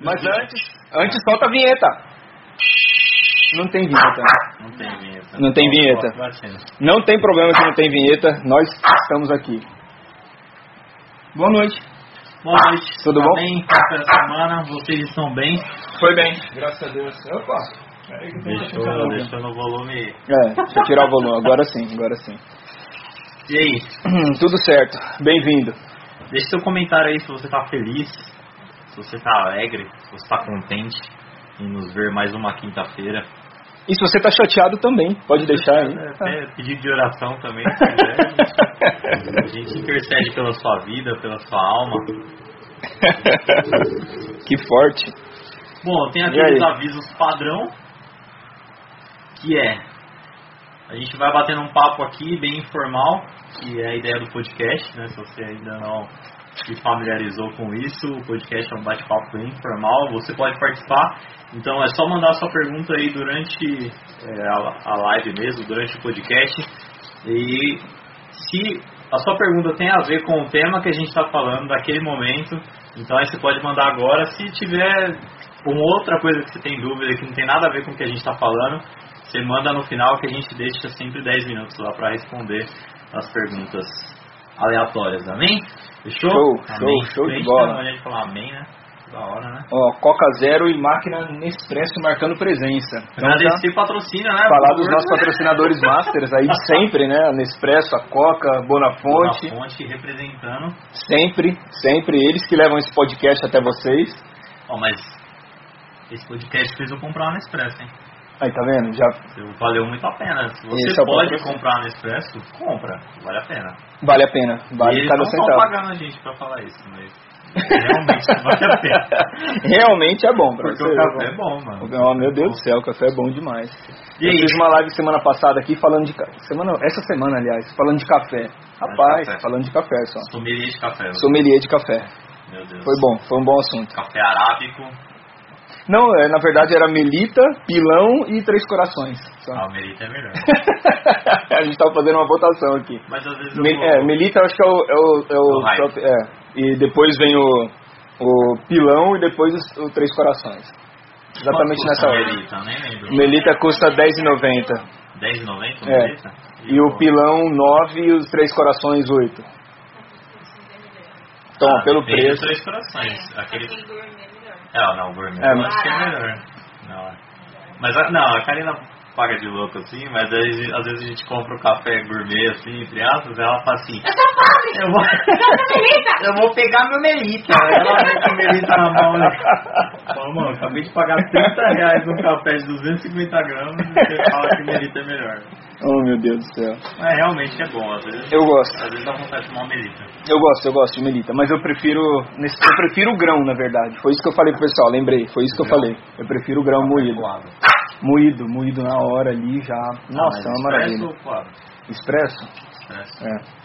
Mas antes, antes solta a vinheta. Não tem vinheta. Não tem vinheta. Não tem vinheta. Não tem problema se não tem vinheta. Nós estamos aqui. Boa noite. Boa noite. Tudo tá bom? bem? Café da semana, vocês estão bem? Foi bem. Graças a Deus. Opa. Tô Deixou, no volume. É, deixa eu tirar o volume. Agora sim, agora sim. E aí? Tudo certo. Bem-vindo. Deixa seu comentário aí se você tá feliz, se você tá alegre, se você tá contente em nos ver mais uma quinta-feira. E se você tá chateado também, pode deixar aí. É, até pedido de oração também, se quiser. A gente intercede pela sua vida, pela sua alma. que forte. Bom, tem aqueles avisos padrão, que é, a gente vai batendo um papo aqui bem informal, que é a ideia do podcast, né? Se você ainda não se familiarizou com isso, o podcast é um bate-papo informal, você pode participar. Então é só mandar sua pergunta aí durante é, a, a live mesmo, durante o podcast. E se a sua pergunta tem a ver com o tema que a gente está falando daquele momento, então aí você pode mandar agora. Se tiver uma outra coisa que você tem dúvida, que não tem nada a ver com o que a gente está falando, você manda no final que a gente deixa sempre 10 minutos lá para responder as perguntas aleatórias, amém? Fechou? Show, amém. show, show de A gente bola. tem maneira de falar amém, né? Da hora, né? Ó, Coca Zero e máquina Nespresso marcando presença. Então, já Agradecer patrocínio, né? falar dos nossos patrocinadores masters aí de sempre, né? A Nespresso, a Coca, Bonafonte. Na fonte representando. Sempre, sempre eles que levam esse podcast até vocês. Ó, mas esse podcast fez eu comprar uma Nespresso, hein? Aí, tá vendo? Já Eu- Valeu muito a pena. Se você Esse é pode comprar no Expresso, compra. Vale a pena. vale a pena. e Vale eles cada não estão centavo. pagando a gente pra falar isso, mas realmente vale a pena. Realmente é bom pra Porque você. o café é bom, mano. Oh, meu Deus do céu, o café é bom demais. E eu aí? fiz uma live semana passada aqui falando de semana essa semana aliás falando de café. Rapaz, café. falando de café só. Sommelier de café. Sommelier de café. Meu Deus. Foi bom, foi um bom assunto. Café arábico. Não, é, na verdade era Melita, Pilão e Três Corações. só. Ah, o Merita é melhor. a gente tava fazendo uma votação aqui. Mas às vezes eu Me- vou... é, Melita eu acho que é o, é o, é o O hype. top- é. E depois vem o, o Pilão e depois o, o Três Corações. Exatamente nessa hora. Merita? Nem lembro. Melita custa R$10,90. 10,90 o É. Merita? E o Pilão 9 e os Três Corações 8. Então, Ah, pelo preço. três corações. Aquele... É, não, o gourmet É, eu mas- acho que é melhor. Não, é. Mas a- não, a Karina paga de louco assim, mas aí, às vezes a gente compra o café gourmet assim, entre aspas, ela fala assim, Eu sou pobre! eu vou, eu vou pegar meu melita. Ela vem com o melita na mão, né? Fala, mano, acabei de pagar 30 reais num café de 250 gramas e você fala que melita é melhor. Oh, meu Deus do céu. Mas realmente é bom, às vezes, Eu gosto. às vezes dá vontade de tomar um melita. Eu gosto, eu gosto de Melita, mas eu prefiro nesse- eu prefiro o grão, na verdade. Foi isso que eu falei pro pessoal, lembrei, foi isso que eu Grão? falei. Eu prefiro o grão moído. Coado. Moído, moído na hora ali já. Nossa, é uma maravilha. Expresso ou? Expresso? Expresso. É.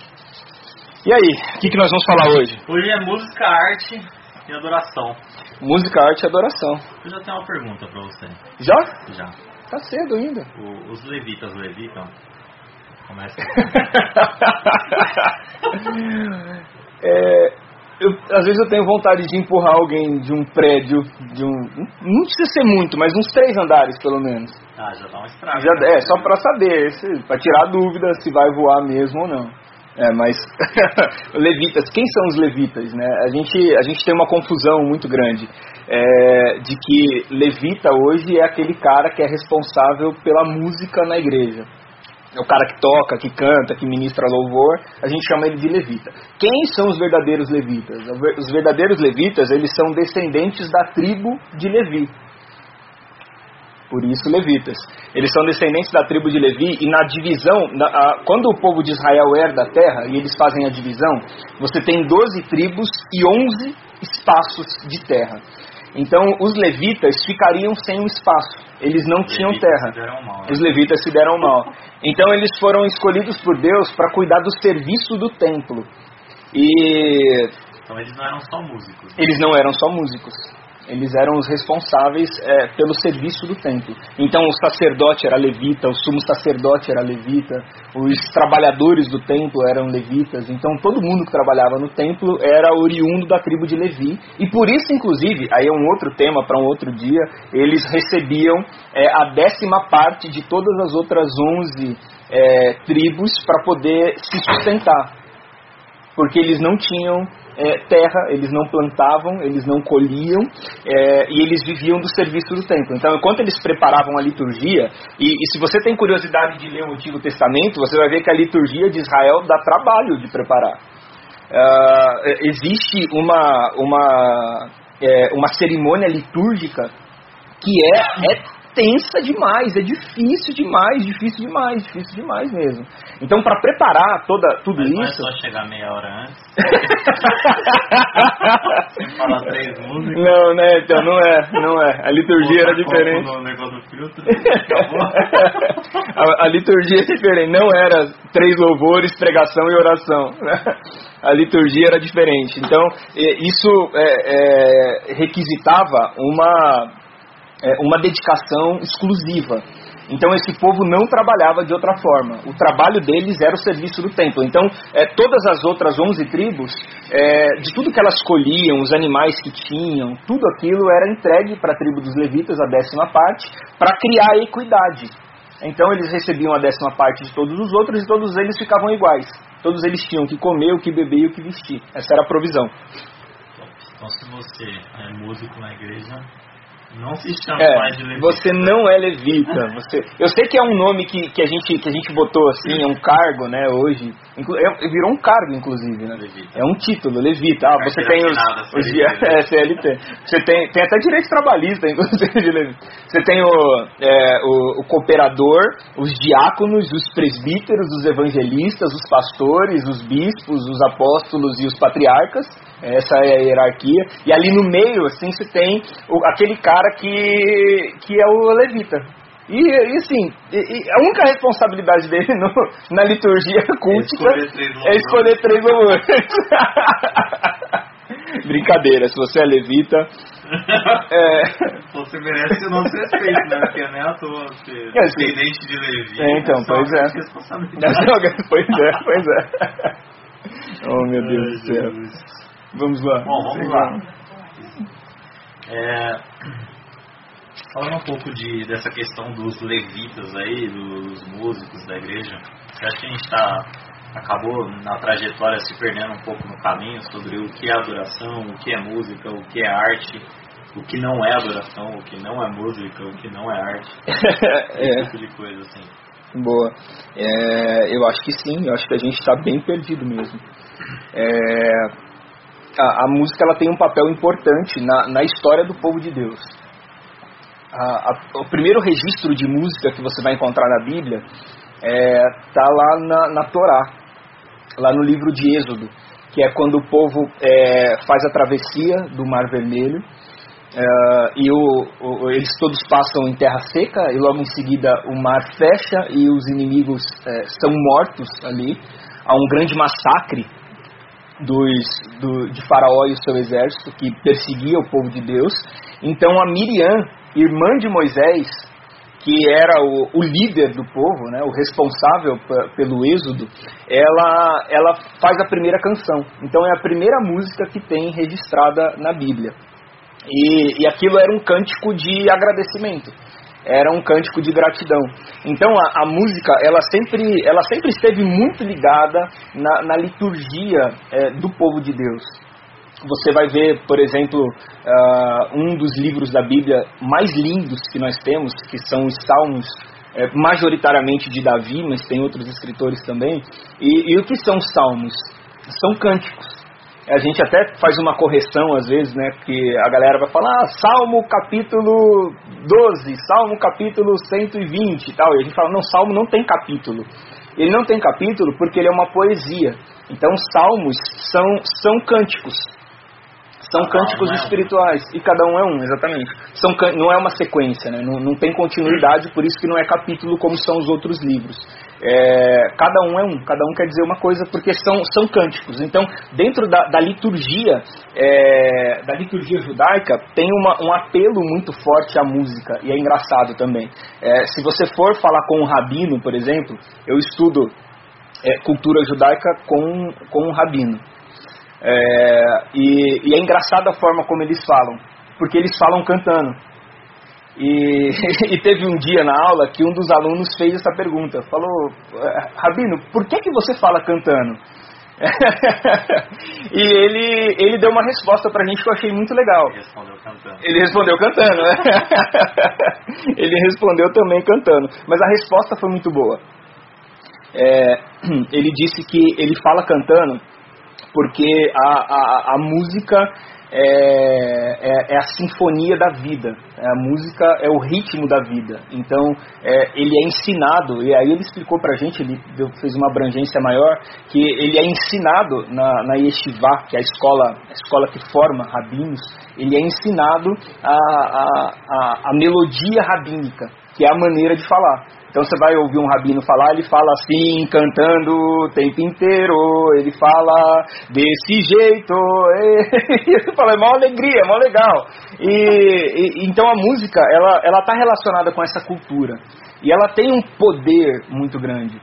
E aí, o que, que nós vamos falar hoje? Hoje é música, arte e adoração. Música, arte e adoração. Eu já tenho uma pergunta pra você. Já? Já. Tá cedo ainda. O- os levitas levitam? Começa. É, eu, às vezes eu tenho vontade de empurrar alguém de um prédio, de um. Não precisa ser muito, mas uns três andares pelo menos. Ah, já dá um estrago. Já, é, só pra saber, se, pra tirar a dúvida se vai voar mesmo ou não. É, mas levitas, quem são os levitas, né? A gente, a gente tem uma confusão muito grande é, de que levita hoje é aquele cara que é responsável pela música na igreja. É o cara que toca, que canta, que ministra louvor, a gente chama ele de levita. Quem são os verdadeiros levitas? Os verdadeiros levitas, eles são descendentes da tribo de Levi. Por isso, levitas. Eles são descendentes da tribo de Levi e na divisão, na- a- quando o povo de Israel herda a terra e eles fazem a divisão, você tem 12 tribos e 11 espaços de terra. Então, os levitas ficariam sem um espaço. Eles não tinham terra. mal, né? Os levitas se deram mal. Então eles foram escolhidos por Deus para cuidar do serviço do templo. E Então eles não eram só músicos. né? eles não eram só músicos. Eles eram os responsáveis é, pelo serviço do templo. Então o sacerdote era levita, o sumo sacerdote era levita, os trabalhadores do templo eram levitas. Então todo mundo que trabalhava no templo era oriundo da tribo de Levi. E por isso, inclusive, aí é um outro tema para um outro dia, eles recebiam é, a décima parte de todas as outras onze é, tribos para poder se sustentar. Porque eles não tinham é, terra, eles não plantavam, eles não colhiam é, e eles viviam do serviço do templo. Então, enquanto eles preparavam a liturgia, e, e, se você tem curiosidade de ler o Antigo Testamento, você vai ver que a liturgia de Israel dá trabalho de preparar. Uh, existe uma, uma, é, uma cerimônia litúrgica que é, é tensa demais, é difícil demais, difícil demais, difícil demais mesmo. Então, para preparar toda, tudo Mas isso. Não é só chegar meia hora antes. Três músicas. Não, né? Então, não é, não é. A liturgia era diferente. No negócio do filtro, a, a liturgia é diferente. Não era três louvores, pregação e oração. Né? A liturgia era diferente. Então, isso é, é, requisitava uma é, uma dedicação exclusiva. Então esse povo não trabalhava de outra forma. O trabalho deles era o serviço do templo. Então é, todas as outras onze tribos, é, de tudo que elas colhiam, os animais que tinham, tudo aquilo era entregue para a tribo dos levitas, a décima parte, para criar equidade. Então eles recebiam a décima parte de todos os outros e todos eles ficavam iguais. Todos eles tinham que comer, o que beber e o que vestir. Essa era a provisão. Então se você é músico na igreja, não se chama é, mais de levita. Você não é levita. Você, eu sei que é um nome que, que, a gente, que a gente botou assim, é um cargo, né, hoje. É, virou um cargo, inclusive, né? Levita. É um título, levita. Ah, você tem os, os é, CLT. Você tem, tem até direito trabalhista, inclusive, de levita. Você tem o, é, o, o cooperador, os diáconos, os presbíteros, os evangelistas, os pastores, os bispos, os apóstolos e os patriarcas. Essa é a hierarquia. E ali no meio, assim, você tem o, aquele cara que, que é o levita. E, e assim, e, a única responsabilidade dele no, na liturgia cultica é escolher três louvores. Brincadeira, se você é levita. é... Você merece o nosso respeito, né? Porque não é à toa ser É, descendente de Levi. É, então, só pois é. pois é, pois é. Oh meu Deus Ai, do céu. Jesus. Vamos lá. Bom, vamos lá. É, falando um pouco de, dessa questão dos levitas aí, dos músicos da igreja, você acha que a gente está acabou na trajetória se perdendo um pouco no caminho sobre o que é adoração, o que é música, o que é arte, o que não é adoração, o que não é música, o que não é arte, É. esse tipo de coisa assim. Boa. É, eu acho que sim, eu acho que a gente está bem perdido mesmo. É, a, a música ela tem um papel importante na, na história do povo de Deus. A- a- o primeiro registro de música que você vai encontrar na Bíblia está lá na, na Torá, lá no livro de Êxodo, que é quando o povo é, faz a travessia do Mar Vermelho é, e o- o- eles todos passam em terra seca e logo em seguida o mar fecha e os inimigos é, são mortos ali. Há um grande massacre dos, do, de Faraó e o seu exército que perseguia o povo de Deus. Então a Miriam, irmã de Moisés, que era o, o líder do povo, né, o responsável pelo êxodo, ela, ela faz a primeira canção. Então é a primeira música que tem registrada na Bíblia. E, e aquilo era um cântico de agradecimento, era um cântico de gratidão. Então a, a música ela sempre, ela sempre esteve muito ligada na, na liturgia eh, do povo de Deus. Você vai ver, por exemplo, ah, um dos livros da Bíblia mais lindos que nós temos, que são os Salmos, eh, majoritariamente de Davi, mas tem outros escritores também. E, e o que são os Salmos? São cânticos. A gente até faz uma correção às vezes, né? Que a galera vai falar, ah, Salmo capítulo 12, Salmo capítulo 120 e tal. E a gente fala, não, Salmo não tem capítulo. Ele não tem capítulo porque ele é uma poesia. Então, salmos são, são cânticos. São cânticos espirituais e cada um é um, exatamente. São, não é uma sequência, né? não, não tem continuidade, por isso que não é capítulo como são os outros livros. É, cada um é um, cada um quer dizer uma coisa porque são, são cânticos. Então, dentro da, da liturgia, é, da liturgia judaica, tem uma, um apelo muito forte à música e é engraçado também. É, se você for falar com um rabino, por exemplo, eu estudo é, cultura judaica com, com um rabino. É, e, e é engraçada a forma como eles falam, porque eles falam cantando. E, e teve um dia na aula que um dos alunos fez essa pergunta, falou, "Eh, Rabino, por que, que você fala cantando? e ele, ele deu uma resposta pra gente que eu achei muito legal. Ele respondeu cantando. Ele respondeu cantando, né? ele respondeu também cantando. Mas a resposta foi muito boa. É, ele disse que ele fala cantando porque a, a, a música é, é, é a sinfonia da vida. A música é o ritmo da vida. Então, é, ele é ensinado, e aí ele explicou pra gente, ele fez uma abrangência maior, que ele é ensinado na, na Yeshiva, que é a escola, a escola que forma rabinos, ele é ensinado a, a, a, a melodia rabínica, que é a maneira de falar. Então você vai ouvir um rabino falar, ele fala assim, cantando o tempo inteiro, ele fala desse jeito, e você fala, é mó alegria, é mó legal. E, e- então a música, ela ela está relacionada com essa cultura. E ela tem um poder muito grande.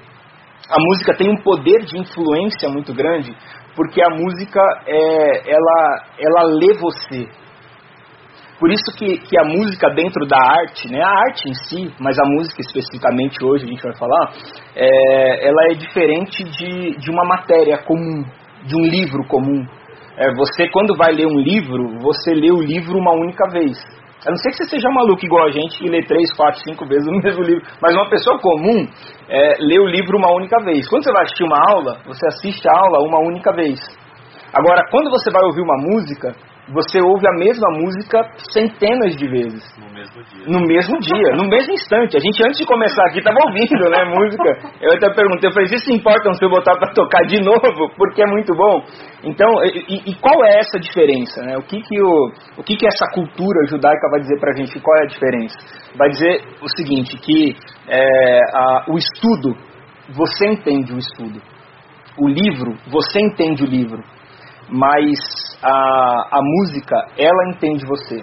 A música tem um poder de influência muito grande, porque a música, é, ela, ela lê você, por isso que, que a música dentro da arte, né, a arte em si, mas a música especificamente hoje a gente vai falar, é, ela é diferente de, de uma matéria comum, de um livro comum. É, você quando vai ler um livro, você lê o livro uma única vez. A não ser que você seja maluco igual a gente que lê três, quatro, cinco vezes o mesmo livro. Mas uma pessoa comum é, lê o livro uma única vez. Quando você vai assistir uma aula, você assiste a aula uma única vez. Agora, quando você vai ouvir uma música, você ouve a mesma música centenas de vezes. No mesmo dia. No mesmo dia, no mesmo instante. A gente, antes de começar aqui, estava ouvindo, né, música. Eu até perguntei, eu falei, isso importa se eu botar para tocar de novo? Porque é muito bom. Então, e, e qual é essa diferença, né? O que que, o, o que que essa cultura judaica vai dizer para a gente? Qual é a diferença? Vai dizer o seguinte, que é, a, o estudo, você entende o estudo. O livro, você entende o livro. Mas a, a música, ela entende você.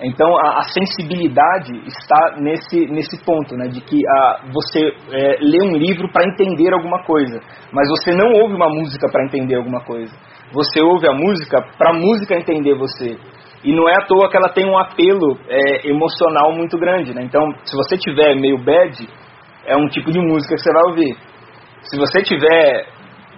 Então a, a sensibilidade está nesse, nesse ponto, né, de que a, você é, lê um livro para entender alguma coisa, mas você não ouve uma música para entender alguma coisa. Você ouve a música para a música entender você. E não é à toa que ela tem um apelo é, emocional muito grande. Né? Então, se você tiver meio bad, é um tipo de música que você vai ouvir. Se você tiver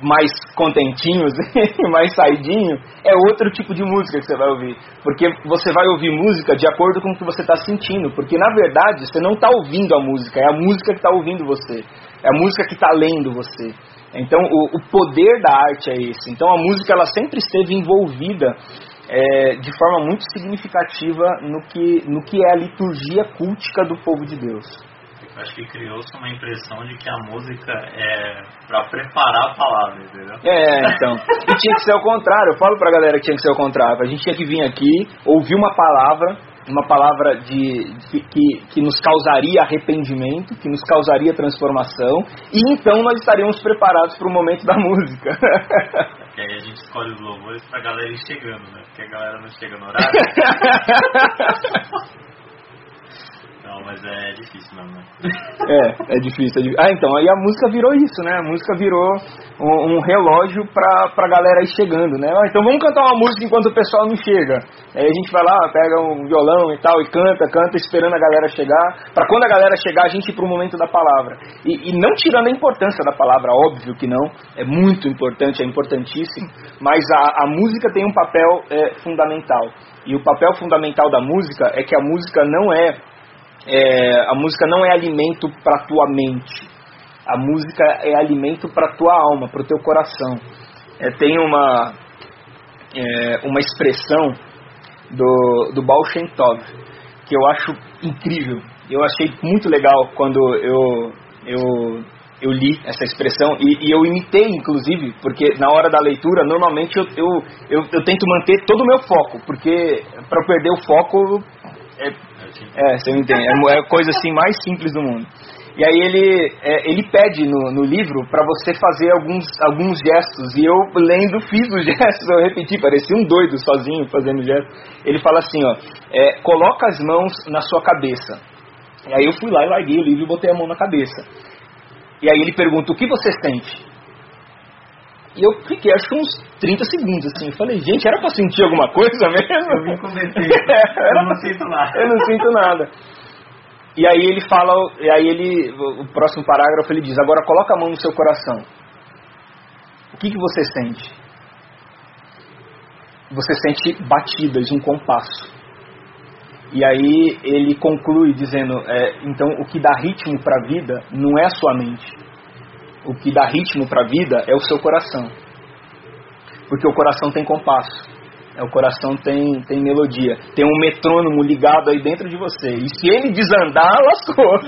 mais contentinho, mais saidinho, é outro tipo de música que você vai ouvir. Porque você vai ouvir música de acordo com o que você está sentindo. Porque na verdade você não está ouvindo a música, é a música que está ouvindo você. É a música que está lendo você. Então o, o, poder da arte é esse. Então a música ela sempre esteve envolvida é, de forma muito significativa no que, no que é a liturgia cultica do povo de Deus. Acho que criou-se uma impressão de que a música é para preparar a palavra, entendeu? É, então. E tinha que ser o contrário. Eu falo pra galera que tinha que ser o contrário. A gente tinha que vir aqui, ouvir uma palavra, uma palavra de, de que, que nos causaria arrependimento, que nos causaria transformação, e então nós estaríamos preparados para o momento da música. Que aí a gente escolhe os louvores pra galera ir chegando, né? Porque a galera não chega no horário. Não, mas é difícil mesmo, né? É, é difícil, é difícil. Ah, então, aí a música virou isso, né? A música virou um, um relógio pra, pra galera ir chegando, né? Ah, então vamos cantar uma música enquanto o pessoal não chega. Aí a gente vai lá, pega um violão e tal, e canta, canta, esperando a galera chegar, pra quando a galera chegar, a gente ir pro momento da palavra. E, e não tirando a importância da palavra, óbvio que não, é muito importante, é importantíssimo, mas a, a música tem um papel é, fundamental. E o papel fundamental da música é que a música não é é, a música não é alimento para tua mente. A música é alimento para tua alma, para o teu coração. É, tem uma é, uma expressão do do Tov que eu acho incrível. Eu achei muito legal quando eu eu eu li essa expressão e, e, eu imitei, inclusive, porque na hora da leitura, normalmente eu, eu, eu, eu tento manter todo o meu foco, porque para perder o foco é, é, você me entende, é, é a coisa assim mais simples do mundo. E aí ele, é, ele pede no, no livro para você fazer alguns, alguns gestos. E eu, lendo, fiz os gestos, eu repeti, parecia um doido sozinho fazendo gestos. Ele fala assim, ó, é, coloca as mãos na sua cabeça. E aí eu fui lá e larguei o livro e botei a mão na cabeça. E aí ele pergunta, o que você sente? E eu fiquei, acho que uns 30 segundos, assim. Eu falei, gente, era pra sentir alguma coisa mesmo? Eu vim convencer. eu não sinto nada. Eu não sinto nada. E aí ele fala, e aí ele, o próximo parágrafo ele diz, agora coloca a mão no seu coração. O que, que você sente? Você sente batidas de um compasso. E aí ele conclui dizendo, é, então o que dá ritmo para a vida não é a sua mente. O que dá ritmo para a vida é o seu coração. Porque o coração tem compasso. É, o coração tem, tem melodia. Tem um metrônomo ligado aí dentro de você. E se ele desandar, lascou.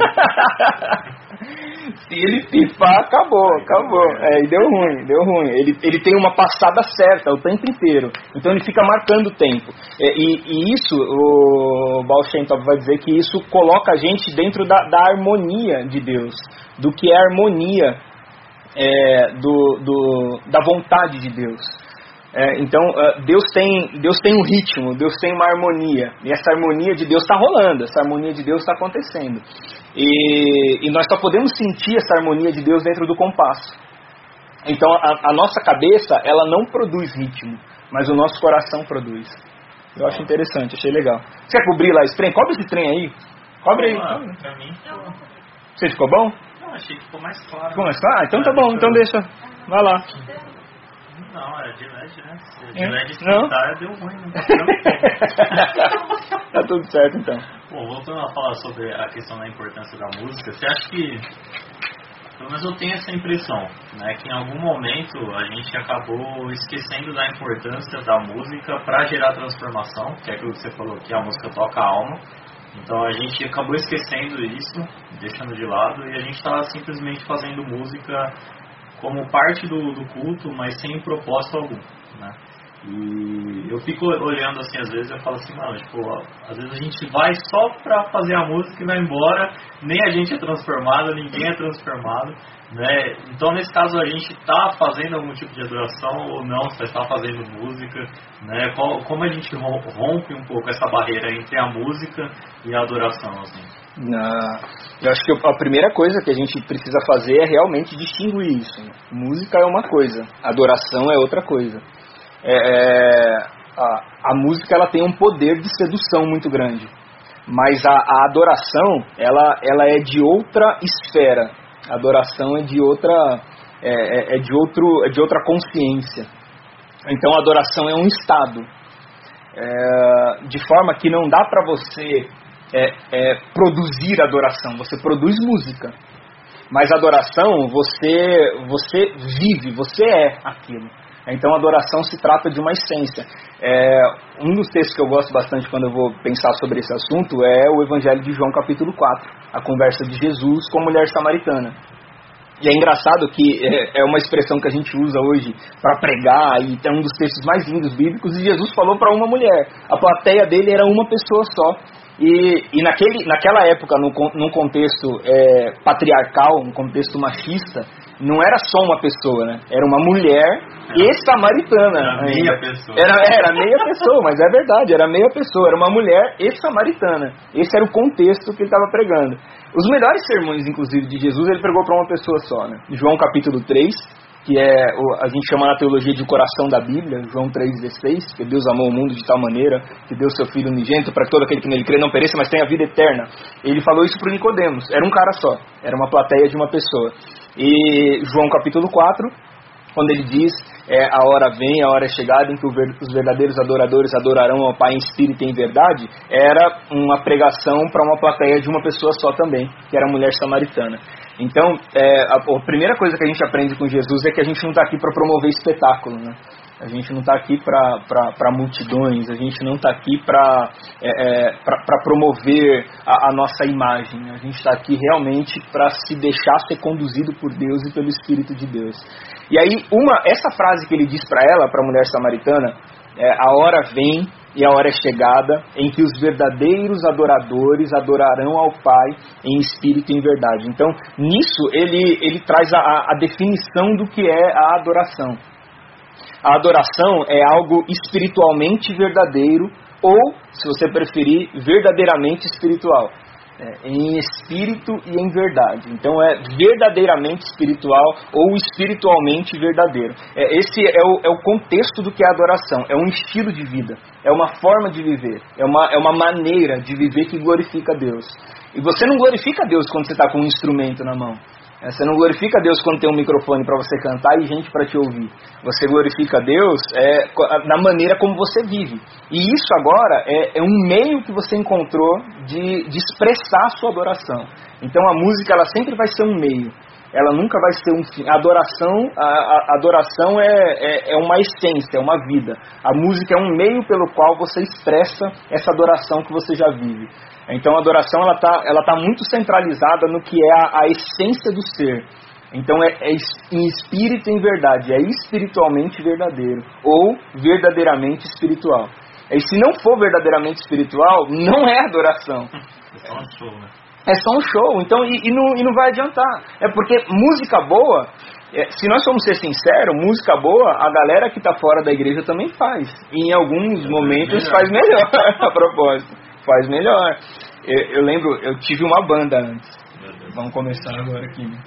se ele pifar, acabou, acabou. É, e deu ruim, deu ruim. Ele, ele tem uma passada certa o tempo inteiro. Então ele fica marcando o tempo. É, e, e, isso, o Baal Shem Tov vai dizer que isso coloca a gente dentro da, da harmonia de Deus. Do que é harmonia é, do, do, da vontade de Deus. É, então, uh, Deus, tem, Deus tem um ritmo, Deus tem uma harmonia. E essa harmonia de Deus está rolando, essa harmonia de Deus está acontecendo. E, e, nós só podemos sentir essa harmonia de Deus dentro do compasso. Então, a, a, nossa cabeça, ela não produz ritmo, mas o nosso coração produz. Eu acho interessante, achei legal. Você quer cobrir lá esse trem? Cobre esse trem aí. Cobre aí. Você ficou bom? Não, achei que ficou mais claro. Ficou mais claro? Ah, então tá bom, então deixa. Vai lá. Não, era de LED, né? Se de LED esquentar, deu ruim. Não tá tudo certo, então. Bom, voltando a falar sobre a questão da importância da música, você acha que, pelo menos eu tenho essa impressão, né, que em algum momento a gente acabou esquecendo da importância da música para gerar transformação, que é aquilo que você falou, que a música toca a alma, então a gente acabou esquecendo isso, deixando de lado, e a gente estava simplesmente fazendo música como parte do, do culto, mas sem propósito algum? E eu fico olhando assim, às vezes eu falo assim, mano, tipo, às vezes a gente vai só pra fazer a música e vai embora, nem a gente é transformado, ninguém é transformado, né? Então nesse caso a gente tá fazendo algum tipo de adoração ou não, você está fazendo música, né? Como a gente rompe um pouco essa barreira entre a música e a adoração, assim? Na, eu acho que a primeira coisa que a gente precisa fazer é realmente distinguir isso. Música é uma coisa, adoração é outra coisa. É, é, a, a, música ela tem um poder de sedução muito grande, mas a, a, adoração ela, ela é de outra esfera. A adoração é de outra é, é, é de outro é de outra consciência. Então a adoração é um estado, é, de forma que não dá para você é, é produzir adoração, você produz música. Mas adoração, você, você vive, você é aquilo. Então, adoração se trata de uma essência. É, um dos textos que eu gosto bastante quando eu vou pensar sobre esse assunto é o Evangelho de João, capítulo 4, a conversa de Jesus com a mulher samaritana. E é engraçado que é, é uma expressão que a gente usa hoje para pregar, e é um dos textos mais lindos bíblicos, e Jesus falou para uma mulher. A plateia dele era uma pessoa só. E, e naquele, naquela época, no, num contexto é, patriarcal, num contexto machista, não era só uma pessoa, né? Era uma mulher e samaritana. Era meia pessoa. Era, era meia pessoa, mas é verdade, era meia pessoa. Era uma mulher e samaritana. Esse era o contexto que ele estava pregando. Os melhores sermões, inclusive, de Jesus, ele pregou para uma pessoa só, né? João capítulo 3, que é a gente chama na teologia de coração da Bíblia, João 3,16, que Deus amou o mundo de tal maneira que deu seu Filho unigênito para que todo aquele que nele crê não pereça, mas tenha vida eterna. Ele falou isso para Nicodemos. Era um cara só, era uma plateia de uma pessoa. E João capítulo 4, quando ele diz é, a hora vem, a hora é chegada em que os verdadeiros adoradores adorarão ao Pai em espírito e em verdade, era uma pregação para uma plateia de uma pessoa só também, que era a mulher samaritana. Então, é, a, a, primeira coisa que a gente aprende com Jesus é que a gente não está aqui para promover espetáculo. Né? A gente não está aqui para multidões, a gente não está aqui para é, é, promover a, a, nossa imagem. A gente está aqui realmente para se deixar ser conduzido por Deus e pelo Espírito de Deus. E aí, uma, essa frase que ele diz para ela, para a mulher samaritana, é, a hora vem e a hora é chegada em que os verdadeiros adoradores adorarão ao Pai em espírito e em verdade. Então, nisso ele, ele traz a, a definição do que é a adoração. A adoração é algo espiritualmente verdadeiro ou, se você preferir, verdadeiramente espiritual é, em espírito e em verdade. Então é verdadeiramente espiritual ou espiritualmente verdadeiro. É, esse é o, é o contexto do que é adoração. É um estilo de vida, é uma forma de viver, é uma, é uma maneira de viver que glorifica Deus. E você não glorifica Deus quando você está com um instrumento na mão. É, você não glorifica Deus quando tem um microfone para você cantar e gente para te ouvir. Você glorifica Deus é, na maneira como você vive. E isso agora é, é um meio que você encontrou de, de expressar a sua adoração. Então a música ela sempre vai ser um meio. Ela nunca vai ser um fim. A adoração, a, a adoração é, é, é uma essência, é uma vida. A música é um meio pelo qual você expressa essa adoração que você já vive. Então a adoração ela está ela tá muito centralizada no que é a, a essência do ser. Então é, é, em espírito em verdade, é espiritualmente verdadeiro ou verdadeiramente espiritual. E se não for verdadeiramente espiritual, não é adoração. É só um show, né? É só um show, então e, e, não, e não vai adiantar. É porque música boa, é, se nós formos ser sinceros, música boa, a galera que está fora da igreja também faz. E em alguns momentos faz melhor a propósito faz melhor. Eu, eu, lembro, eu tive uma banda antes. Vamos começar agora aqui. Né?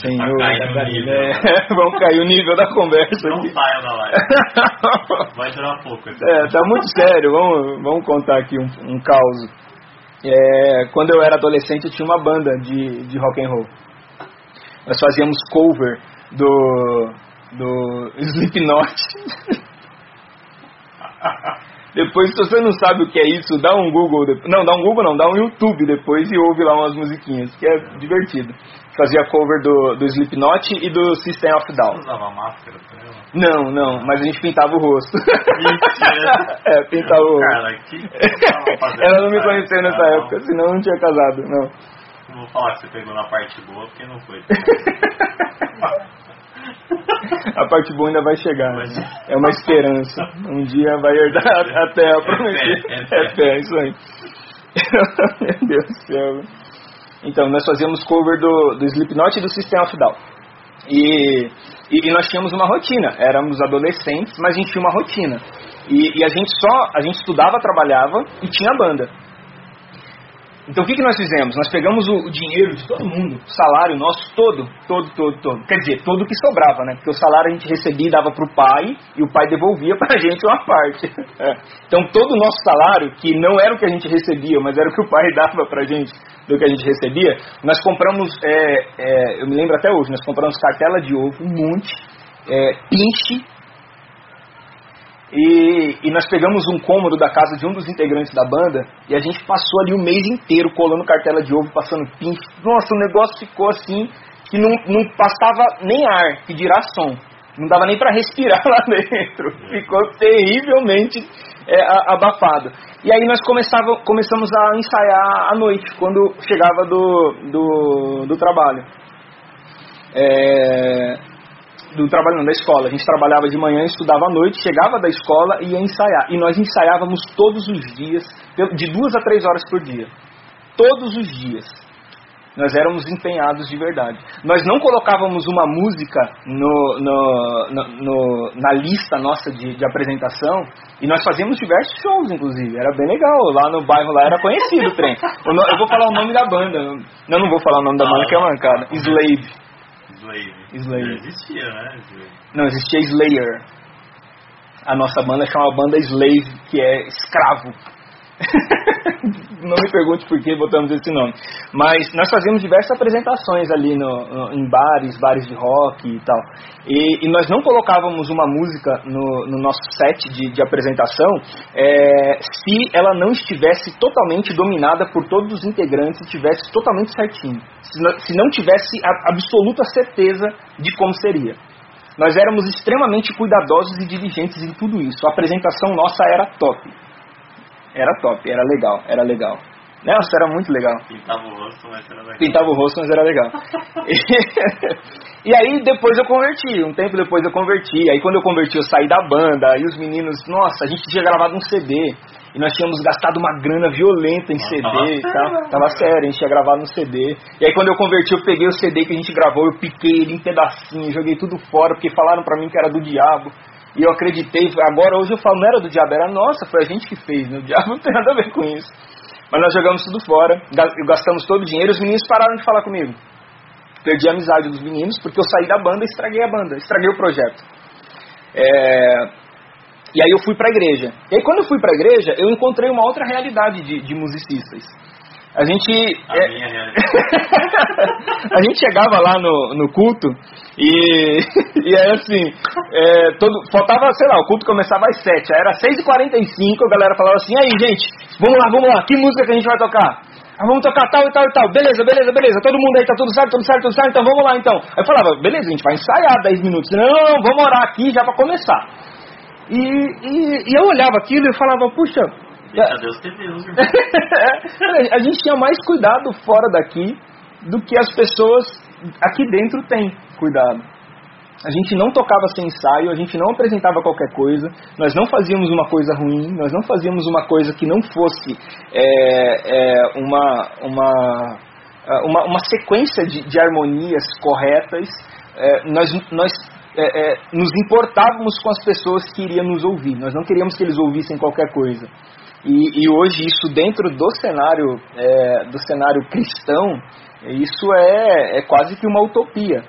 Senhor, é, vamos cair o nível da conversa. Não saia da live. Vai durar pouco. É, tá muito sério. Vamos, vamos contar aqui um, um caos. É, quando eu era adolescente, eu tinha uma banda de, de rock and roll. Nós fazíamos cover do, do Slipknot. Depois, se você não sabe o que é isso, dá um Google. Não, dá um Google não, dá um YouTube depois e ouve lá umas musiquinhas, que é divertido. Fazia cover do, do Slipknot e do System of Down. Você usava máscara também? Não, não, mas a gente pintava o rosto. Mentira! é, pintava o rosto. Cara, que Ela não me conheceu nessa não. época, senão eu não tinha casado, não. Não vou falar que você pegou na parte boa, porque não foi. a parte boa ainda vai chegar. Né? É uma esperança. Um dia vai herdar a terra prometida. É, é, é fé, isso aí. Meu Deus do céu. Então, nós fazíamos cover do, do Slipknot e do System of Down. E, e, e, nós tínhamos uma rotina. Éramos adolescentes, mas a gente tinha uma rotina. E, e a gente só, a gente estudava, trabalhava e tinha banda. Então o que, que nós fizemos? Nós pegamos o, o, dinheiro de todo mundo, o salário nosso todo, todo, todo, todo. Quer dizer, todo o que sobrava, né? Porque o salário a gente recebia e dava para o pai e o pai devolvia para a gente uma parte. É. Então todo o nosso salário, que não era o que a gente recebia, mas era o que o pai dava para a gente do que a gente recebia, nós compramos, é, é, eu me lembro até hoje, nós compramos cartela de ovo, um monte, é, pinche, e, e, nós pegamos um cômodo da casa de um dos integrantes da banda e a gente passou ali o mês inteiro colando cartela de ovo, passando pinche. Nossa, o negócio ficou assim que não, não passava nem ar, que dirá som. Não dava nem para respirar lá dentro. Ficou terrivelmente é, abafado. E aí nós começava, começamos a ensaiar à noite, quando chegava do, do, do trabalho. É, do trabalho não, da escola. A gente trabalhava de manhã, estudava à noite, chegava da escola e ia ensaiar. E nós ensaiávamos todos os dias, de duas a três horas por dia. Todos os dias. Nós éramos empenhados de verdade. Nós não colocávamos uma música no, no, no, na lista nossa de, de, apresentação e nós fazíamos diversos shows, inclusive. Era bem legal. Lá no bairro lá era conhecido o trem. Eu vou falar o nome da banda. Não, não vou falar o nome da banda que é mancada. Slave. Slave. Slave. Não existia, né? Slave. Não, existia Slayer. A nossa banda chama banda Slave, que é escravo. não me pergunte por que botamos esse nome. Mas nós fazíamos diversas apresentações ali no, no, em bares, bares de rock e tal. E, e nós não colocávamos uma música no, no nosso set de, de apresentação é, se ela não estivesse totalmente dominada por todos os integrantes e estivesse totalmente certinho. Se não, se não tivesse a absoluta certeza de como seria. Nós éramos extremamente cuidadosos e diligentes em tudo isso. A apresentação nossa era top. Era top, era legal, era legal. Nossa, era muito legal. Pintava o rosto, mas era legal. Pintava o rosto, mas era legal. e aí depois eu converti, um tempo depois eu converti. Aí quando eu converti eu saí da banda, aí os meninos, nossa, a gente tinha gravado um CD. E nós tínhamos gastado uma grana violenta em CD tava e tal. Tava sério, a gente tinha gravado um CD. E aí quando eu converti, eu peguei o CD que a gente gravou, eu piquei ele em pedacinhos, joguei tudo fora, porque falaram pra mim que era do diabo. E eu acreditei, agora hoje eu falo, não era do diabo, era nossa, foi a gente que fez, né? o diabo não tem nada a ver com isso. Mas nós jogamos tudo fora, gastamos todo o dinheiro, os meninos pararam de falar comigo. Perdi a amizade dos meninos, porque eu saí da banda e estraguei a banda, estraguei o projeto. É... E aí eu fui para a igreja. E aí quando eu fui para a igreja, eu encontrei uma outra realidade de, de musicistas. A gente. A é, a gente chegava lá no, no culto e, e aí assim, é, todo, faltava, sei lá, o culto começava às 7, aí era 6h45, a galera falava assim, aí gente, vamos lá, vamos lá, que música que a gente vai tocar? Ah, vamos tocar tal e tal e tal, beleza, beleza, beleza, todo mundo aí tá tudo certo, tudo certo, tudo certo, então vamos lá então. Aí eu falava, beleza, a gente vai ensaiar 10 minutos, não, não, não vamos orar aqui já para começar. E, e, e eu olhava aquilo e falava, puxa, Deixa Deus ter Deus, a gente tinha mais cuidado fora daqui do que as pessoas aqui dentro têm cuidado. A gente não tocava sem ensaio, a gente não apresentava qualquer coisa, nós não fazíamos uma coisa ruim, nós não fazíamos uma coisa que não fosse é, é, uma, uma, uma, uma, sequência de, de harmonias corretas. É, nós nós é, é, nos importávamos com as pessoas que iriam nos ouvir, nós não queríamos que eles ouvissem qualquer coisa. E, e hoje isso dentro do cenário é, do cenário cristão, isso é, é quase que uma utopia,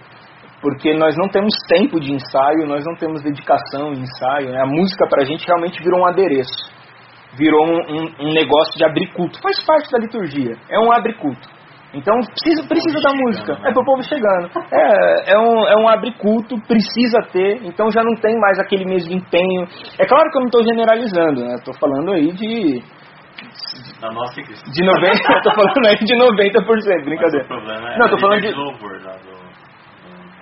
porque nós não temos tempo de ensaio, nós não temos dedicação em ensaio. Né? A música para a gente realmente virou um adereço, virou um, um, um negócio de abrir culto. Faz parte da liturgia, é um abre culto. Então precisa, precisa da música. Chegando, né? É pro povo chegando. É, é um, é um abre culto, precisa ter, então já não tem mais aquele mesmo empenho. É claro que eu não estou generalizando, né? Estou falando aí de. Da nossa igreja. De 90, eu tô falando aí de 90%, brincadeira. Mas o problema é Não, tô falando de- louvor lá do, do-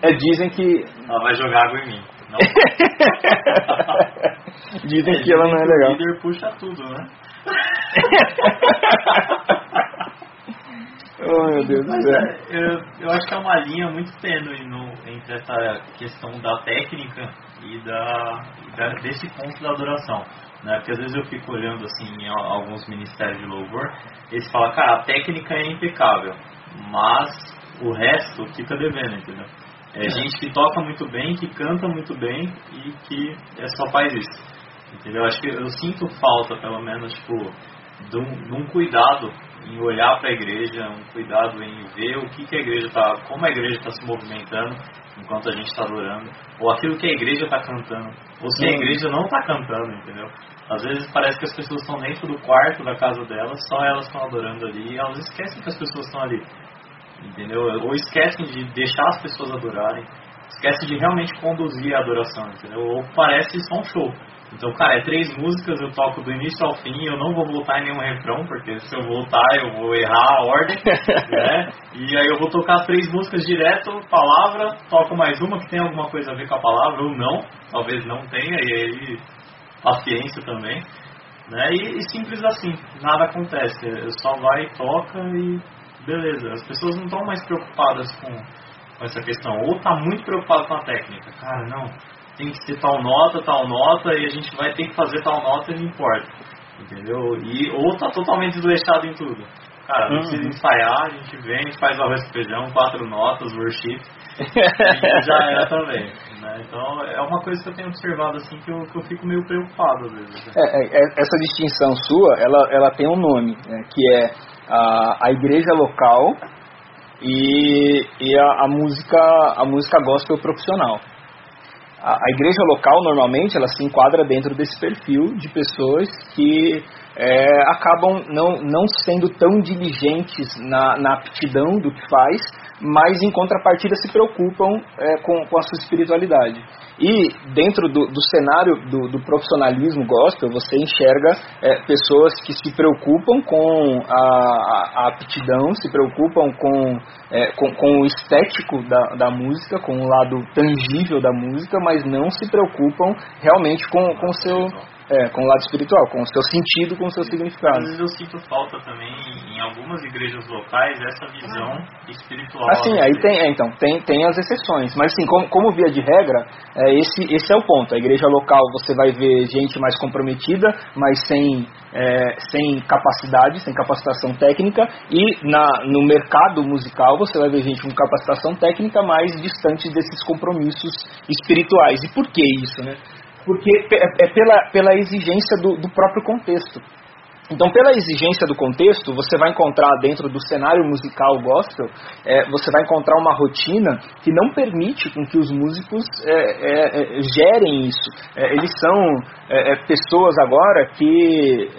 É, dizem que. Ela vai jogar água em mim. Não. dizem que ela não é legal. O líder puxa tudo, né? Oh, meu Deus do céu. é, eu, eu acho que é uma linha muito tênue no, entre essa questão da técnica e da, e da- desse ponto da adoração. Né? Porque às vezes eu fico olhando assim alguns ministérios de louvor, eles falam, cara, a técnica é impecável, mas o resto fica devendo, entendeu? É gente que toca muito bem, que canta muito bem e que é só faz isso. Entendeu? Acho que eu sinto falta, pelo menos, tipo, de um, de um cuidado em olhar para a igreja, um cuidado em ver o que, que a igreja está, como a igreja está se movimentando enquanto a gente está adorando, ou aquilo que a igreja está cantando, ou se a Sim. igreja não está cantando, entendeu? Às vezes parece que as pessoas estão dentro do quarto da casa delas, só elas estão adorando ali, e elas esquecem que as pessoas estão ali, entendeu? Ou esquecem de deixar as pessoas adorarem, esquecem de realmente conduzir a adoração, entendeu? Ou parece só um show. Então, cara, é três músicas, eu toco do início ao fim, eu não vou voltar em nenhum refrão, porque se eu voltar eu vou errar a ordem, né? E aí eu vou tocar as três músicas direto, palavra, toco mais uma que tem alguma coisa a ver com a palavra, ou não, talvez não tenha, e aí paciência também, né? E, e simples assim, nada acontece, eu só vai, toca e beleza. As pessoas não estão mais preocupadas com, com essa questão, ou tá muito preocupado com a técnica, cara, não, tem que ser tal nota, tal nota, e a gente vai ter que fazer tal nota e não importa. Entendeu? E, ou tá totalmente desleixado em tudo. Cara, não Uhum. precisa ensaiar, a gente vem, faz arroz com feijão, quatro notas, worship, e já era também. Né? Então é uma coisa que eu tenho observado assim que eu, que eu fico meio preocupado às vezes. né? É, é, é, essa distinção sua, ela, ela tem um nome, né, que é a, a igreja local e, e a, a música a música gospel profissional. A, a igreja local normalmente ela se enquadra dentro desse perfil de pessoas que é, acabam não, não sendo tão diligentes na, na aptidão do que faz, mas em contrapartida se preocupam é, com, com a sua espiritualidade. E dentro do, do cenário do, do, profissionalismo gospel, você enxerga é, pessoas que se preocupam com a, a, aptidão, se preocupam com, é, com, com, o estético da, da música, com o lado tangível da música, mas não se preocupam realmente com o seu é, com o lado espiritual, com o seu sentido, com o seu significado. Às vezes eu sinto falta também em algumas igrejas locais essa visão espiritual. Assim, aí tem, é, então, tem, tem as exceções, mas assim, como, como via de regra, é, esse, esse é o ponto. A igreja local você vai ver gente mais comprometida, mas sem, é, sem capacidade, sem capacitação técnica, e na, no mercado musical você vai ver gente com capacitação técnica mais distante desses compromissos espirituais. E por que isso, né? Porque é, é pela, pela exigência do, do próprio contexto. Então, pela exigência do contexto, você vai encontrar dentro do cenário musical gospel, é, você vai encontrar uma rotina que não permite com que os músicos é, é, é gerem isso. É, eles são pessoas agora que,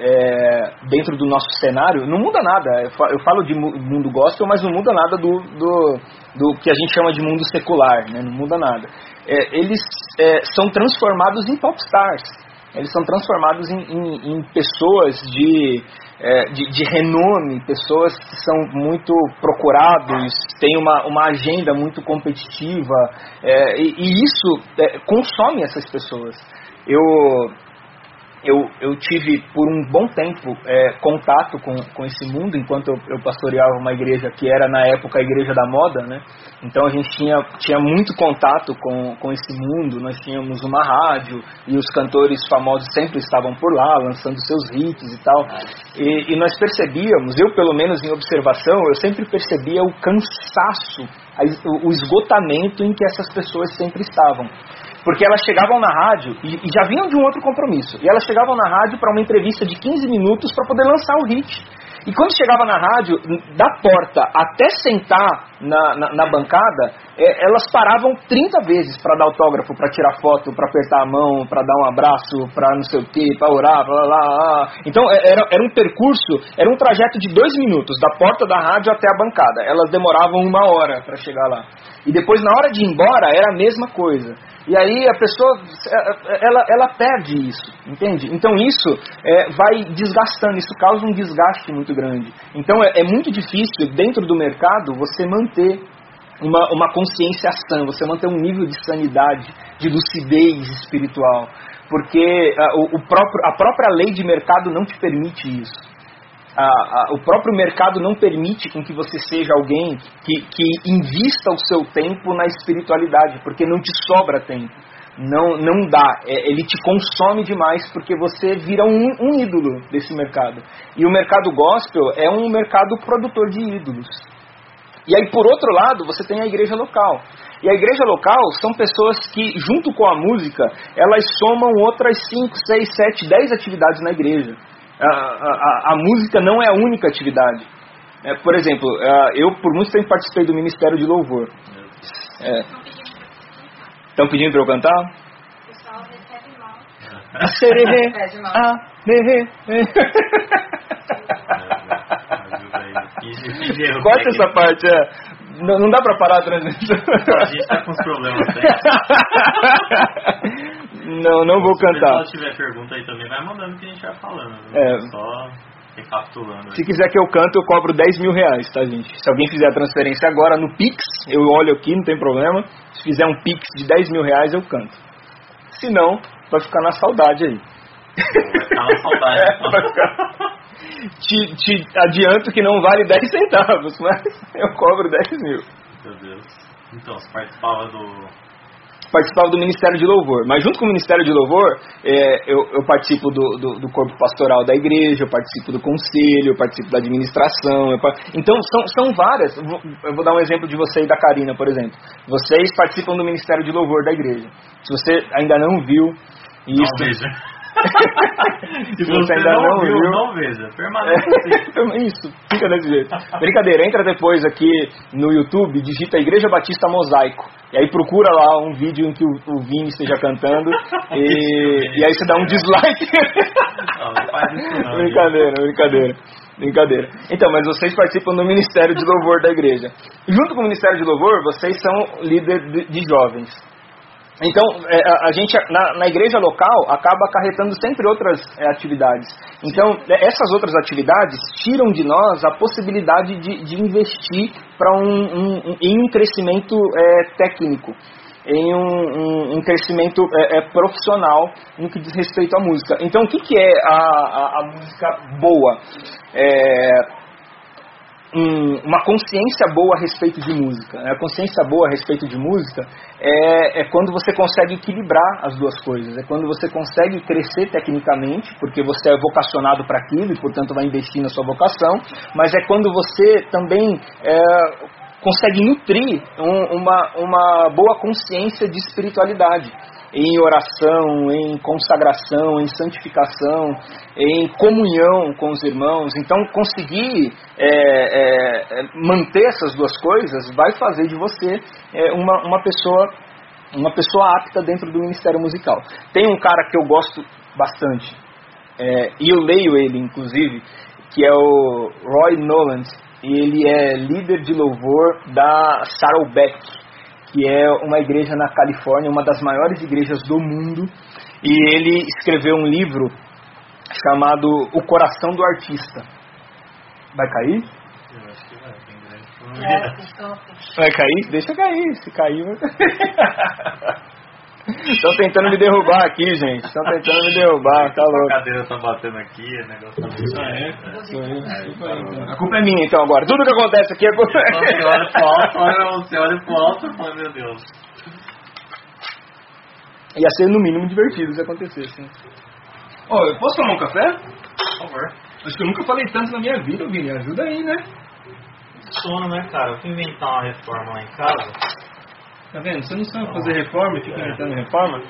dentro do nosso cenário, não muda nada. Eu falo de mundo gospel, mas não muda nada do, do, do que a gente chama de mundo secular, né? não muda nada é, eles é, são transformados em popstars. Eles são transformados em, em, em pessoas de, é, de, de, renome, pessoas que são muito procurados, têm uma, uma agenda muito competitiva, é, e, e, isso é, consome essas pessoas. Eu, eu, eu tive por um bom tempo é, contato com, com esse mundo enquanto eu, eu, pastoreava uma igreja que era na época a igreja da moda, né? Então a gente tinha, tinha muito contato com, com esse mundo, nós tínhamos uma rádio e os cantores famosos sempre estavam por lá, lançando seus hits e tal. E, e nós percebíamos, eu pelo menos em observação, eu sempre percebia o cansaço, o esgotamento em que essas pessoas sempre estavam. Porque elas chegavam na rádio e, e já vinham de um outro compromisso. E elas chegavam na rádio para uma entrevista de 15 minutos para poder lançar o hit. E quando chegava na rádio, da porta até sentar na, na, na bancada, é, elas paravam 30 vezes para dar autógrafo, para tirar foto, para apertar a mão, para dar um abraço, para não sei o que, para orar, blá, blá, blá. Então é, era, era um percurso, era um trajeto de dois minutos, da porta da rádio até a bancada. Elas demoravam uma hora para chegar lá. E depois, na hora de ir embora, era a mesma coisa. E aí a pessoa, ela, ela perde isso, entende? Então isso é, vai desgastando, isso causa um desgaste muito grande. Então é, é muito difícil, dentro do mercado, você manter uma, uma consciência sã, você manter um nível de sanidade, de lucidez espiritual. Porque a, o, o próprio, a própria lei de mercado não te permite isso a, a, o próprio mercado não permite com que você seja alguém que, que invista o seu tempo na espiritualidade, porque não te sobra tempo. Não, não dá, é, ele te consome demais porque você vira um, um ídolo desse mercado. E o mercado gospel é um mercado produtor de ídolos. E aí, por outro lado, você tem a igreja local. E a igreja local são pessoas que, junto com a música, elas somam outras 5, 6, 7, 10 atividades na igreja. A, a, a música não é a única atividade. É, por exemplo, é, eu por muito tempo participei do Ministério de Louvor. Estão é. pedindo para eu cantar? O pessoal recebe mal. A nerê. Corta essa parte, é. Não, não dá pra parar a transmissão. A gente tá com os problemas Não, não vou cantar. Se tiver pergunta aí também, vai mandando que a gente vai falando. Né? É. Só recapitulando. Se quiser que eu canto, eu cobro 10 mil reais, tá, gente? Se alguém fizer a transferência agora no Pix, eu olho aqui, não tem problema. Se fizer um Pix de 10 mil reais, eu canto. Se não, vai ficar na saudade aí. Vai ficar na saudade. é, vai ficar... te, te adianto que não vale 10 centavos, mas eu cobro 10 mil. Meu Deus. Então, você participava do participava do Ministério de Louvor. Mas junto com o Ministério de Louvor, é, eu, eu, participo do, do, do, corpo pastoral da igreja, eu participo do conselho, eu participo da administração. Então, são, são várias. Eu vou dar um exemplo de você e da Karina, por exemplo. Vocês participam do Ministério de Louvor da igreja. Se você ainda não viu... Isso, Se você ainda não, não viu, não veja. Permaneça assim. Isso, fica desse jeito. Brincadeira, entra depois aqui no YouTube, digita Igreja Batista Mosaico. E aí procura lá um vídeo em que o, o Vini esteja cantando e, e aí você dá um dislike. Não, não faz isso não. Brincadeira, brincadeira. Brincadeira. Então, mas vocês participam do Ministério de Louvor da igreja. Junto com o Ministério de Louvor, vocês são líder de, de jovens. Então, é, a gente, na, na, igreja local, acaba acarretando sempre outras é, atividades. Então, é, essas outras atividades tiram de nós a possibilidade de, de investir para um, um, em um crescimento é, técnico, em um, um, crescimento é, profissional no que diz respeito à música. Então, o que, que é a, a, a música boa? Um, uma consciência boa a respeito de música. Né? A consciência boa a respeito de música é, é, quando você consegue equilibrar as duas coisas. É quando você consegue crescer tecnicamente, porque você é vocacionado para aquilo e, portanto, vai investir na sua vocação, mas é quando você também é, consegue nutrir um, uma, uma boa consciência de espiritualidade em oração, em consagração, em santificação, em comunhão com os irmãos. Então, conseguir é, é, é, manter essas duas coisas vai fazer de você é, uma, uma pessoa uma pessoa apta dentro do ministério musical. Tem um cara que eu gosto bastante é, e eu leio ele, inclusive, que é o Roy Noland. E ele é líder de louvor da Saddleback que é uma igreja na Califórnia, uma das maiores igrejas do mundo, e ele escreveu um livro chamado O Coração do Artista. Vai cair? Eu acho que vai, tem grande Vai cair? Deixa cair, se cair. Estão tentando me derrubar aqui, gente. Estão tentando me derrubar, tá louco. A cadeira tá batendo aqui, o negócio tá muito é, é, A culpa é minha, então, agora. Tudo que acontece aqui é culpa então, Você olha pro alto, olha, você olha pro alto e fala, meu Deus. Ia ser no mínimo divertido se acontecesse. Né? Ó, oh, eu posso tomar um café? Por favor. Acho que eu nunca falei tanto na minha vida, Vini. Ajuda aí, né? Sono, né, cara? Eu fui inventar uma reforma lá em casa. Tá vendo? Você não sabe fazer reforma e fica inventando reforma?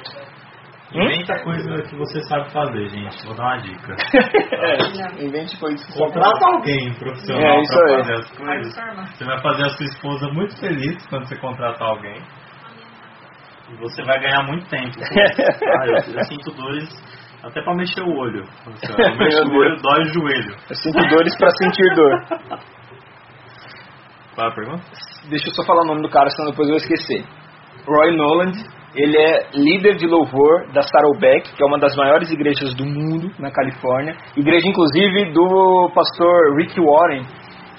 Inventa hum? coisa que você sabe fazer, gente. Vou dar uma dica. é, invente coisas que Contrata alguém profissional é, para fazer as coisas. Você vai fazer a sua esposa muito feliz quando você contratar alguém. E você vai ganhar muito tempo. ah, eu, eu sinto dores até para mexer o olho. Eu mexo o olho, dói o joelho. Eu sinto dores para sentir dor. Qual a pergunta? Deixa eu só falar o nome do cara, senão depois eu vou esquecer. Roy Noland, ele é líder de louvor da Saddleback, que é uma das maiores igrejas do mundo na Califórnia. Igreja, inclusive, do pastor Rick Warren,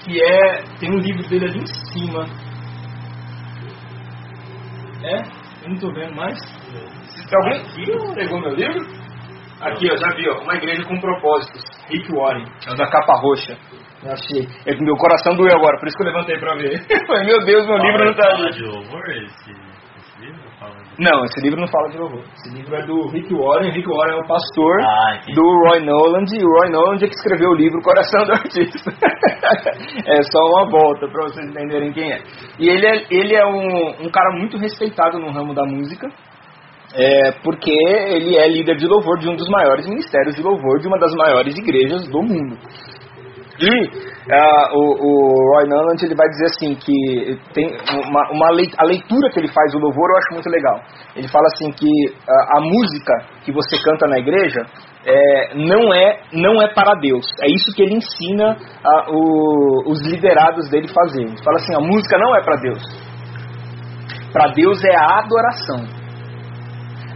que é. Tem um livro dele ali em cima. É? Eu não tô vendo mais. Tem alguém aqui pegou meu livro? Aqui, ó, já vi, ó. Uma igreja com propósitos. Rick Warren. É o da capa roxa. Eu achei. É que meu coração doeu agora, por isso que eu levantei pra ver. meu Deus, meu livro não tá ali. de louvor esse, esse livro? Não, esse livro não fala de louvor. Esse livro é do Rick Warren. Rick Warren é o pastor ah, do Roy Noland. E o Roy Noland é que escreveu o livro Coração do Artista. é só uma volta pra vocês entenderem quem é. E ele é, ele é um, um cara muito respeitado no ramo da música. É, porque ele é líder de louvor de um dos maiores ministérios de louvor de uma das maiores igrejas do mundo. E uh, o, o, Roy Noland ele vai dizer assim que tem uma, uma a leitura que ele faz do louvor eu acho muito legal. Ele fala assim que uh, a música que você canta na igreja é, não é não é para Deus. É isso que ele ensina uh, o, os liderados dele fazer. Ele fala assim, a música não é para Deus. Para Deus é a adoração.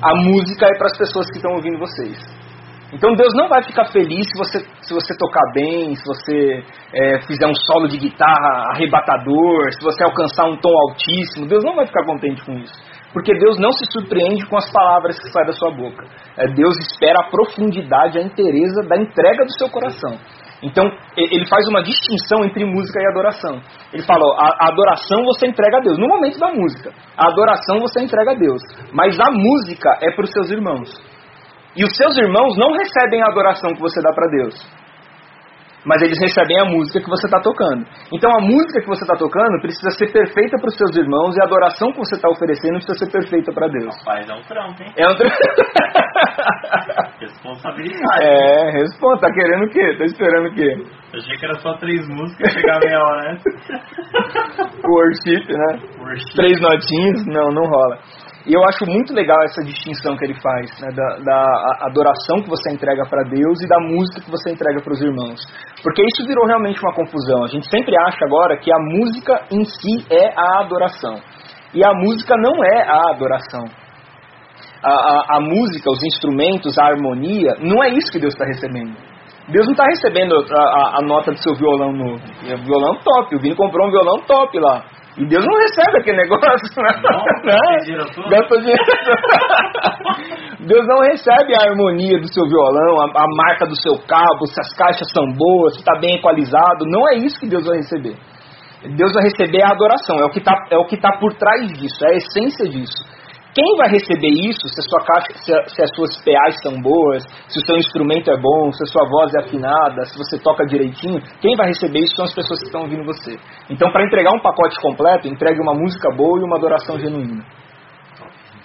A música é para as pessoas que estão ouvindo vocês. Então Deus não vai ficar feliz se você, se você tocar bem, se você é, fizer um solo de guitarra arrebatador, se você alcançar um tom altíssimo. Deus não vai ficar contente com isso. Porque Deus não se surpreende com as palavras que saem da sua boca. É, Deus espera a profundidade, a inteireza da entrega do seu coração. Então, ele faz uma distinção entre música e adoração. Ele fala, ó, a adoração você entrega a Deus, no momento da música. A adoração você entrega a Deus. Mas a música é para os seus irmãos. E os seus irmãos não recebem a adoração que você dá para Deus. Mas eles recebem a música que você está tocando. Então a música que você está tocando precisa ser perfeita para os seus irmãos e a adoração que você está oferecendo precisa ser perfeita para Deus. Rapaz, é um trampo, hein? É um trampo. Responsabilidade. É, responda. Tá querendo o quê? Tá esperando o quê? Eu achei que era só três músicas chegar meia hora, né? Worship, né? Worship. Três notinhas, não, não rola. E eu acho muito legal essa distinção que ele faz, né, da, da adoração que você entrega para Deus e da música que você entrega para os irmãos. Porque isso virou realmente uma confusão. A gente sempre acha agora que a música em si é a adoração. E a música não é a adoração. A, a, a música, os instrumentos, a harmonia, não é isso que Deus está recebendo. Deus não está recebendo a, a, nota do seu violão novo. É um violão top. O Vini comprou um violão top lá. E Deus não recebe aquele negócio. Não, não. Gasta dinheiro. Deus não recebe a harmonia do seu violão, a, a, marca do seu cabo, se as caixas são boas, se está bem equalizado. Não é isso que Deus vai receber. Deus vai receber a adoração. É o que está é tá por trás disso, é a essência disso. Quem vai receber isso se, a sua caixa, se, a, se, as suas PAs são boas, se o seu instrumento é bom, se a sua voz é afinada, se você toca direitinho? Quem vai receber isso são as pessoas que estão ouvindo você. Então, para entregar um pacote completo, entregue uma música boa e uma adoração genuína.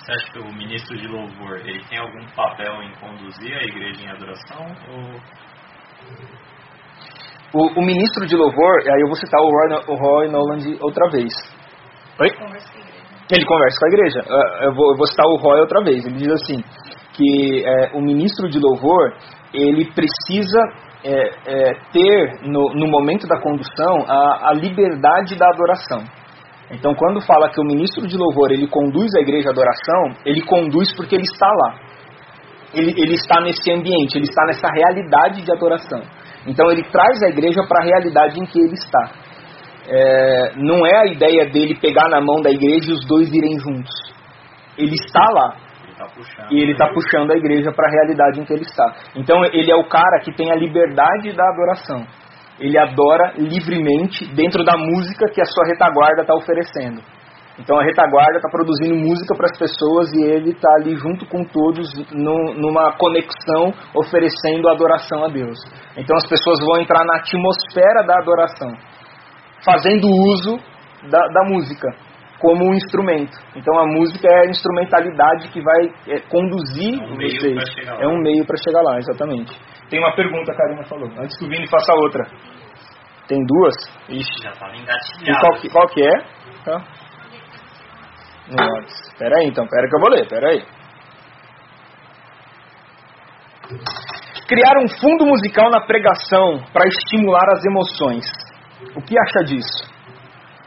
Você acha que o ministro de louvor ele tem algum papel em conduzir a igreja em adoração? Ou... O, o ministro de louvor, aí eu vou citar o Roy, o Roy Noland outra vez. Oi? Ele conversa com a igreja. Eu vou, eu vou citar o Roy outra vez. Ele diz assim que é, o ministro de louvor ele precisa é, é, ter no, no, momento da condução a, a, liberdade da adoração. Então, quando fala que o ministro de louvor ele conduz a igreja à adoração, ele conduz porque ele está lá. Ele, ele está nesse ambiente, ele está nessa realidade de adoração. Então, ele traz a igreja para a realidade em que ele está é, não é a ideia dele pegar na mão da igreja e os dois irem juntos. Ele está lá. Ele tá puxando, e ele está puxando a igreja para a realidade em que ele está. Então ele é o cara que tem a liberdade da adoração. Ele adora livremente dentro da música que a sua retaguarda está oferecendo. Então a retaguarda está produzindo música para as pessoas e ele está ali junto com todos no, numa conexão oferecendo adoração a Deus. Então as pessoas vão entrar na atmosfera da adoração fazendo uso da, da música como um instrumento. Então a música é a instrumentalidade que vai é, conduzir é um vocês. É um meio para chegar lá, exatamente. Tem uma pergunta, a Karina falou. Antes que o Vini faça outra. Tem duas? Ixi. Já tava engatilhado. E qual que, qual que é? Tá. Espera aí então, espera que eu vou ler, espera aí. Criar um fundo musical na pregação para estimular as emoções. O que acha disso?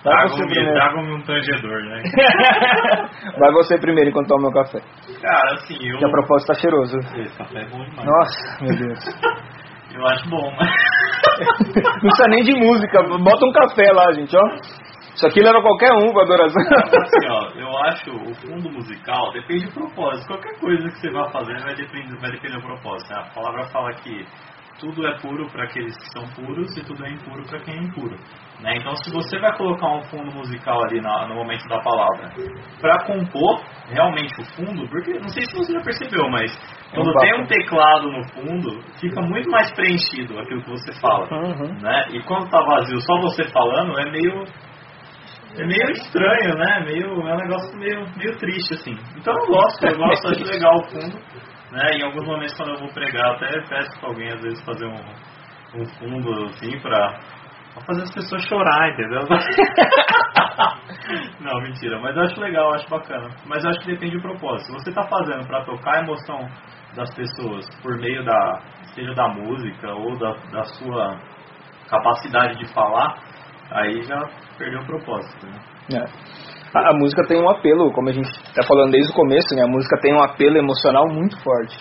Vai você primeiro. Traga-me um tangedor, né? Vai você primeiro enquanto toma meu café. Cara, assim, eu... Que a propósito tá cheiroso. Esse café é bom demais. Nossa, meu Deus. eu acho bom, mas... Não precisa nem de música. Bota um café lá, gente, ó. Isso aqui leva qualquer um pra adoração. Assim, ó, eu acho o fundo musical depende do propósito. Qualquer coisa que você vai fazer vai depender, vai depender do propósito. Né? A palavra fala que tudo é puro para aqueles que são puros e tudo é impuro para quem é impuro. Né? Então, se você vai colocar um fundo musical ali na, no momento da palavra para compor realmente o fundo, porque não sei se você já percebeu, mas quando tem um teclado no fundo, fica muito mais preenchido aquilo que você fala. Uhum. Né? E quando está vazio, só você falando, é meio é meio estranho, né? Meio, é um negócio meio, meio triste, assim. Então eu gosto, eu gosto, acho legal o fundo. Né? Em alguns momentos quando eu vou pregar, até peço para alguém às vezes fazer um, um fundo assim para fazer as pessoas chorar, entendeu? Não, mentira, mas eu acho legal, eu acho bacana. Mas eu acho que depende do propósito. Se você está fazendo para tocar a emoção das pessoas por meio da, seja da música ou da, da sua capacidade de falar, aí já perdeu o propósito. Né? É. A, a, música tem um apelo, como a gente está falando desde o começo, né? A música tem um apelo emocional muito forte,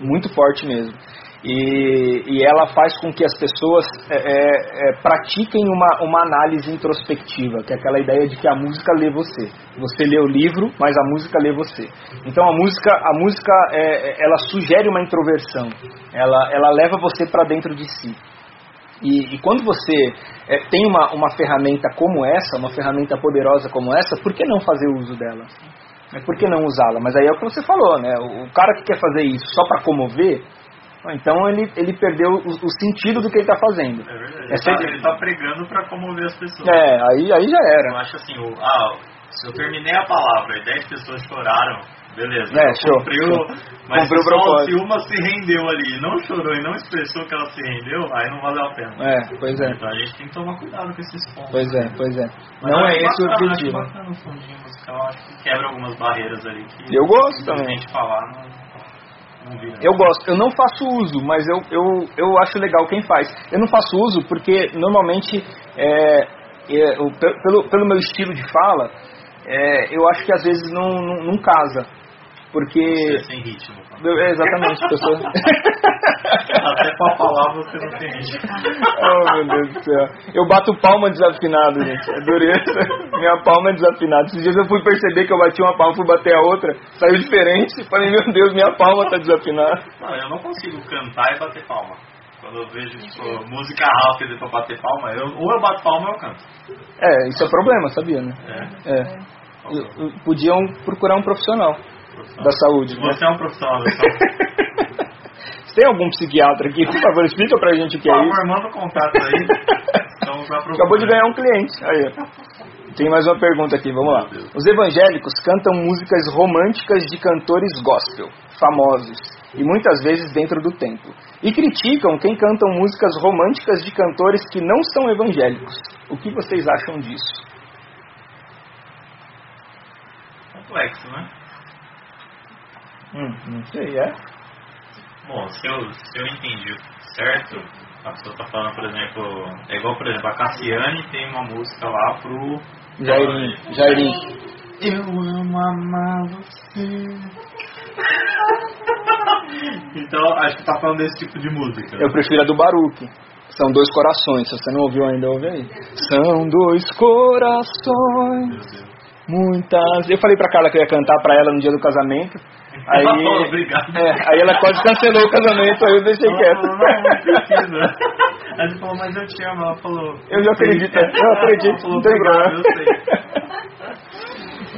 muito forte mesmo. E, e ela faz com que as pessoas é, é, é, pratiquem uma, uma análise introspectiva, que é aquela ideia de que a música lê você. Você lê o livro, mas a música lê você. Então a música, a música é, ela sugere uma introversão, ela, ela leva você para dentro de si. E, e quando você é, tem uma, uma ferramenta como essa, uma ferramenta poderosa como essa, por que não fazer uso dela? É, por que não usá-la? Mas aí é o que você falou, né? O, o cara que quer fazer isso só para comover, então ele, ele perdeu o, o, sentido do que ele está fazendo. É verdade. É sempre... Ele está pregando para comover as pessoas. É, aí, aí já era. Eu acho assim, o, ah, se eu terminei a palavra e 10 pessoas choraram, beleza. É, show, show. mas só propósito. se uma se rendeu ali, não chorou e não expressou que ela se rendeu, aí não valeu a pena. É, pois é. Então a gente tem que tomar cuidado com esses pontos. Pois é, pois é. Mas Não eu é esse o objetivo. Acho bacana o fundinho musical, acho que quebra algumas barreiras ali que Eu gosto também. a gente falar não, não vira. Eu gosto, eu não faço uso, mas eu, eu, eu acho legal quem faz. Eu não faço uso porque normalmente, é, é, pelo, pelo meu estilo de fala, é, eu acho que às vezes não, não, não casa. Porque. Você é sem ritmo. é, exatamente, pessoa. Até pra falar você não tem ritmo. oh meu Deus do céu. Eu bato palma desafinado, gente. É dureza. Minha palma é desafinada. Esses dias eu fui perceber que eu bati uma palma, fui bater a outra, saiu diferente. Falei, meu Deus, minha palma tá desafinada. Não, eu não consigo cantar e bater palma. Quando eu vejo tipo, música rápida pra bater palma, eu, ou eu bato palma ou eu canto. É, isso é problema, sabia, né? É. É. Eu- Podiam procurar um profissional Profissional. da saúde. né? Você é um profissional da saúde. Tem algum psiquiatra aqui? Por favor, explica pra gente o que Por é isso. favor, manda o contato aí. Acabou de ganhar um cliente. Aí. Tem mais uma pergunta aqui, vamos lá. Os evangélicos cantam músicas românticas de cantores gospel, famosos, e muitas vezes dentro do templo. E criticam quem cantam músicas românticas de cantores que não são evangélicos. O que vocês acham disso? Complexo, né? Hum, não sei, é? Bom, se eu, se eu entendi certo, a pessoa tá falando, por exemplo, é igual, por exemplo, a Cassiane tem uma música lá pro. Jairinho, Jairinho. Eu amo amar você. então, acho que tá falando desse tipo de música. Eu prefiro a do Baruque. São dois corações. Se você não ouviu ainda, ouve aí. São dois corações, Meu Deus. muitas. Eu falei pra Carla que eu ia cantar pra ela no dia do casamento. Aí, Ela falou, obrigado. É, aí ela quase cancelou o casamento, aí eu deixei Ela quieto. não, não precisa. Aí ele falou, mas eu te amo. Ela falou. Eu já acredito, eu Ela acredito, falou, não tem eu problema. sei.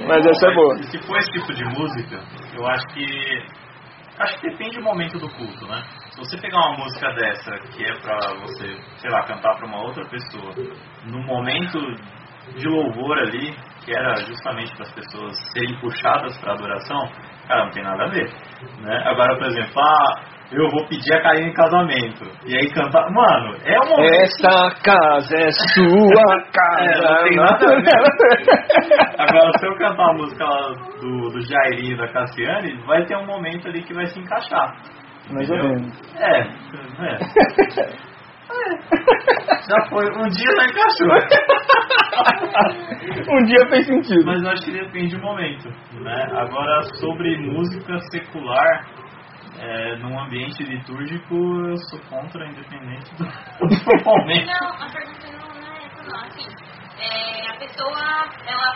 Mas essa é boa. Se for esse tipo de música, eu acho que. Acho que depende do momento do culto, né? Se você pegar uma música dessa que é pra você, sei lá, cantar pra uma outra pessoa, no momento de louvor ali, que era justamente para as pessoas serem puxadas pra adoração, cara, não tem nada a ver. Né? Agora, por exemplo, ah, eu vou pedir a Karine em casamento. E aí cantar. Mano, é um momento. Essa casa é sua casa. É, não tem nada a ver. Agora, se eu cantar a música do, do Jairinho e da Cassiane, vai ter um momento ali que vai se encaixar. Mais ou menos. É, é. Já foi. Um dia já encaixou. um dia fez sentido. Mas eu acho que depende do momento. Né? Agora, sobre música secular, é, num ambiente litúrgico, eu sou contra, independente do, do momento. Não, a pergunta não, não é essa não. Assim, é, a pessoa, ela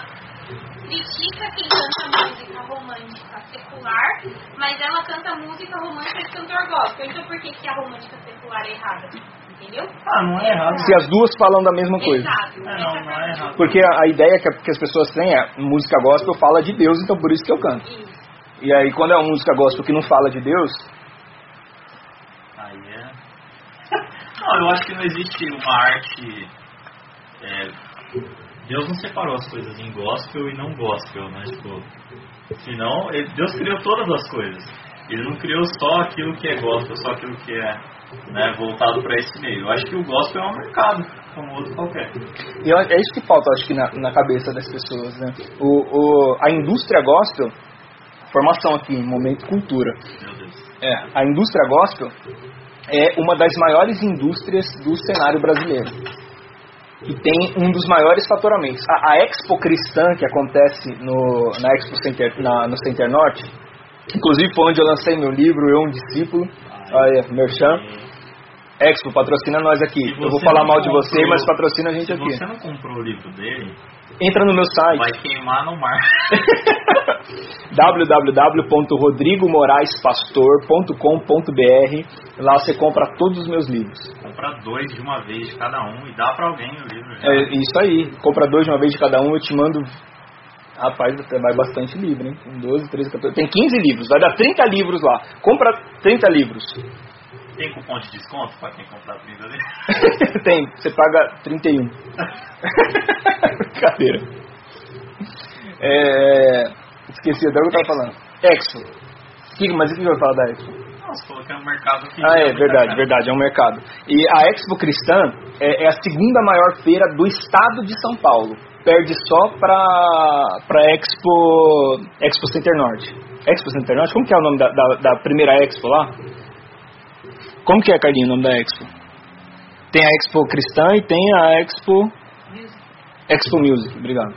critica quem canta música romântica secular, mas ela canta música romântica de cantor gospel. Então por que, que a romântica secular é errada? Entendeu? Ah, não é errado. Se as duas falam da mesma coisa. Exato. É, não, não é errado. Porque a, a ideia que, que as pessoas têm é música gospel fala de Deus, então por isso que eu canto. Isso. E aí quando é uma música gospel que não fala de Deus, Aí é. Não, eu acho que não existe uma arte. é, Deus não separou as coisas em gospel e não gospel, né? Tipo, senão, Deus criou todas as coisas. Ele não criou só aquilo que é gospel, só aquilo que é né, voltado para esse meio. Eu acho que o gospel é um mercado, como outro qualquer. E é isso que falta, acho que, na, na cabeça das pessoas, né? O, o, a indústria gospel, formação aqui, momento cultura. Meu Deus. É, a indústria gospel é uma das maiores indústrias do cenário brasileiro. E tem um dos maiores faturamentos. A, a Expo Cristã, que acontece no, na Expo Center, na, no Center Norte, inclusive foi onde eu lancei meu livro, Eu um Discípulo, olha, Merchan. Expo, patrocina nós aqui. Se Eu vou falar mal de você, mas patrocina a gente Se aqui. você não comprou o livro dele, Entra no meu site. vai queimar no mar. www.rodrigomoraespastor.com.br Lá você compra todos os meus livros. Compra dois de uma vez de cada um e dá pra alguém o livro. já. É isso aí. Compra dois de uma vez de cada um, eu te mando. Rapaz, vai bastante livro, hein? Tem 12, 13, 14. Tem 15 livros, vai dar 30 livros lá. Compra 30 livros. Tem cupom de desconto pra quem comprar 30 ali? Tem, você paga 31. Brincadeira. É, esqueci até o que eu tava falando. Expo. Que, mas o que eu vou falar da Expo? Nossa, falou que é um mercado que. Ah, é verdade, verdade, é um mercado. E a Expo Cristã é, é a segunda maior feira do estado de São Paulo. Perde só para para Expo Expo Center Norte. Expo Center Norte? Como que é o nome da, da, da primeira Expo lá? Como que é, Carlinhos, o nome da Expo? Tem a Expo Cristã e tem a Expo Expo Music, obrigado.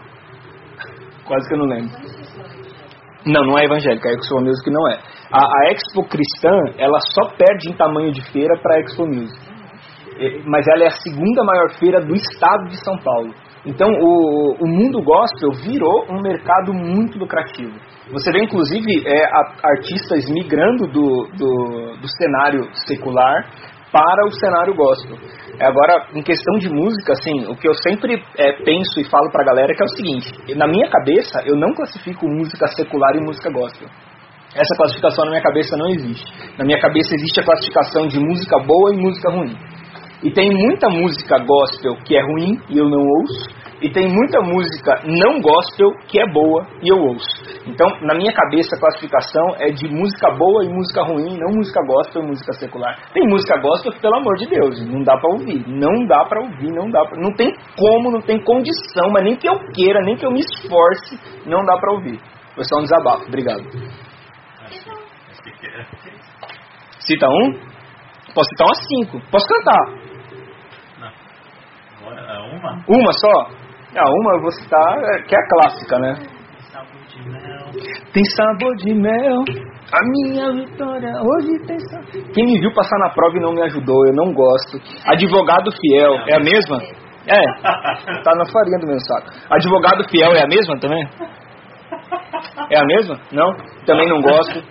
Quase que eu não lembro. Não, não é evangélica, a Expo Music não é. A, a Expo Cristã, ela só perde em tamanho de feira para a Expo Music. E- Mas ela é a segunda maior feira do estado de São Paulo. Então, o, o mundo gospel virou um mercado muito lucrativo. Você vê, inclusive, é, a- artistas migrando do, do, do cenário secular para o cenário gospel. É, Agora, em questão de música, assim, o que eu sempre é, penso e falo pra galera é que é o seguinte: na minha cabeça, eu não classifico música secular e música gospel. Essa classificação na minha cabeça não existe. Na minha cabeça existe a classificação de música boa e música ruim. E tem muita música gospel que é ruim e eu não ouço. E tem muita música não gospel que é boa e eu ouço. Então, na minha cabeça, a classificação é de música boa e música ruim, não música gospel e música secular. Tem música gospel que, pelo amor de Deus, não dá pra ouvir. Não dá pra ouvir, não dá pra... Não tem como, não tem condição, mas nem que eu queira, nem que eu me esforce, não dá pra ouvir. Foi só um desabafo. Obrigado. Cita um? Posso citar umas cinco. Posso cantar. É uma? Uma só? Ah, uma eu vou citar, é, que é a clássica, né? Tem sabor de mel, a minha vitória hoje tem sabor. Quem me viu passar na prova e não me ajudou, eu não gosto. Advogado fiel, é a mesma? É, tá na farinha do meu saco. Advogado fiel é a mesma também? É a mesma? Não? Também não gosto.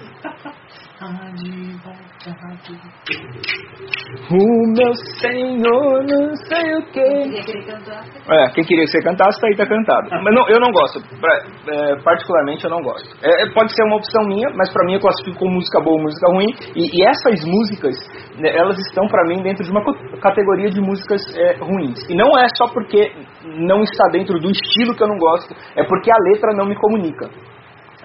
O meu Senhor, não sei o que. Queria que ele cantasse. É, quem queria que você cantasse, tá aí, tá cantado. Mas não, eu não gosto. Pra- é, particularmente, eu não gosto. É, é, pode ser uma opção minha, mas pra mim eu classifico como música boa ou música ruim. E, e essas músicas, né, elas estão pra mim dentro de uma categoria de músicas é, ruins. E não é só porque não está dentro do estilo que eu não gosto, é porque a letra não me comunica.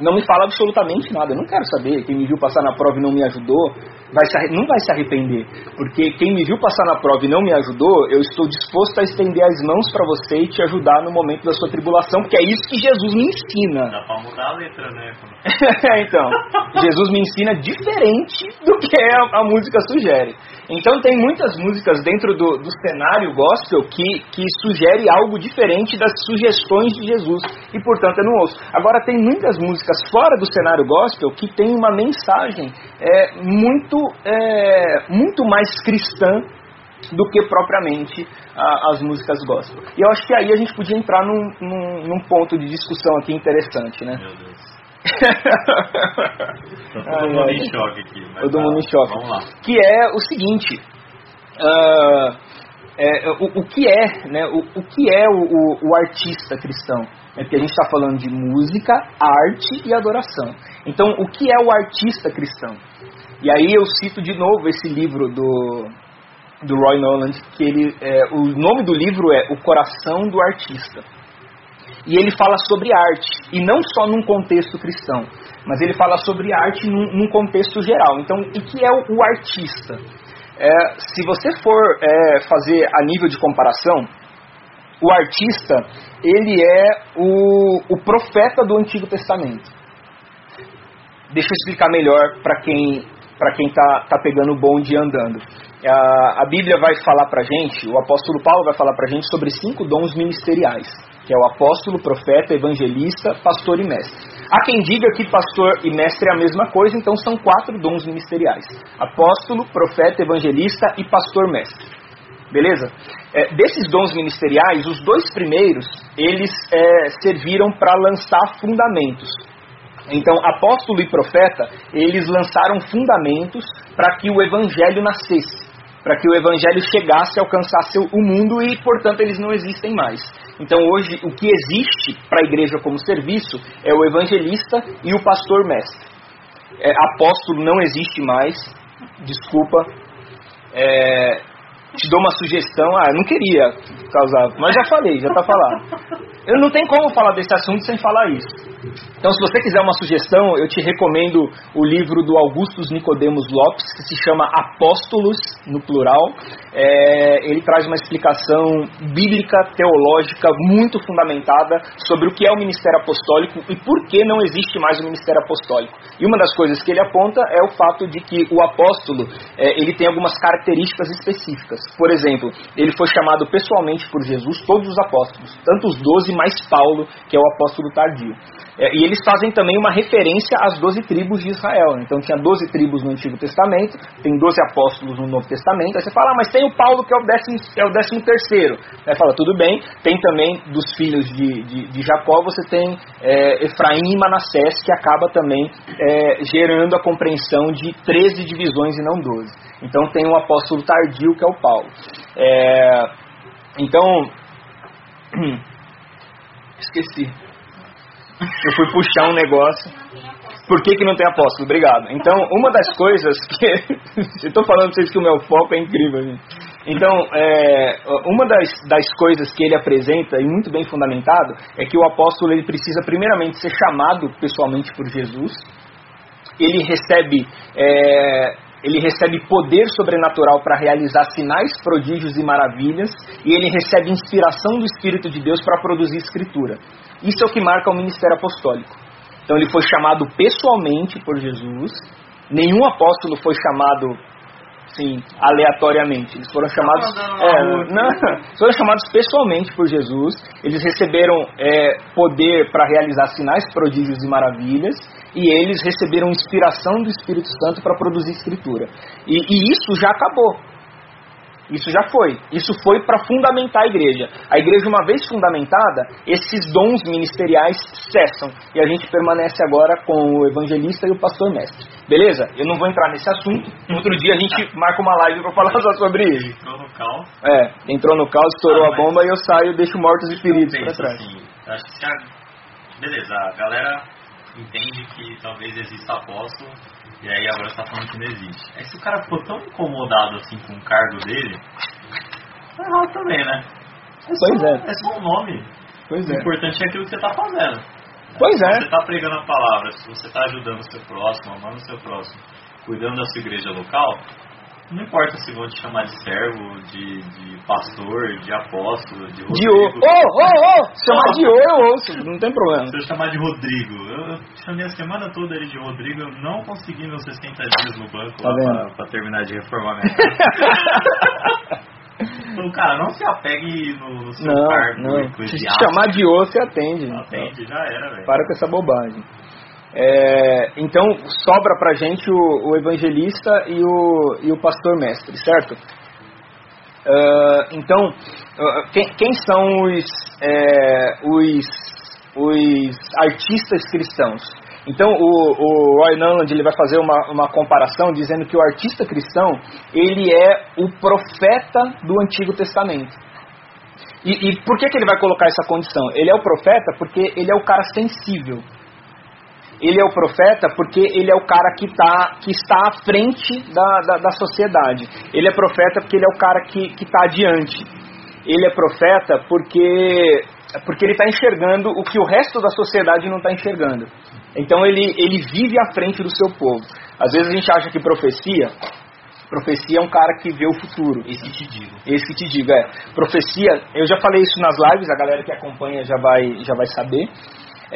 Não me fala absolutamente nada. Eu não quero saber. Quem me viu passar na prova e não me ajudou, vai se não vai se arrepender. Porque quem me viu passar na prova e não me ajudou, eu estou disposto a estender as mãos para você e te ajudar no momento da sua tribulação, porque é isso que Jesus me ensina. Dá pra mudar a letra, né? então, Jesus me ensina diferente do que a, a música sugere. Então tem muitas músicas dentro do, do cenário gospel que, que sugere algo diferente das sugestões de Jesus. E portanto eu não ouço. Agora tem muitas músicas fora do cenário gospel que tem uma mensagem é, muito, é, muito mais cristã do que propriamente a- as músicas gospel. E eu acho que aí a gente podia entrar num, num, num ponto de discussão aqui interessante, né? Meu Deus. Todo mundo em choque aqui. Todo mundo em choque. Vamos lá. Que é o seguinte. ah, é, o, o que é, né, o, o que é o- o artista cristão? É porque a gente está falando de música, arte e adoração. Então, o que é o artista cristão? E aí eu cito de novo esse livro do, do Roy Noland, que ele, é, o nome do livro é O Coração do Artista. E ele fala sobre arte, e não só num contexto cristão, mas ele fala sobre arte num, num contexto geral. Então, o que é o, o artista? É, se você for é, fazer a nível de comparação, o artista ele é o, o profeta do Antigo Testamento. Deixa eu explicar melhor para quem para quem tá, tá pegando o bonde e andando. A, a Bíblia vai falar para gente, o apóstolo Paulo vai falar para gente sobre cinco dons ministeriais, que é o apóstolo, profeta, evangelista, pastor e mestre. Há quem diga que pastor e mestre é a mesma coisa, então são quatro dons ministeriais: apóstolo, profeta, evangelista e pastor mestre. Beleza? É, desses dons ministeriais, os dois primeiros, eles é, serviram para lançar fundamentos. Então, apóstolo e profeta, eles lançaram fundamentos para que o evangelho nascesse, para que o evangelho chegasse alcançasse o mundo e, portanto, eles não existem mais. Então, hoje, o que existe para a igreja como serviço é o evangelista e o pastor mestre. É, apóstolo não existe mais, desculpa. É, te dou uma sugestão, ah, eu não queria causar, mas já falei, já tá falado. Eu não tenho como falar desse assunto sem falar isso. Então, se você quiser uma sugestão, eu te recomendo o livro do Augustus Nicodemos Lopes, que se chama Apóstolos, no plural. É, ele traz uma explicação bíblica, teológica, muito fundamentada sobre o que é o ministério apostólico e por que não existe mais o ministério apostólico. E uma das coisas que ele aponta é o fato de que o apóstolo é, ele tem algumas características específicas. Por exemplo, ele foi chamado pessoalmente por Jesus, todos os apóstolos, tanto os doze mais Paulo, que é o apóstolo tardio. É, e eles fazem também uma referência às doze tribos de Israel. Então tinha doze tribos no Antigo Testamento, tem doze apóstolos no Novo Testamento. Aí você fala, ah, mas tem o Paulo que é o décimo, é o décimo terceiro. Aí fala, tudo bem, tem também dos filhos de, de, de Jacó, você tem é, Efraim e Manassés, que acaba também é, gerando a compreensão de 13 divisões e não 12. Então tem o apóstolo tardio, que é o Paulo. É, então, esqueci. Eu fui puxar um negócio. Por que, que não tem apóstolo? Obrigado. Então, uma das coisas que. estou falando para vocês que o meu foco é incrível, gente. Então, é, uma das, das coisas que ele apresenta, e muito bem fundamentado, é que o apóstolo ele precisa, primeiramente, ser chamado pessoalmente por Jesus. Ele recebe. É, ele recebe poder sobrenatural para realizar sinais, prodígios e maravilhas, e ele recebe inspiração do Espírito de Deus para produzir escritura. Isso é o que marca o ministério apostólico. Então ele foi chamado pessoalmente por Jesus. Nenhum apóstolo foi chamado sim, aleatoriamente. Eles foram chamados, é, não, foram chamados pessoalmente por Jesus. Eles receberam é, poder para realizar sinais, prodígios e maravilhas. E eles receberam inspiração do Espírito Santo para produzir escritura. E, e isso já acabou. Isso já foi. Isso foi para fundamentar a igreja. A igreja, uma vez fundamentada, esses dons ministeriais cessam. E a gente permanece agora com o evangelista e o pastor mestre. Beleza? Eu não vou entrar nesse assunto. Outro dia a gente marca uma live para falar só sobre isso. Entrou no caos. É, entrou no caos, estourou Ah, a bomba e eu saio e deixo mortos e feridos para trás. assim, acho que se a... Beleza, a galera entende que talvez exista apóstolo, e aí agora você tá falando que não existe. Aí se o cara ficou tão incomodado assim com o cargo dele, tá errado também, né? Pois só, é. É só um nome. Pois O é. importante é aquilo que você tá fazendo. Pois Se é. você tá pregando a palavra, se você tá ajudando o seu próximo, amando o seu próximo, cuidando da sua igreja local, não importa se vão te chamar de servo, de, de pastor, de apóstolo, de De ô, Rodrigo. ô, ô, ô, se chamar de ô eu ouço, não tem problema. Se eu chamar de Rodrigo, eu, eu chamei a semana toda ele de Rodrigo, eu não consegui meus 60 dias no banco Tá lá pra, pra terminar de reformar minha casa. Então, cara, não se apegue no, no seu Não, cargo não. Se chamar de ô, você atende. Atende, já era, velho. Para com essa bobagem. É, então, sobra pra gente o, o evangelista e o, e o pastor mestre, certo? Ah, então, ah, quem, quem são os, é, os, os artistas cristãos? Então, o, o Roy Nuland ele vai fazer uma, uma comparação dizendo que o artista cristão ele é o profeta do Antigo Testamento. E, e por que, que ele vai colocar essa condição? Ele é o profeta porque ele é o cara sensível. Ele é o profeta porque ele é o cara que, tá, que está à frente da, da, da sociedade. Ele é profeta porque ele é o cara que está adiante. Ele é profeta porque, porque ele está enxergando o que o resto da sociedade não está enxergando. Então ele, ele vive à frente do seu povo. Às vezes a gente acha que profecia, profecia é um cara que vê o futuro. Esse que te digo. Esse que te digo, é. Profecia, eu já falei isso nas lives, a galera que acompanha já vai, já vai saber.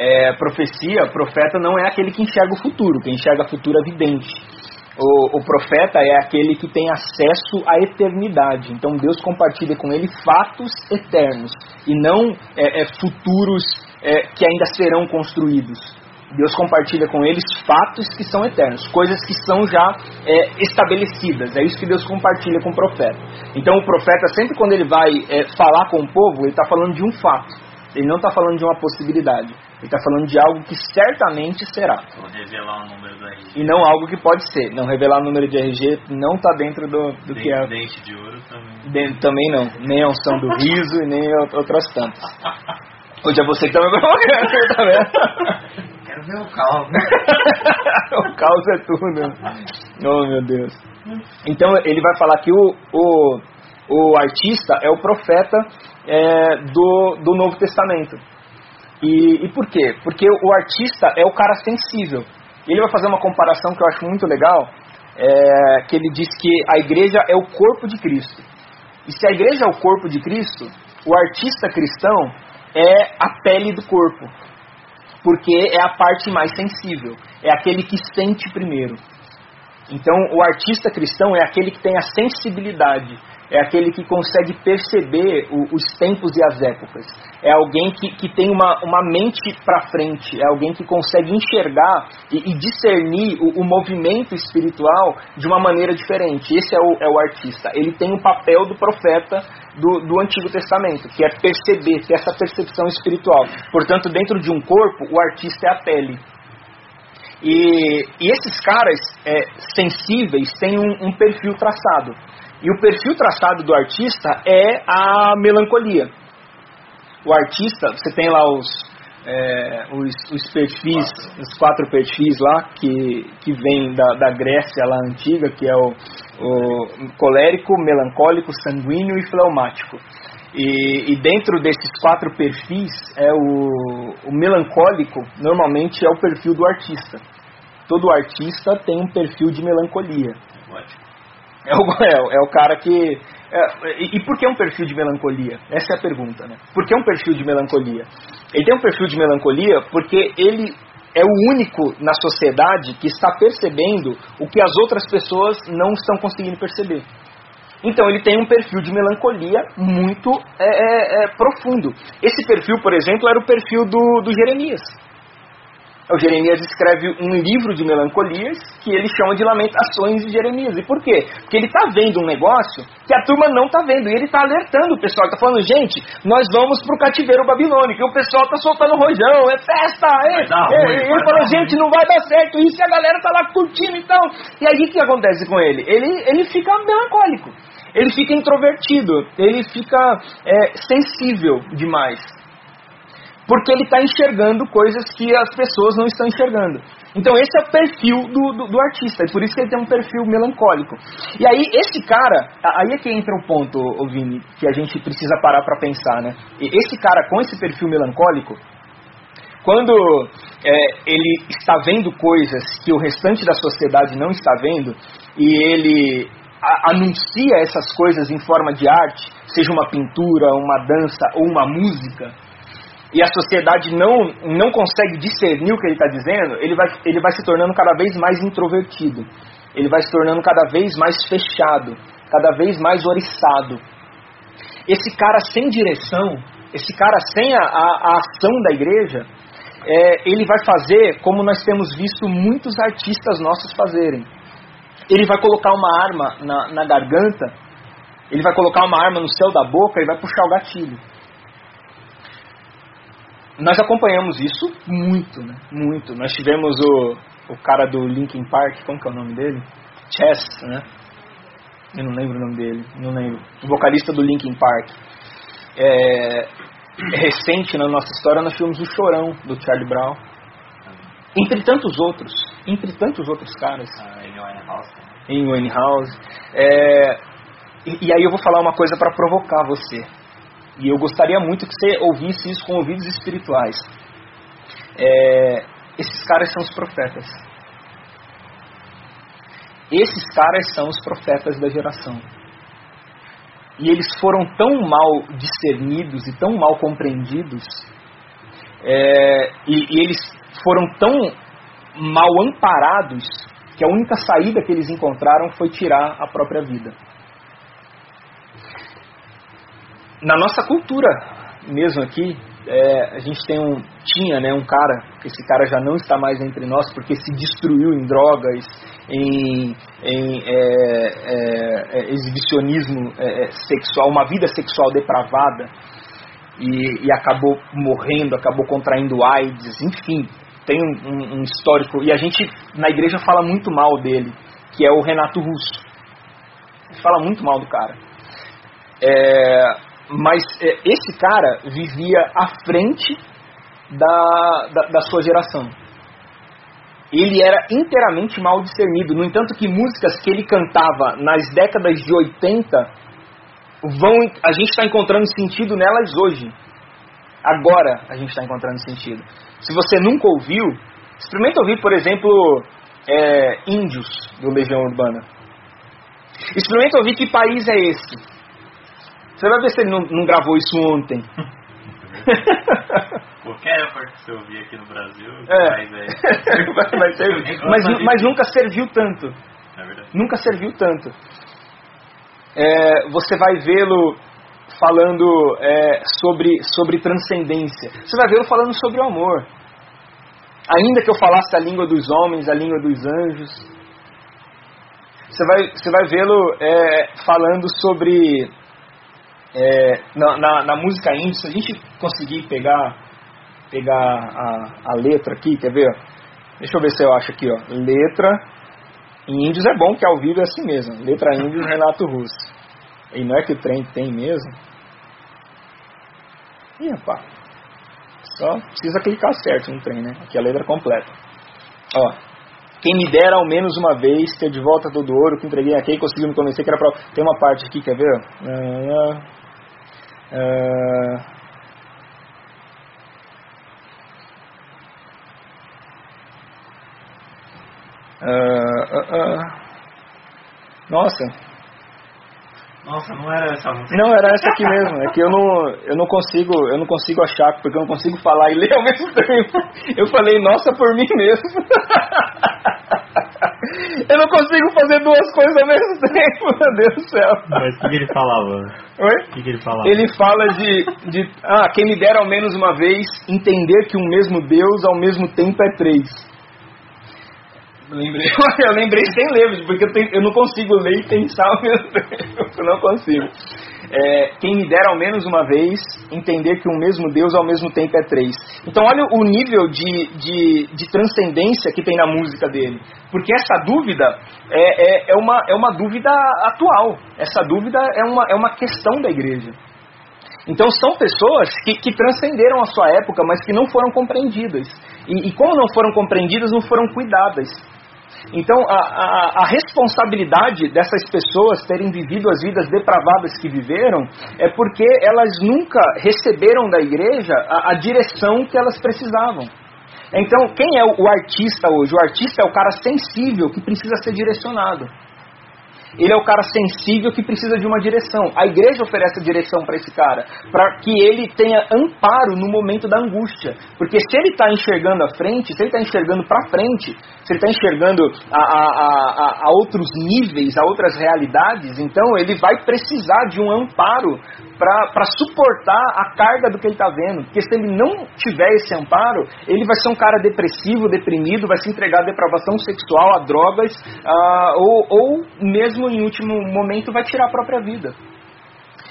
É, profecia, profeta não é aquele que enxerga o futuro, quem enxerga o futuro vidente. O, o profeta é aquele que tem acesso à eternidade. Então Deus compartilha com ele fatos eternos e não é, é, futuros é, que ainda serão construídos. Deus compartilha com eles fatos que são eternos, coisas que são já é, estabelecidas. É isso que Deus compartilha com o profeta. Então o profeta, sempre quando ele vai é, falar com o povo, ele está falando de um fato. Ele não está falando de uma possibilidade. Ele está falando de algo que certamente será. Vou revelar o número da RG. E não algo que pode ser. Não revelar o número de RG não está dentro do, do que é. Dente de ouro também. Também não. Nem a unção do riso e nem outras tantas. Hoje é você que está me provocando, tá vendo? Quero ver o caos. o caos é tudo. Oh, meu Deus. Então, ele vai falar que o, o, o artista é o profeta é, do, do Novo Testamento. E, e por quê? Porque o artista é o cara sensível. Ele vai fazer uma comparação que eu acho muito legal, é, que ele diz que a igreja é o corpo de Cristo. E se a igreja é o corpo de Cristo, o artista cristão é a pele do corpo. Porque é a parte mais sensível, é aquele que sente primeiro. Então, o artista cristão é aquele que tem a sensibilidade, é aquele que consegue perceber o, os tempos e as épocas. É alguém que, que tem uma, uma mente para frente, é alguém que consegue enxergar e, e discernir o, o, movimento espiritual de uma maneira diferente. Esse é o, é o artista. Ele tem o papel do profeta do, do Antigo Testamento, que é perceber, ter essa percepção espiritual. Portanto, dentro de um corpo, o artista é a pele. E, e esses caras é, sensíveis têm um, um perfil traçado. E o perfil traçado do artista é a melancolia. O artista, você tem lá os, é, os, os, perfis, os quatro perfis lá, que, que vem da, da Grécia lá antiga, que é o, o colérico, melancólico, sanguíneo e fleumático. E, e, dentro desses quatro perfis, é o, o melancólico normalmente é o perfil do artista. Todo artista tem um perfil de melancolia. Ótimo. É o, é, é o cara que. É, e, e por que um perfil de melancolia? Essa é a pergunta, né? Por que um perfil de melancolia? Ele tem um perfil de melancolia porque ele é o único na sociedade que está percebendo o que as outras pessoas não estão conseguindo perceber. Então ele tem um perfil de melancolia muito é, é, é profundo. Esse perfil, por exemplo, era o perfil do, do Jeremias. O Jeremias escreve um livro de melancolias que ele chama de Lamentações de Jeremias. E por quê? Porque ele está vendo um negócio que a turma não está vendo. E ele está alertando o pessoal. Está falando, gente, nós vamos para o cativeiro babilônico. E o pessoal está soltando rojão, é festa. É, é, ruim, ele falou, gente, não vai dar certo isso. E a galera está lá curtindo então. E aí o que acontece com ele? Ele, ele fica melancólico. Ele fica introvertido. Ele fica é, sensível demais porque ele está enxergando coisas que as pessoas não estão enxergando. Então esse é o perfil do, do, do, artista, e por isso que ele tem um perfil melancólico. E aí esse cara, aí é que entra o ponto, Vini, que a gente precisa parar para pensar, né? Esse cara com esse perfil melancólico, quando é, ele está vendo coisas que o restante da sociedade não está vendo, e ele a, anuncia essas coisas em forma de arte, seja uma pintura, uma dança ou uma música, e a sociedade não, não consegue discernir o que ele está dizendo, ele vai, ele vai se tornando cada vez mais introvertido. Ele vai se tornando cada vez mais fechado, cada vez mais oriçado. Esse cara sem direção, esse cara sem a, a, a ação da igreja, é, ele vai fazer como nós temos visto muitos artistas nossos fazerem. Ele vai colocar uma arma na, na garganta, ele vai colocar uma arma no céu da boca e vai puxar o gatilho nós acompanhamos isso muito, né? Muito. Nós tivemos o, o cara do Linkin Park, como que é o nome dele? Chess, né? Eu não lembro o nome dele, não lembro. O vocalista do Linkin Park. É, recente na nossa história nós tivemos o Chorão do Charlie Brown. Entre tantos outros, entre tantos outros caras. Ah, em Winehouse. Em Winehouse. É, e, e aí eu vou falar uma coisa para provocar você. E eu gostaria muito que você ouvisse isso com ouvidos espirituais. É, esses caras são os profetas. Esses caras são os profetas da geração. E eles foram tão mal discernidos e tão mal compreendidos, é, e, e eles foram tão mal amparados, que a única saída que eles encontraram foi tirar a própria vida. Na nossa cultura mesmo aqui, é, a gente tem um, tinha né, um cara, esse cara já não está mais entre nós porque se destruiu em drogas, em, em é, é, é exibicionismo é, é, sexual, uma vida sexual depravada e, e, acabou morrendo, acabou contraindo AIDS, enfim, tem um, um, histórico. E a gente na igreja fala muito mal dele, que é o Renato Russo. Fala muito mal do cara. É, mas é, esse cara vivia à frente da, da, da, sua geração. Ele era inteiramente mal discernido. No entanto, que músicas que ele cantava nas décadas de 80 vão, a gente está encontrando sentido nelas hoje. Agora a gente está encontrando sentido. Se você nunca ouviu, experimenta ouvir, por exemplo, é, Índios, do Legião Urbana. Experimenta ouvir que país é esse. Você vai ver se ele não, não gravou isso ontem. Qualquer época que você ouvir aqui no Brasil, É. país é? Vai- vai servir. mas, mas nunca serviu tanto. É verdade. Nunca serviu tanto. É, você vai vê-lo falando é, sobre, sobre transcendência. Você vai vê-lo falando sobre o amor. Ainda que eu falasse a língua dos homens, a língua dos anjos. Você vai, você vai vê-lo é, falando sobre. É, na, na, na música índia, se a gente conseguir pegar, pegar a, a letra aqui, quer ver? Deixa eu ver se eu acho aqui, ó. Letra em índios é bom, que ao vivo é assim mesmo. Letra índios, Renato Russo. E não é que o trem tem mesmo? Ih, rapaz. Só precisa clicar certo no trem, né? Aqui a letra completa. Ó. Quem me dera ao menos uma vez ter de volta todo o ouro que entreguei a quem conseguiu me convencer que era pra. Tem uma parte aqui, quer ver? Ah, ah, ah. Nossa, Nossa, não era essa música. Não, era essa aqui mesmo. É que eu não, eu não consigo, eu não consigo achar, porque eu não consigo falar e ler ao mesmo tempo. Eu falei, nossa, por mim mesmo. Eu não consigo fazer duas coisas ao mesmo tempo, meu Deus do céu. Mas o que, que ele falava? Oi? O que, que ele falava? Ele fala de, de, ah, quem me dera ao menos uma vez entender que um mesmo Deus ao mesmo tempo é três. Lembrei, eu lembrei sem ler, porque eu, tenho- eu não consigo ler e pensar ao mesmo tempo. Eu não consigo. É, quem me dera ao menos uma vez entender que um mesmo Deus ao mesmo tempo é três. Então olha o nível de, de, de transcendência que tem na música dele. Porque essa dúvida é, é, é, uma, é uma dúvida atual. Essa dúvida é uma, é uma questão da igreja. Então são pessoas que, que transcenderam a sua época, mas que não foram compreendidas. E, e como não foram compreendidas, não foram cuidadas. Então a, a, a responsabilidade dessas pessoas terem vivido as vidas depravadas que viveram é porque elas nunca receberam da igreja a, a direção que elas precisavam. Então, quem é o artista hoje? O artista é o cara sensível que precisa ser direcionado. Ele é o cara sensível que precisa de uma direção. A igreja oferece a direção para esse cara, para que ele tenha amparo no momento da angústia. Porque se ele está enxergando a frente, se ele está enxergando para frente, se ele está enxergando a, a, a, a outros níveis, a outras realidades, então ele vai precisar de um amparo para suportar a carga do que ele está vendo. Porque se ele não tiver esse amparo, ele vai ser um cara depressivo, deprimido, vai se entregar à depravação sexual, a drogas, ah, ou, ou mesmo em último momento vai tirar a própria vida.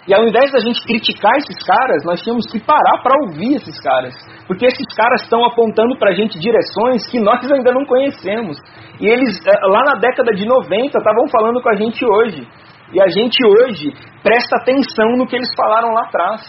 E ao invés da gente criticar esses caras, nós tínhamos que parar para ouvir esses caras. Porque esses caras estão apontando para a gente direções que nós ainda não conhecemos. E eles, eh, lá na década de 90, estavam falando com a gente hoje. E a gente hoje presta atenção no que eles falaram lá atrás.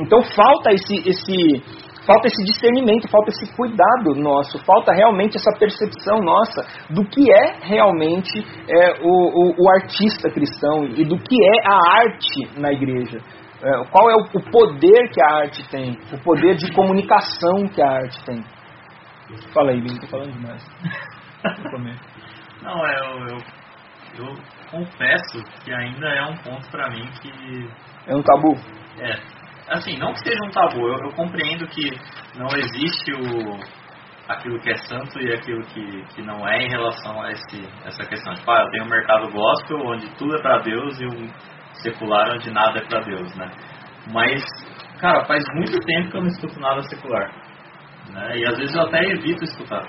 Então falta esse, esse, falta esse discernimento, falta esse cuidado nosso, falta realmente essa percepção nossa do que é realmente é, o, o, o artista cristão e do que é a arte na igreja. É, qual é o, o poder que a arte tem, o poder de comunicação que a arte tem. Fala aí, tô falando demais. Não, é, eu, eu, eu confesso que ainda é um ponto pra mim que É um tabu? É, assim, não que seja um tabu, eu, eu compreendo que não existe o aquilo que é santo e aquilo que, que não é em relação a esse, essa questão. Tipo, ah, eu tenho um mercado gospel onde tudo é pra Deus e um secular onde nada é pra Deus, né? Mas, cara, faz muito tempo que eu não escuto nada secular. Né? E às vezes eu até evito escutar.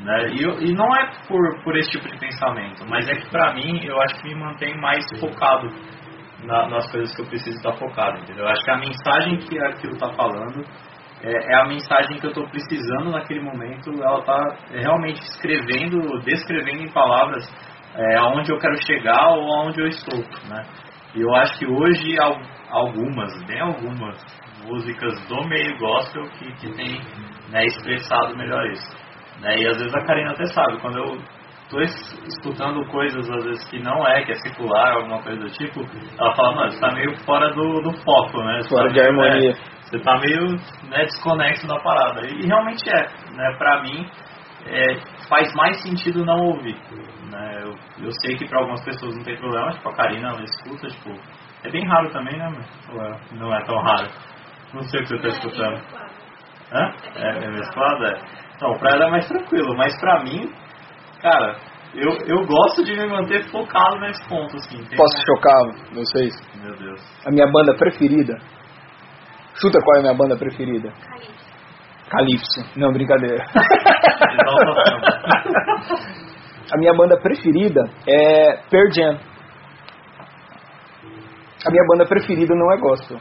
Né? E, eu- e não é por, por esse tipo de pensamento, mas é que pra mim eu acho que me mantém mais focado na- nas coisas que eu preciso estar focado, entendeu? Eu acho que a mensagem que aquilo está falando é, é a mensagem que eu estou precisando naquele momento. Ela está realmente escrevendo, descrevendo em palavras é, aonde eu quero chegar ou aonde eu estou, né? E eu acho que hoje al- algumas, bem algumas músicas do meio gospel que, que tem né, expressado melhor isso. Né? E às vezes a Karina até sabe, quando eu tô es- escutando coisas às vezes que não é, que é secular, alguma coisa do tipo, ela fala, mano, você tá meio fora do, do foco, né? Você Fora tá de meio, harmonia. é, você tá meio né, desconexo da parada. E realmente é, né? Pra mim, é, faz mais sentido não ouvir. Né? Eu, eu sei que para algumas pessoas não tem problema, tipo a Karina, ela escuta, tipo, é bem raro também, né? Mas não é tão raro. Não sei o que você está escutando. Hã? É, é mesclado? É. Então, pra ela é mais tranquilo, mas pra mim, cara, eu, eu gosto de me manter focado nesse ponto, assim. Posso chocar vocês? Meu Deus. A minha banda preferida. Chuta qual é a minha banda preferida? Calypso. Calypso. Não, brincadeira. a minha banda preferida é Pearl Jam. A minha banda preferida não é gospel.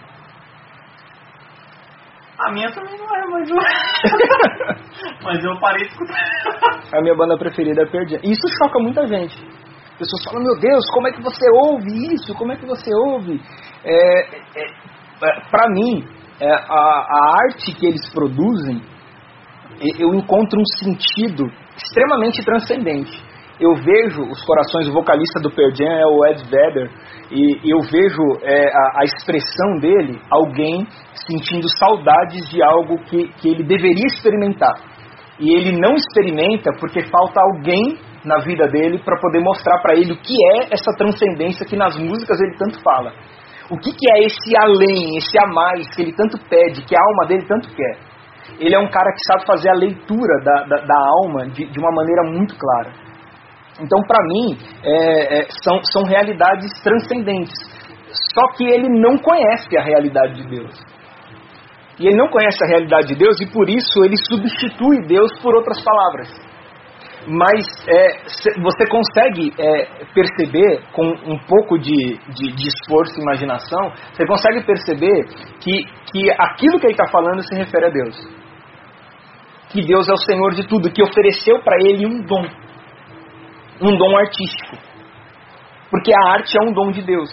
A minha também não é, mas eu, mas eu parei de escutar. A minha banda preferida é Pearl. E isso choca muita gente. As pessoas falam, meu Deus, como é que você ouve isso? Como é que você ouve? É, é, é, pra mim, é, a, a arte que eles produzem, eu encontro um sentido extremamente transcendente. Eu vejo os corações, o vocalista do Pearl Jam é o Ed Vedder, e eu vejo é, a, a expressão dele, alguém sentindo saudades de algo que, que ele deveria experimentar. E ele não experimenta porque falta alguém na vida dele para poder mostrar para ele o que é essa transcendência que nas músicas ele tanto fala. O que, que é esse além, esse a mais que ele tanto pede, que a alma dele tanto quer. Ele é um cara que sabe fazer a leitura da, da, da alma de, de uma maneira muito clara. Então, para mim, é, é, são, são realidades transcendentes. Só que ele não conhece a realidade de Deus. E ele não conhece a realidade de Deus e por isso ele substitui Deus por outras palavras. Mas é, você consegue é, perceber, com um pouco de, de, de esforço e imaginação, você consegue perceber que, que aquilo que ele está falando se refere a Deus. Que Deus é o Senhor de tudo, que ofereceu para ele um dom. Um dom artístico. Porque a arte é um dom de Deus.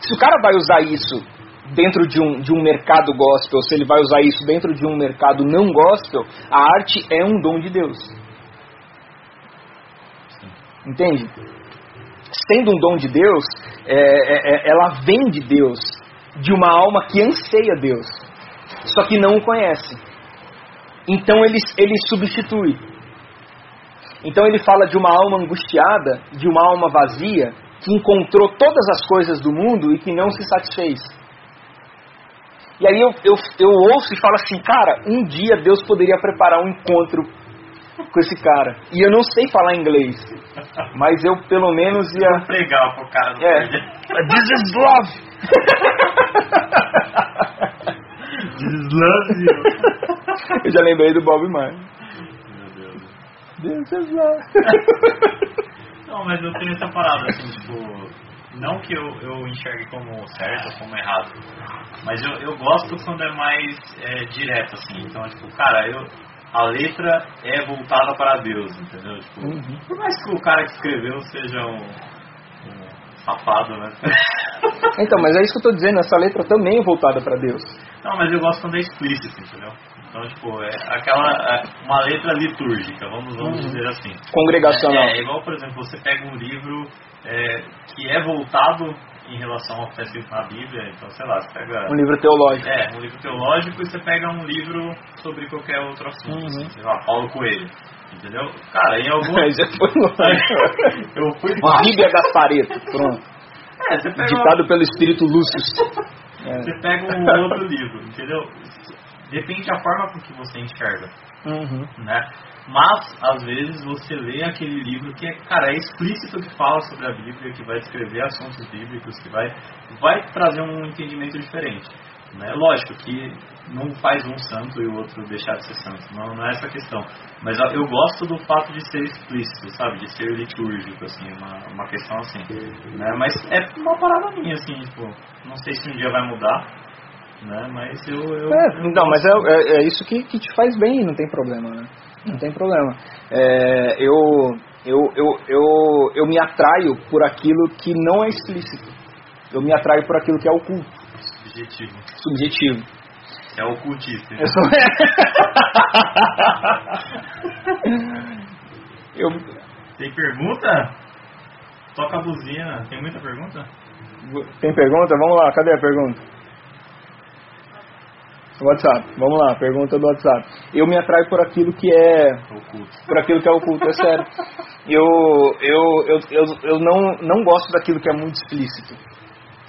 Se o cara vai usar isso dentro de um, de um mercado gospel, se ele vai usar isso dentro de um mercado não gospel, a arte é um dom de Deus. Entende? Sendo um dom de Deus, é, é, é, ela vem de Deus, de uma alma que anseia Deus, só que não o conhece. Então ele, ele substitui. Então ele fala de uma alma angustiada, de uma alma vazia, que encontrou todas as coisas do mundo e que não se satisfez. E aí eu, eu, eu ouço e falo assim, cara, um dia Deus poderia preparar um encontro com esse cara. E eu não sei falar inglês, mas eu pelo menos ia. Vou pregar pro cara do É, this is love! Deslave. Eu já lembrei do Bob Marley. Is love. Não, mas eu tenho essa parada, assim, tipo, não que eu, eu enxergue como certo ou como errado, mas eu, eu gosto quando é mais é, direto, assim, então, tipo, cara, eu, a letra é voltada para Deus, entendeu? Tipo, Uhum. por mais que o cara que escreveu seja um, um safado, né? Então, mas é isso que eu tô dizendo, essa letra também é voltada para Deus. Não, mas eu gosto quando é explícito, entendeu? Então, tipo, é aquela, é uma letra litúrgica, vamos, vamos Uhum. dizer assim. Congregacional. É, é igual, por exemplo, você pega um livro é, que é voltado em relação ao que está escrito na Bíblia, então, sei lá, você pega... Um livro teológico. É, um livro teológico e você pega um livro sobre qualquer outro assunto, Uhum. assim, sei lá, Paulo Coelho, entendeu? Cara, em algum... Já foi longe. Eu fui... Bíblia Gaspareto, pronto. É, você pega, Ditado pelo Espírito Lúcio. É. você pega um outro livro, entendeu? Depende da forma com que você enxerga. Uhum. né? Mas, às vezes, você lê aquele livro que, é, cara, é explícito que fala sobre a Bíblia, que vai descrever assuntos bíblicos, que vai, vai trazer um entendimento diferente. Né? Lógico que não faz um santo e o outro deixar de ser santo, não, não é essa a questão. Mas eu- gosto do fato de ser explícito, sabe? De ser litúrgico, assim, uma, uma questão assim. Né? Mas é uma parada minha, assim, tipo, não sei se um dia vai mudar, né? Mas eu... eu É, não, mas é, é, é isso que, que te faz bem, não tem problema, né? Não tem problema. É, eu, eu, eu, eu, eu me atraio por aquilo que não é explícito. Eu me atraio por aquilo que é oculto, Objetivo. subjetivo. É ocultista. Eu sou... eu, Tem pergunta? Toca a buzina. Tem muita pergunta? tem pergunta? Vamos lá, cadê a pergunta? WhatsApp. Vamos lá, pergunta do WhatsApp. Eu me atraio por aquilo que é. Oculto. Por aquilo que é oculto, é sério. Eu, eu, eu, eu, eu não, não gosto daquilo que é muito explícito.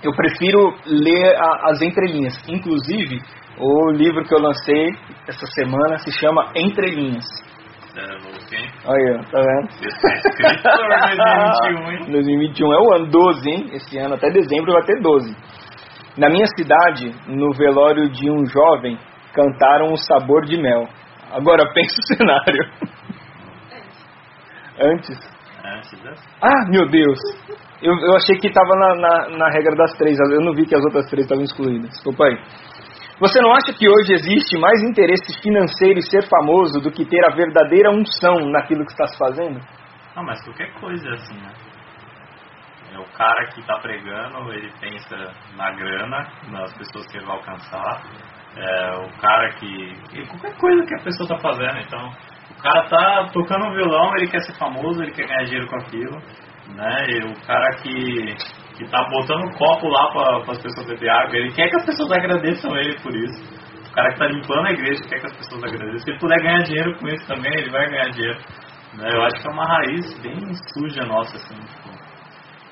Eu prefiro ler a, as entrelinhas. Inclusive, o livro que eu lancei essa semana se chama Entrelinhas. É, ó, tá vendo? Tá escritor 2021, hein? 2021 é o ano 12, hein? Esse ano até dezembro vai ter 12. Na minha cidade, no velório de um jovem, cantaram o sabor de mel. Agora pensa o cenário. Antes. É, desse. Ah, meu Deus! Eu, eu achei que estava na, na, na regra das três. Eu não vi que as outras três estavam excluídas. Desculpa aí. Você não acha que hoje existe mais interesse financeiro em ser famoso do que ter a verdadeira unção naquilo que está se fazendo? Não, mas qualquer coisa é assim, né? Cara que tá pregando, ele pensa na grana, nas pessoas que ele vai alcançar. É o cara que. Qualquer coisa que a pessoa tá fazendo. Então, o cara tá tocando um violão, ele quer ser famoso, ele quer ganhar dinheiro com aquilo. Né? E o cara que, que tá botando um copo lá para as pessoas beber água, ele quer que as pessoas agradeçam ele por isso. O cara que tá limpando a igreja quer que as pessoas agradeçam. Se ele puder ganhar dinheiro com isso também, ele vai ganhar dinheiro. Né? Eu acho que é uma raiz bem suja nossa, assim. Tipo.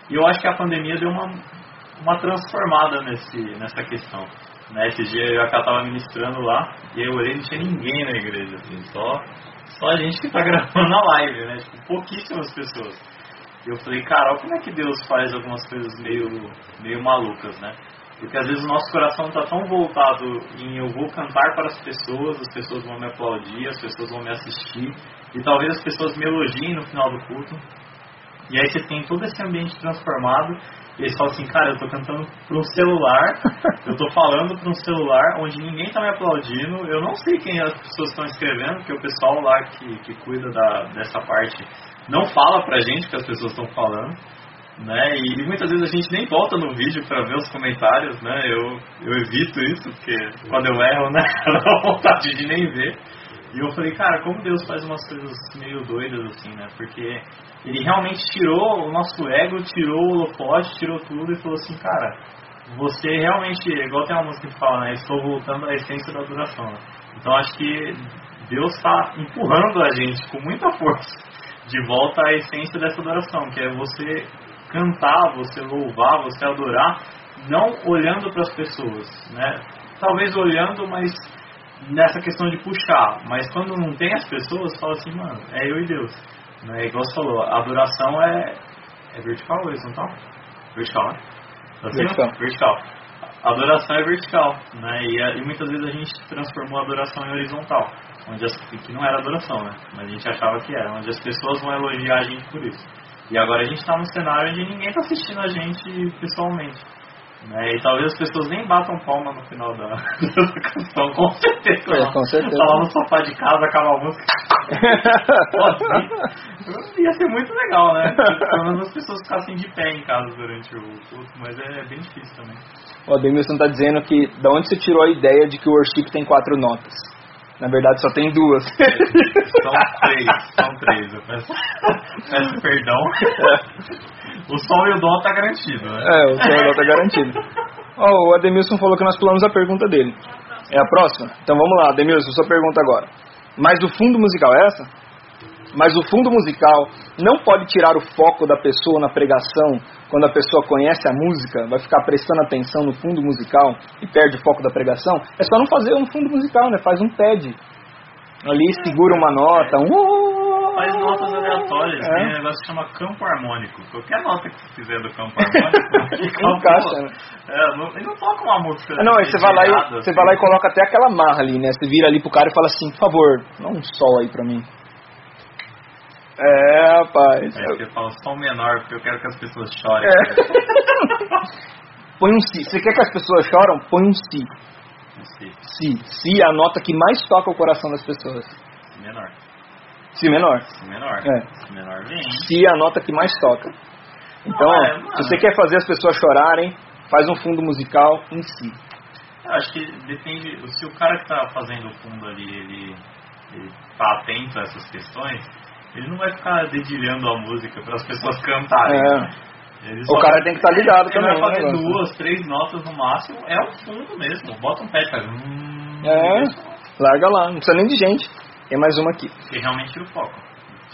E eu acho que a pandemia deu uma, uma transformada nesse, nessa questão. Né? Esse dia eu estava ministrando lá e eu olhei e não tinha ninguém na igreja, assim, só, só a gente que tá gravando a live, né? Tipo, pouquíssimas pessoas. E eu falei, cara, como é que Deus faz algumas coisas meio, meio malucas, né? Porque às vezes o nosso coração está tão voltado em eu vou cantar para as pessoas, as pessoas vão me aplaudir, as pessoas vão me assistir, e talvez as pessoas me elogiem no final do culto. E aí você tem todo esse ambiente transformado, e eles falam assim, cara, eu tô cantando para um celular, eu tô falando para um celular onde ninguém tá me aplaudindo, eu não sei quem as pessoas estão escrevendo, porque o pessoal lá que, que cuida da, dessa parte não fala pra gente o que as pessoas estão falando. Né? E muitas vezes a gente nem volta no vídeo para ver os comentários, né? Eu, eu evito isso, porque quando eu erro, né? Eu não dá vontade de nem ver. E eu falei, cara, como Deus faz umas coisas meio doidas assim, né? Porque ele realmente tirou o nosso ego, tirou o holofote, tirou tudo e falou assim, cara, você realmente, igual tem uma música que fala, né? Estou voltando à essência da adoração. Né? Então acho que Deus está empurrando a gente com muita força de volta à essência dessa adoração, que é você cantar, você louvar, você adorar, não olhando para as pessoas, né? Talvez olhando, mas nessa questão de puxar, mas quando não tem as pessoas, fala assim, mano, é eu e Deus. Né? Igual você falou, a adoração é, é vertical ou horizontal? Vertical, né? Tá certo? Vertical. vertical. A adoração é vertical, né? E, e muitas vezes a gente transformou a adoração em horizontal, onde as, que não era adoração, né? Mas a gente achava que era, onde as pessoas vão elogiar a gente por isso. E agora a gente está num cenário onde ninguém está assistindo a gente pessoalmente. Né? E talvez as pessoas nem batam palma no final da, da canção, com certeza. É, com certeza. Tá lá no sofá de casa, acaba a música. Ir. Ia ser muito legal, né? Pelo menos as pessoas ficassem de pé em casa durante o culto, mas é bem difícil também. O Ademilson está dizendo que da onde você tirou a ideia de que o worship tem quatro notas? Na verdade só tem duas. São três, são três. Eu peço, peço perdão. O sol e o dó tá garantido, né? É, o seu está garantido. Ó, o Ademilson falou que nós pulamos a pergunta dele. É a próxima? Então vamos lá, Ademilson, sua pergunta agora. Mas o fundo musical é essa? Mas o fundo musical não pode tirar o foco da pessoa na pregação quando a pessoa conhece a música, vai ficar prestando atenção no fundo musical e perde o foco da pregação. É só não fazer um fundo musical, né? Faz um pad. Ali segura uma nota, um. Faz notas aleatórias, É. tem um negócio que chama campo harmônico. Qualquer nota que você fizer do campo harmônico, um Encaixa, né? É, não, ele não toca uma música. Não, aí você vai lá e você vai lá e coloca até aquela marra ali, né? Você vira ali pro cara e fala assim, por favor, dá um sol aí pra mim. É, rapaz. Aí você fala som menor, porque eu quero que as pessoas chorem. É. Põe um si. Você quer que as pessoas choram? Põe um si. Não sei, Si. Si é a nota que mais toca o coração das pessoas. menor. Si menor. Si menor. É. Si menor vem. Si é a nota que mais toca. Então, Não, é, se você quer fazer as pessoas chorarem, faz um fundo musical em si. Eu acho que depende. Se o cara que tá fazendo o fundo ali, ele, ele tá atento a essas questões, ele não vai ficar dedilhando a música para as pessoas cantarem. É. né? Ele O cara tem que estar ligado Ele também. vai no fazer negócio. duas, três notas no máximo, é o fundo mesmo. Bota um pé e faz. hum, É, larga lá, não precisa nem de gente. Tem mais uma aqui. Que realmente o foco.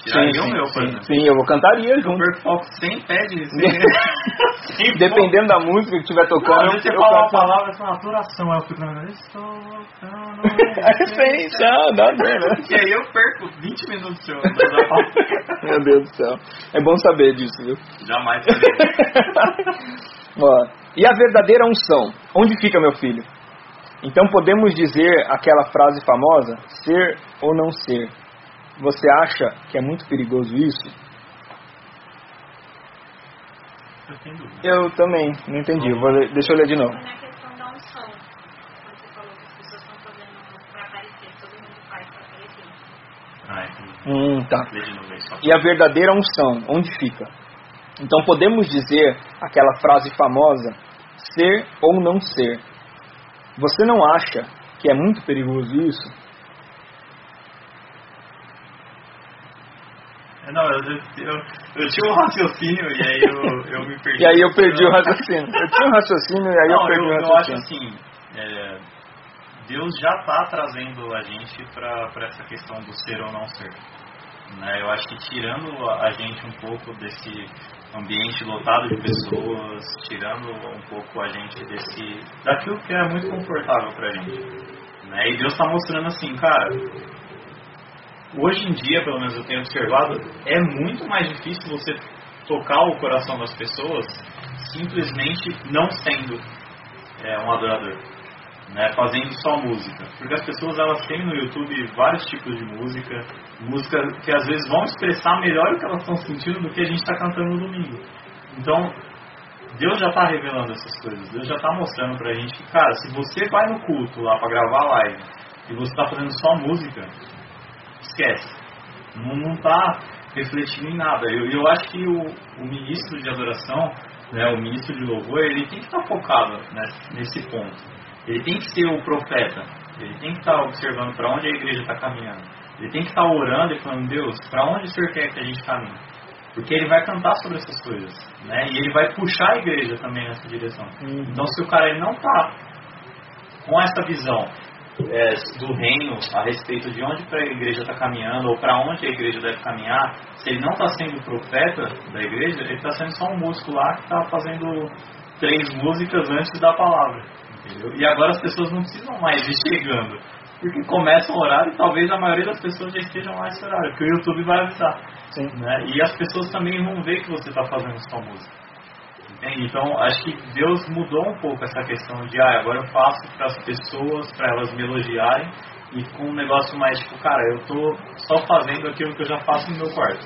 Sim, o meu, por sim, sim, eu vou cantaria junto. perco foco sem pé de... Sem. Dependendo da música que estiver Não, tocando, vezes você eu fala canto. palavra, é uma aturação, aí eu fico... "Eu Estou Sim, já, dá bem, né? E aí eu perco 20 minutos do seu. Meu Deus do céu. É bom saber disso, viu? Jamais. Ó, e a verdadeira unção? Onde fica, meu filho? Então podemos dizer aquela frase famosa, ser ou não ser. Você acha que é muito perigoso isso? Eu tenho dúvida. Eu também, não entendi. Eu vou ler- deixa eu ler de novo. Na questão da unção, quando você falou que as pessoas estão fazendo pra aparecer, todo mundo faz pra aparecer. Ah. Hum, tá. E a verdadeira unção, onde fica? Então podemos dizer aquela frase famosa, ser ou não ser. Você não acha que é muito perigoso isso? Não, eu, eu, eu, eu tinha um raciocínio e aí eu, eu me perdi. E aí eu perdi o raciocínio. Eu tinha um raciocínio e aí eu Não, perdi eu, o eu acho raciocínio. assim, é, Deus já está trazendo a gente para essa questão do ser ou não ser. Né? Eu acho que tirando a, a gente um pouco desse ambiente lotado de pessoas, tirando um pouco a gente desse daquilo que é muito confortável para a gente. Né? E Deus está mostrando assim, cara, hoje em dia, pelo menos eu tenho observado, é muito mais difícil você tocar o coração das pessoas simplesmente não sendo é, um adorador, né, fazendo só música. Porque as pessoas elas têm no YouTube vários tipos de música, música que às vezes vão expressar melhor o que elas estão sentindo do que a gente está cantando no domingo. Então, Deus já está revelando essas coisas, Deus já está mostrando pra gente que, cara, se você vai no culto lá para gravar a live e você está fazendo só música, esquece. Não, não tá refletindo em nada. Eu, eu acho que o, o ministro de adoração, né, o ministro de louvor, ele tem que estar focado nesse, nesse ponto. Ele tem que ser o profeta. Ele tem que estar observando para onde a igreja está caminhando. Ele tem que estar orando e falando, Deus, para onde o Senhor quer que a gente caminhe? Porque ele vai cantar sobre essas coisas. Né? E ele vai puxar a igreja também nessa direção. Uhum. Então, se o cara ele não está com essa visão é, do reino a respeito de onde a igreja está caminhando ou para onde a igreja deve caminhar, se ele não está sendo profeta da igreja, ele está sendo só um músico lá que está fazendo três músicas antes da palavra. Entendeu? E agora as pessoas não precisam mais ir chegando, porque começa o horário e talvez a maioria das pessoas já estejam lá nesse horário, porque o YouTube vai avisar. Né? E as pessoas também vão ver que você está fazendo só música. Entende? Então, acho que Deus mudou um pouco essa questão de, ah, agora eu faço para as pessoas, para elas me elogiarem, e com um negócio mais tipo, cara, eu tô só fazendo aquilo que eu já faço no meu quarto.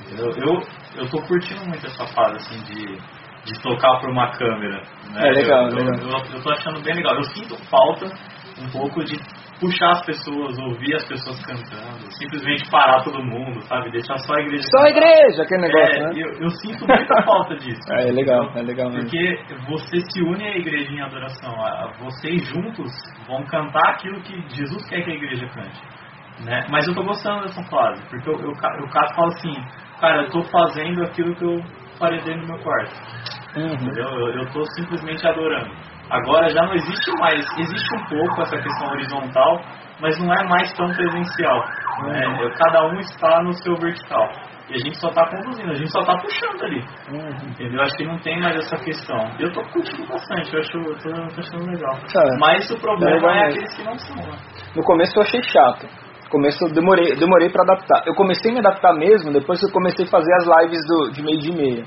Entendeu? Eu, eu tô curtindo muito essa fase, assim, de, de tocar por uma câmera. Né? É legal, eu, legal. Eu, eu, eu tô achando bem legal. Eu sinto falta um pouco de puxar as pessoas, ouvir as pessoas cantando, simplesmente parar todo mundo, sabe? Deixar só a igreja Só a igreja, aquele negócio, É, né? eu, eu sinto muita falta disso. É, é legal, é legal mesmo. Porque você se une à igreja em adoração. Vocês juntos vão cantar aquilo que Jesus quer que a igreja cante. Né? Mas eu tô gostando dessa fase. Porque eu, eu, o Cato fala assim, cara, eu tô fazendo aquilo que eu faria dentro do meu quarto. Uhum. Eu, eu tô simplesmente adorando. Agora já não existe mais, existe um pouco essa questão horizontal, mas não é mais tão presencial. Né? Uhum. Cada um está no seu vertical. E a gente só está conduzindo, a gente só está puxando ali. Uhum. Entendeu? Acho que não tem mais essa questão. Eu tô curtindo bastante, eu acho, eu tô, tô achando legal. Mas o problema é, aqueles que não são, né? No começo eu achei chato. No começo eu demorei, demorei para adaptar. Eu comecei a me adaptar mesmo depois que eu comecei a fazer as lives do, de meio de meia.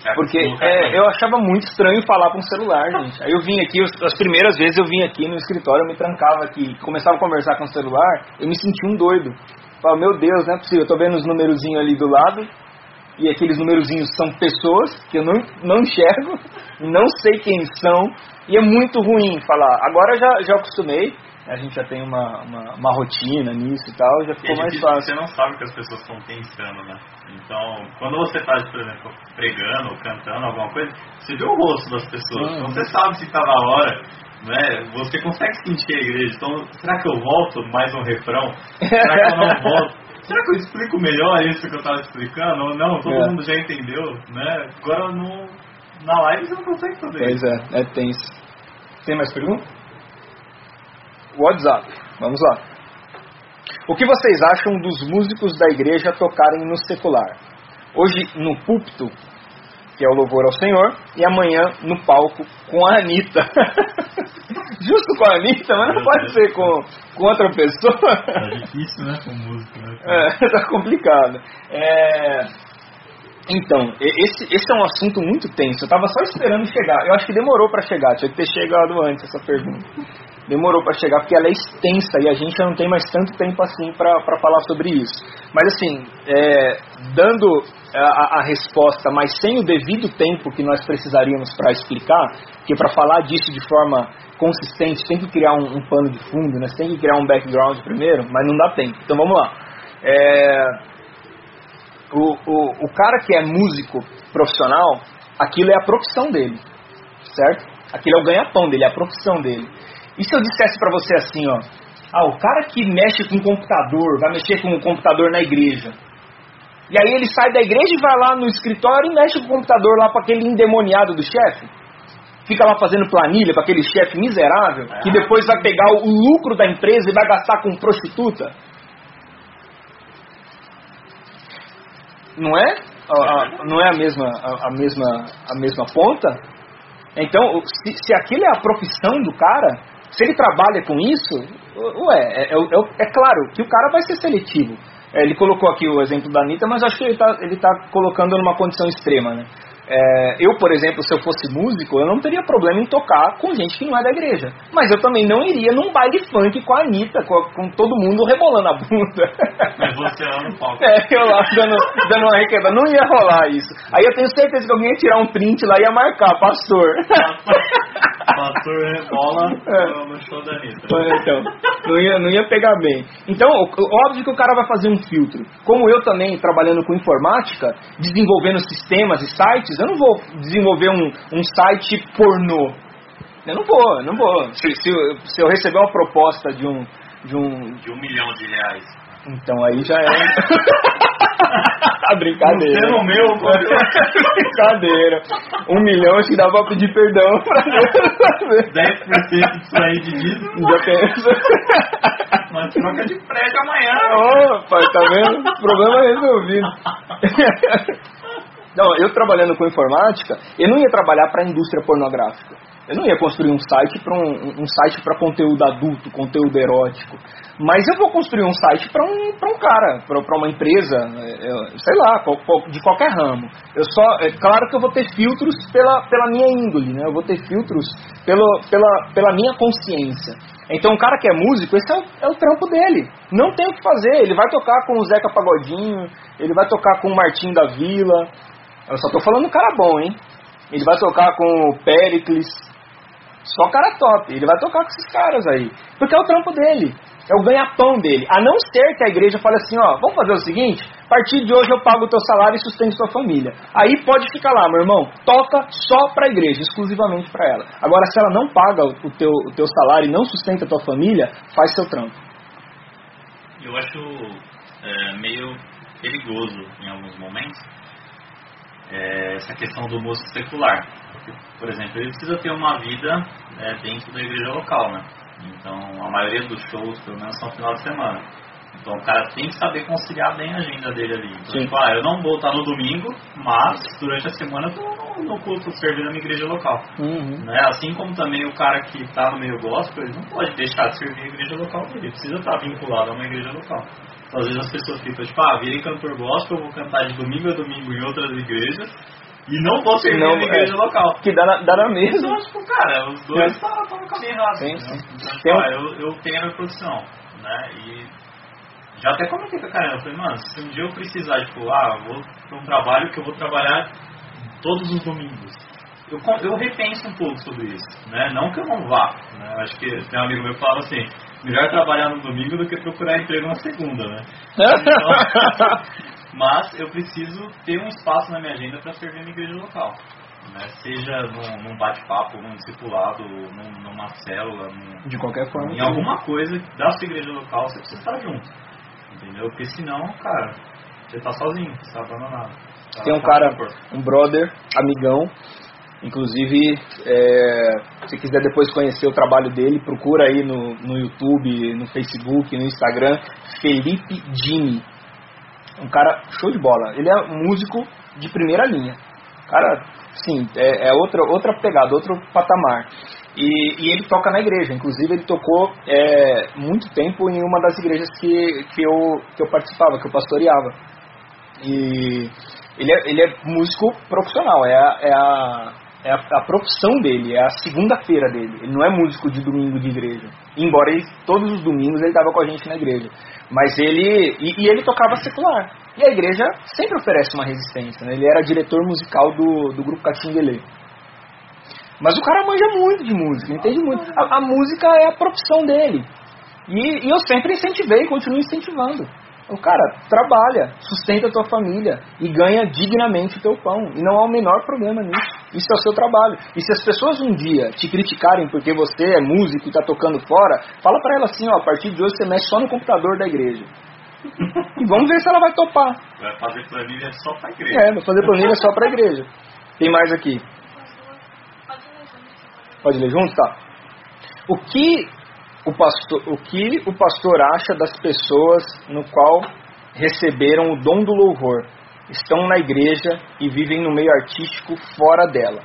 Já Porque é, eu achava muito estranho falar com o celular, gente. Aí eu vim aqui, as primeiras vezes eu vim aqui no escritório, eu me trancava aqui, começava a conversar com o celular, eu me sentia um doido. Falava, meu Deus, não é possível, eu tô vendo os numerozinhos ali do lado, e aqueles numerozinhos são pessoas que eu não, não enxergo, não sei quem são, e é muito ruim falar. Agora já, já acostumei, a gente já tem uma, uma, uma rotina nisso e tal, já E é ficou mais fácil. Você não sabe o que as pessoas estão pensando, né? Então, quando você está, por exemplo, pregando ou cantando alguma coisa, você vê o rosto das pessoas. Uhum. Então você sabe se está na hora, né? Você consegue sentir a igreja. Então, será que eu volto mais um refrão? Será que eu não volto? Será que eu explico melhor isso que eu estava explicando? Ou não, todo É. mundo já entendeu, né? Agora no, na live você não consegue fazer Pois isso. é, é tenso. Tem mais pergunta? WhatsApp. Vamos lá. O que vocês acham dos músicos da igreja tocarem no secular? Hoje no púlpito, que é o louvor ao Senhor, e amanhã no palco com a Anitta. Justo com a Anitta, mas não pode ser com, com outra pessoa. Tá difícil, né? Com música, né? É, tá complicado. É, Então, esse, esse é um assunto muito tenso. Eu tava só esperando chegar. Eu acho que demorou para chegar. Tinha que ter chegado antes essa pergunta. Demorou para chegar porque ela é extensa e a gente já não tem mais tanto tempo assim para falar sobre isso. Mas assim, é, dando a, a- resposta, mas sem o devido tempo que nós precisaríamos para explicar, porque para falar disso de forma consistente tem que criar um, um pano de fundo, né? Tem que criar um background primeiro, mas não dá tempo. Então vamos lá. É, o, o, o cara que é músico profissional, aquilo é a profissão dele, certo? Aquilo é o ganha-pão dele, é a profissão dele. E se eu dissesse pra você assim, ó, ah, o cara que mexe com computador, vai mexer com o computador na igreja. E aí ele sai da igreja e vai lá no escritório e mexe com o computador lá para aquele endemoniado do chefe. Fica lá fazendo planilha para aquele chefe miserável, que depois vai pegar o lucro da empresa e vai gastar com prostituta. Não é? Não é a mesma, a, mesma, a mesma ponta? Então, se, se aquilo é a profissão do cara, se ele trabalha com isso, ué, é, é, é claro que o cara vai ser seletivo. É, ele colocou aqui o exemplo da Anitta, mas acho que ele está ele tá colocando numa condição extrema, né? É, eu, por exemplo, se eu fosse músico, eu não teria problema em tocar com gente que não é da igreja. Mas eu também não iria num baile funk com a Anitta, com, com todo mundo rebolando a bunda. Mas você lá no palco. É, eu lá dando, dando uma requebra. Não ia rolar isso. Aí eu tenho certeza que alguém ia tirar um print lá e ia marcar, pastor. Pastor rebola É. no- show da Anitta. Então, não ia, não ia pegar bem. Então, óbvio que o cara vai fazer um filtro. Como eu também, trabalhando com informática, desenvolvendo sistemas e sites, eu não vou desenvolver um, um site pornô. Eu não vou, eu não vou. Se, se eu- se eu receber uma proposta de um, de um. De um milhão de reais. Então aí já é. Brincadeira. Você no meu, pô. Brincadeira. Um milhão acho que dá pra pedir perdão pra Deus. 10% disso aí de dízimo, Já pensa? uma troca de prédio amanhã. Opa, tá vendo? Problema resolvido. Não, eu trabalhando com informática, eu não ia trabalhar para a indústria pornográfica. Eu não ia construir um site para um, um site para conteúdo adulto, conteúdo erótico. Mas eu vou construir um site para um, um cara, para uma empresa, é, é, sei lá, de qualquer ramo. Eu só, é claro que eu vou ter filtros pela, pela minha índole, né? Eu vou ter filtros pelo, pela, pela minha consciência. Então, um cara que é músico, esse é o, é o trampo dele. Não tem o que fazer. Ele vai tocar com o Zeca Pagodinho, ele vai tocar com o Martim da Vila. Eu só tô falando cara bom, hein? Ele vai tocar com o Pericles. Só cara top. Ele vai tocar com esses caras aí. Porque é o trampo dele. É o ganha-pão dele. A não ser que a igreja fale assim, ó, vamos fazer o seguinte, a partir de hoje eu pago o teu salário e sustento sua família. Aí pode ficar lá, meu irmão, toca só pra igreja, exclusivamente pra ela. Agora, se ela não paga o teu, o teu salário e não sustenta a tua família, faz seu trampo. Eu acho é, meio perigoso em alguns momentos é, essa questão do músico secular. Por exemplo, ele precisa ter uma vida é, dentro da igreja local, né? Então, a maioria dos shows, pelo menos, são final de semana. Então, o cara tem que saber conciliar bem a agenda dele ali. Então, Sim. tipo, ah, eu não vou estar no domingo, mas durante a semana eu tô no, culto servindo na minha igreja local. Uhum. Né? Assim como também o cara que está no meio gospel, ele não pode deixar de servir a igreja local dele, ele precisa estar vinculado a uma igreja local. Então, às vezes as pessoas ficam tipo, ah, virei cantor gospel, eu vou cantar de domingo a domingo em outras igrejas e não vou servir Não, a minha igreja é. local. Que dá na, dá na mesma. Então, tipo, cara, os dois É. estão no caminho errado. Sim, sim. Então, tipo, um- ah, eu, eu tenho a minha produção, né? E já até comentei com a Karen, eu falei, mano, se um dia eu precisar, tipo, ah, vou pra um trabalho que eu vou trabalhar todos os domingos. Eu, eu repenso um pouco sobre isso, né? Não que eu não vá, né? Acho que tem um amigo meu que falava assim, melhor trabalhar no domingo do que procurar emprego na segunda, né? Então, mas eu preciso ter um espaço na minha agenda para servir a minha igreja local. Né? Seja num, num bate-papo, num discipulado, num, numa célula, num, De qualquer forma. em alguma coisa da sua igreja local, você precisa estar junto. Entendeu? Porque senão, cara, você tá sozinho, você tá abandonado. Tá- Tem um cara, um brother, amigão, Inclusive, é, se quiser depois conhecer o trabalho dele, procura aí no, no YouTube, no Facebook, no Instagram, Felipe Jimmy. Um cara show de bola. Ele é músico de primeira linha. Cara, sim, é, é outra, outra pegada, outro patamar. E, e, ele toca na igreja. Inclusive, ele tocou é, muito tempo em uma das igrejas que, que, eu, que eu participava, que eu pastoreava. E ele é, ele é músico profissional, é a, é a, é a, a profissão dele, é a segunda-feira dele. Ele não é músico de domingo de igreja. Embora ele, todos os domingos ele estava com a gente na igreja. Mas ele. E, e, ele tocava secular. E a igreja sempre oferece uma resistência. Né? Ele era diretor musical do, do grupo Catinguelê. Mas o cara manja muito de música, entende muito. A, a música é a profissão dele. E, e eu sempre incentivei continuo incentivando. O cara trabalha, sustenta a tua família e ganha dignamente o teu pão. E não há o menor problema nisso. Isso é o seu trabalho. E se as pessoas um dia te criticarem porque você é músico e está tocando fora, fala para ela assim, ó, a partir de hoje você mexe só no computador da igreja. e vamos ver se ela vai topar. Vai fazer planilha só para igreja. É, vai fazer planilha só para igreja. Tem mais aqui. Pode ler junto? Tá. O que o pastor, o que o pastor acha das pessoas no qual receberam o dom do louvor, estão na igreja e vivem no meio artístico fora dela.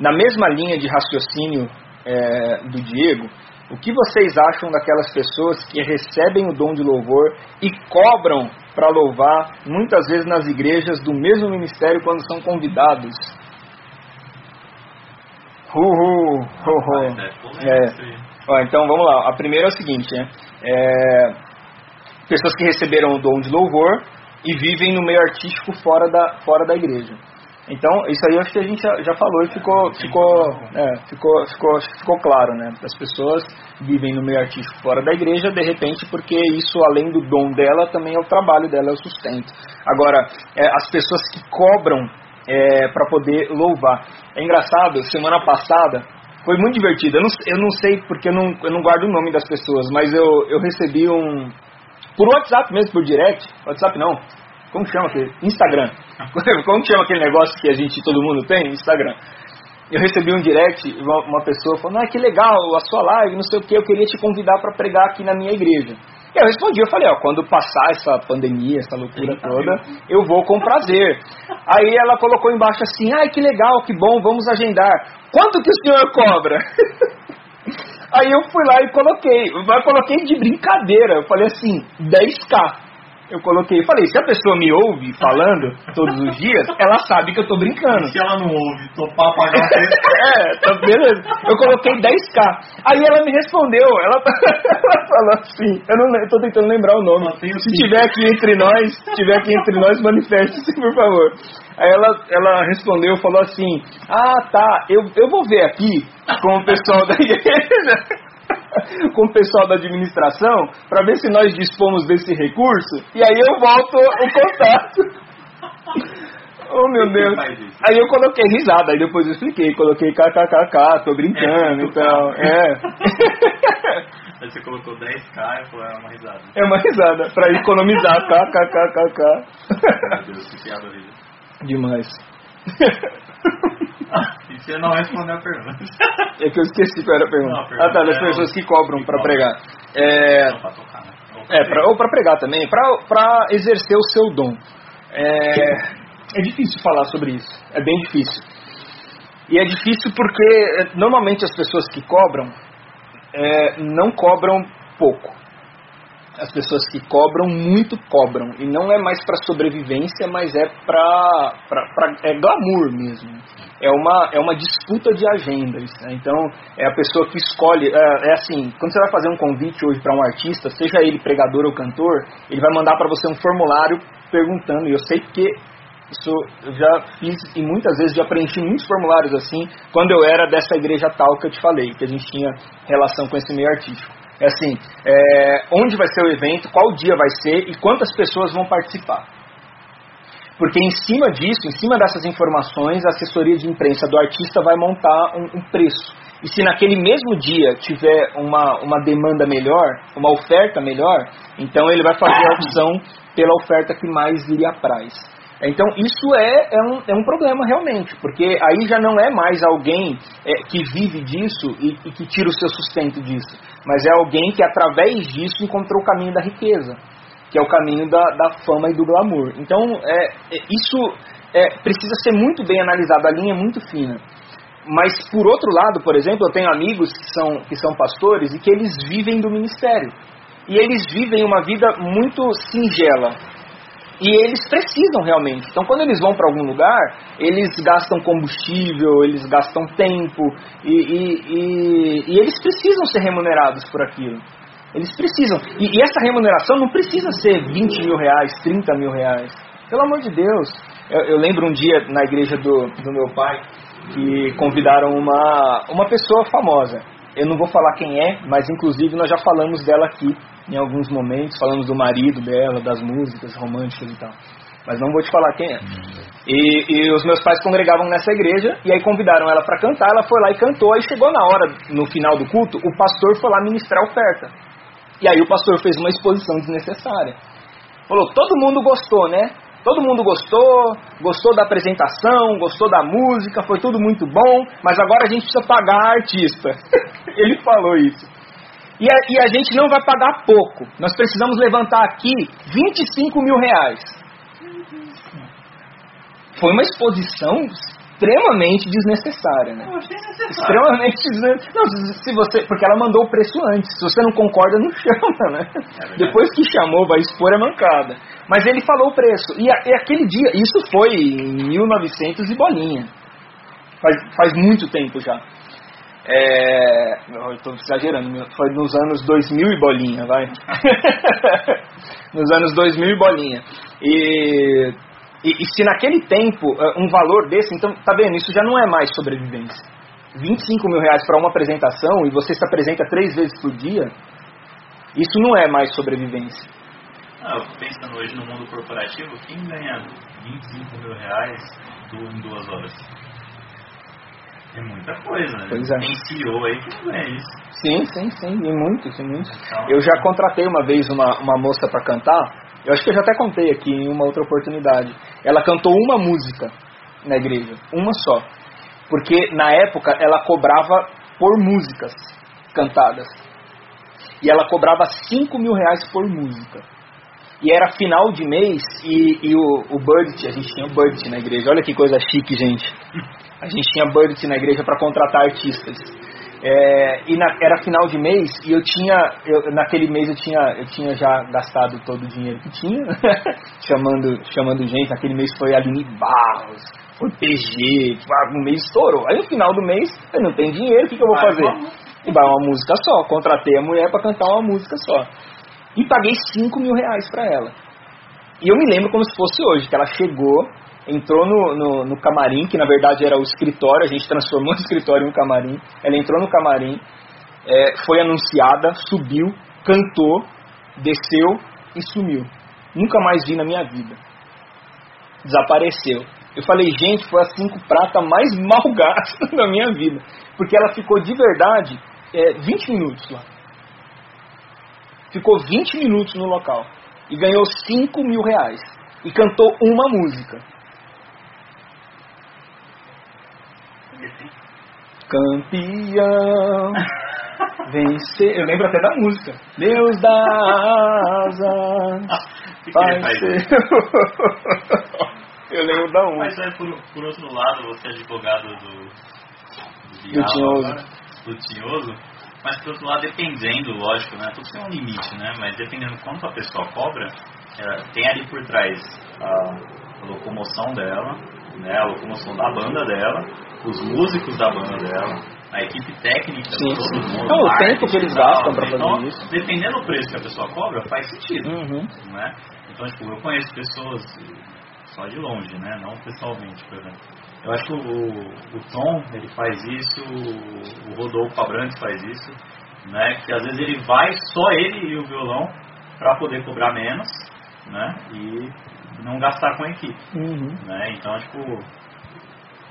Na mesma linha de raciocínio é, do Diego, o que vocês acham daquelas pessoas que recebem o dom de louvor e cobram para louvar, muitas vezes nas igrejas do mesmo ministério quando são convidados? Uhul, uhul. É, Ó, então vamos lá. A primeira é o seguinte, né? É, pessoas que receberam o dom de louvor e vivem no meio artístico fora da, fora da igreja. Então, isso aí acho que a gente já, já falou e ficou, ficou, é, ficou, ficou, ficou claro, né? As pessoas vivem no meio artístico fora da igreja, de repente, porque isso, além do dom dela, também é o trabalho dela, é o sustento. Agora, é, as pessoas que cobram é, para poder louvar. É engraçado, semana passada, foi muito divertido. Eu não, eu não sei porque eu não, eu não guardo o nome das pessoas, mas eu, eu recebi um. Por WhatsApp mesmo, por direct. WhatsApp não. Como chama aquele? Instagram. Como chama aquele negócio que a gente, todo mundo tem? Instagram. Eu recebi um direct, uma, pessoa falando, ah, que legal, a sua live, não sei o que, eu queria te convidar para pregar aqui na minha igreja. Eu respondi, eu falei, ó, quando passar essa pandemia, essa loucura toda, eu vou com prazer. Aí ela colocou embaixo assim, ai que legal, que bom, vamos agendar. Quanto que o senhor cobra? Aí eu fui lá e coloquei, mas coloquei de brincadeira, eu falei assim, 10k eu coloquei, falei, se a pessoa me ouve falando todos os dias, ela sabe que eu tô brincando. Se ela não ouve, topar pagar o preço. é, tá beleza. Eu coloquei 10k. Aí ela me respondeu, ela, ela falou assim, eu não eu tô tentando lembrar o nome. Se tiver aqui entre nós, se tiver aqui entre nós, manifeste-se, por favor. Aí ela, ela respondeu, falou assim, ah tá, eu, eu vou ver aqui com o pessoal da igreja com o pessoal da administração para ver se nós dispomos desse recurso e aí eu volto o contato. Oh meu Deus. Aí eu coloquei risada, aí depois eu expliquei, coloquei kkkk, tô brincando, é, então. É. Aí você colocou 10k e falou, é uma risada. É uma risada, pra economizar, kkkk. Meu Deus, que piada horrível. Demais. e você não respondeu a pergunta. É que eu esqueci qual era a pergunta. Não, a pergunta ah, tá, das é pessoas que cobram para pregar. É, pra tocar, né? é pra, ou para pregar também, para exercer o seu dom. É, é difícil falar sobre isso, é bem difícil. E é difícil porque é, normalmente as pessoas que cobram é, não cobram pouco. As pessoas que cobram muito cobram e não é mais para sobrevivência, mas é para é glamour mesmo é uma, é uma disputa de agendas. Né? Então, é a pessoa que escolhe. É, é assim: quando você vai fazer um convite hoje para um artista, seja ele pregador ou cantor, ele vai mandar para você um formulário perguntando. E eu sei que isso eu já fiz e muitas vezes já preenchi muitos formulários assim, quando eu era dessa igreja tal que eu te falei, que a gente tinha relação com esse meio artístico. É assim: é, onde vai ser o evento, qual dia vai ser e quantas pessoas vão participar. Porque em cima disso, em cima dessas informações, a assessoria de imprensa do artista vai montar um, um preço. E se naquele mesmo dia tiver uma, uma demanda melhor, uma oferta melhor, então ele vai fazer a opção pela oferta que mais lhe apraz. Então isso é, é, um, é um problema realmente, porque aí já não é mais alguém é, que vive disso e, e que tira o seu sustento disso, mas é alguém que através disso encontrou o caminho da riqueza, que é o caminho da, da fama e do glamour. Então é, é isso é, precisa ser muito bem analisado, a linha é muito fina. Mas por outro lado, por exemplo, eu tenho amigos que são, que são pastores e que eles vivem do ministério. E eles vivem uma vida muito singela, e eles precisam realmente. Então, quando eles vão para algum lugar, eles gastam combustível, eles gastam tempo, e, e, e, e eles precisam ser remunerados por aquilo. Eles precisam. E, e, essa remuneração não precisa ser 20 mil reais, 30 mil reais. Pelo amor de Deus. Eu, eu lembro um dia na igreja do, do meu pai que convidaram uma, uma pessoa famosa. Eu não vou falar quem é, mas inclusive nós já falamos dela aqui em alguns momentos, falamos do marido dela, das músicas românticas e tal. Mas não vou te falar quem é. E, e os meus pais congregavam nessa igreja, e aí convidaram ela para cantar, ela foi lá e cantou, aí chegou na hora, no final do culto, o pastor foi lá ministrar a oferta. E aí o pastor fez uma exposição desnecessária. Falou, todo mundo gostou, né? Todo mundo gostou, gostou da apresentação, gostou da música, foi tudo muito bom, mas agora a gente precisa pagar a artista. Ele falou isso. E a, e a gente não vai pagar pouco. Nós precisamos levantar aqui 25 mil reais. Foi uma exposição extremamente desnecessária, né? Extremamente desnecessária. Não, se você, porque ela mandou o preço antes. Se você não concorda, não chama, né? É Depois que chamou, vai expor a mancada. Mas ele falou o preço. E, a, e aquele dia, isso foi em 1900 e bolinha. Faz, faz muito tempo já. É, estou exagerando, foi nos anos 2000 e bolinha, vai. nos anos 2000 e bolinha. E, e, e, se naquele tempo um valor desse, então, tá vendo, isso já não é mais sobrevivência. 25 mil reais para uma apresentação e você se apresenta três vezes por dia, isso não é mais sobrevivência. Ah, pensando hoje no mundo corporativo, quem ganha 25 mil reais em duas horas? É muita coisa, né? Pois é. Tem CEO aí que não é isso. Sim, sim, sim, e muito, sim, muito. Então, eu já contratei uma vez uma, uma moça para cantar, eu acho que eu já até contei aqui em uma outra oportunidade. Ela cantou uma música na igreja, uma só. Porque na época ela cobrava por músicas cantadas. E ela cobrava 5 mil reais por música. E era final de mês e, e o, o budget, a gente tinha o budget na igreja. Olha que coisa chique, gente. A gente tinha budget na igreja para contratar artistas. É, e na, era final de mês e eu tinha, eu, naquele mês eu tinha, eu tinha já gastado todo o dinheiro que tinha, chamando, chamando gente. Naquele mês foi Aline Barros, foi PG, o mês estourou. Aí no final do mês eu não tenho dinheiro, o que, que eu vou fazer? E vai uma música só. Contratei a mulher para cantar uma música só. E paguei 5 mil reais para ela. E eu me lembro como se fosse hoje, que ela chegou, entrou no, no, no, camarim, que na verdade era o escritório, a gente transformou o escritório em um camarim. Ela entrou no camarim, é, foi anunciada, subiu, cantou, desceu e sumiu. Nunca mais vi na minha vida. Desapareceu. Eu falei, gente, foi a cinco prata mais mal gasta da minha vida. Porque ela ficou de verdade é, 20 minutos lá. Ficou 20 minutos no local. E ganhou 5 mil reais. E cantou uma música. Campeão, vencer. Eu lembro até da música. Deus dá asas. Vai ser. Eu lembro da música. Mas é, por, por outro lado, você é advogado do. Do, do Tinhoso. Do Tinhoso. Mas por outro lado, dependendo, lógico, né? Tudo tem um limite, né? Mas dependendo quanto a pessoa cobra, é, tem ali por trás a, a locomoção dela, né? A locomoção da banda dela, os músicos da banda dela, a equipe técnica, sim, todo sim. mundo. Então, o tempo que eles gastam para fazer então, isso. Dependendo do preço que a pessoa cobra, faz sentido. Uhum. Né? Então, tipo, eu conheço pessoas só de longe, né? Não pessoalmente, por exemplo. Eu acho que o, o Tom, ele faz isso, o Rodolfo Abrantes faz isso, né? Que às vezes ele vai, só ele e o violão, para poder cobrar menos, né? E não gastar com a equipe. Uhum. Né? Então, tipo,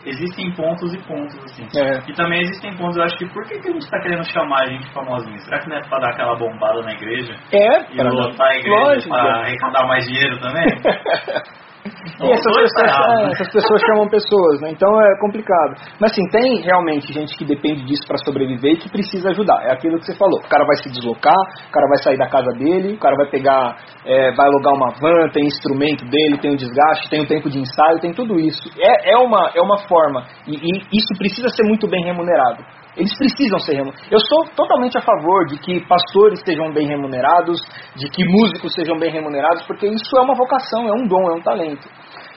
existem pontos e pontos, assim. É. E também existem pontos, eu acho que por que, que a gente está querendo chamar a gente famosinha? Será que não é para dar aquela bombada na igreja? É, e lotar a igreja para arrecadar mais dinheiro também? E essas pessoas, é, essas pessoas chamam pessoas, né? Então é complicado. Mas assim, tem realmente gente que depende disso para sobreviver e que precisa ajudar. É aquilo que você falou. O cara vai se deslocar, o cara vai sair da casa dele, o cara vai pegar, é, vai alugar uma van, tem instrumento dele, tem o desgaste, tem o tempo de ensaio, tem tudo isso. É, é, uma, é uma forma. E, e isso precisa ser muito bem remunerado. Eles precisam ser remunerados. Eu sou totalmente a favor de que pastores sejam bem remunerados, de que músicos sejam bem remunerados, porque isso é uma vocação, é um dom, é um talento.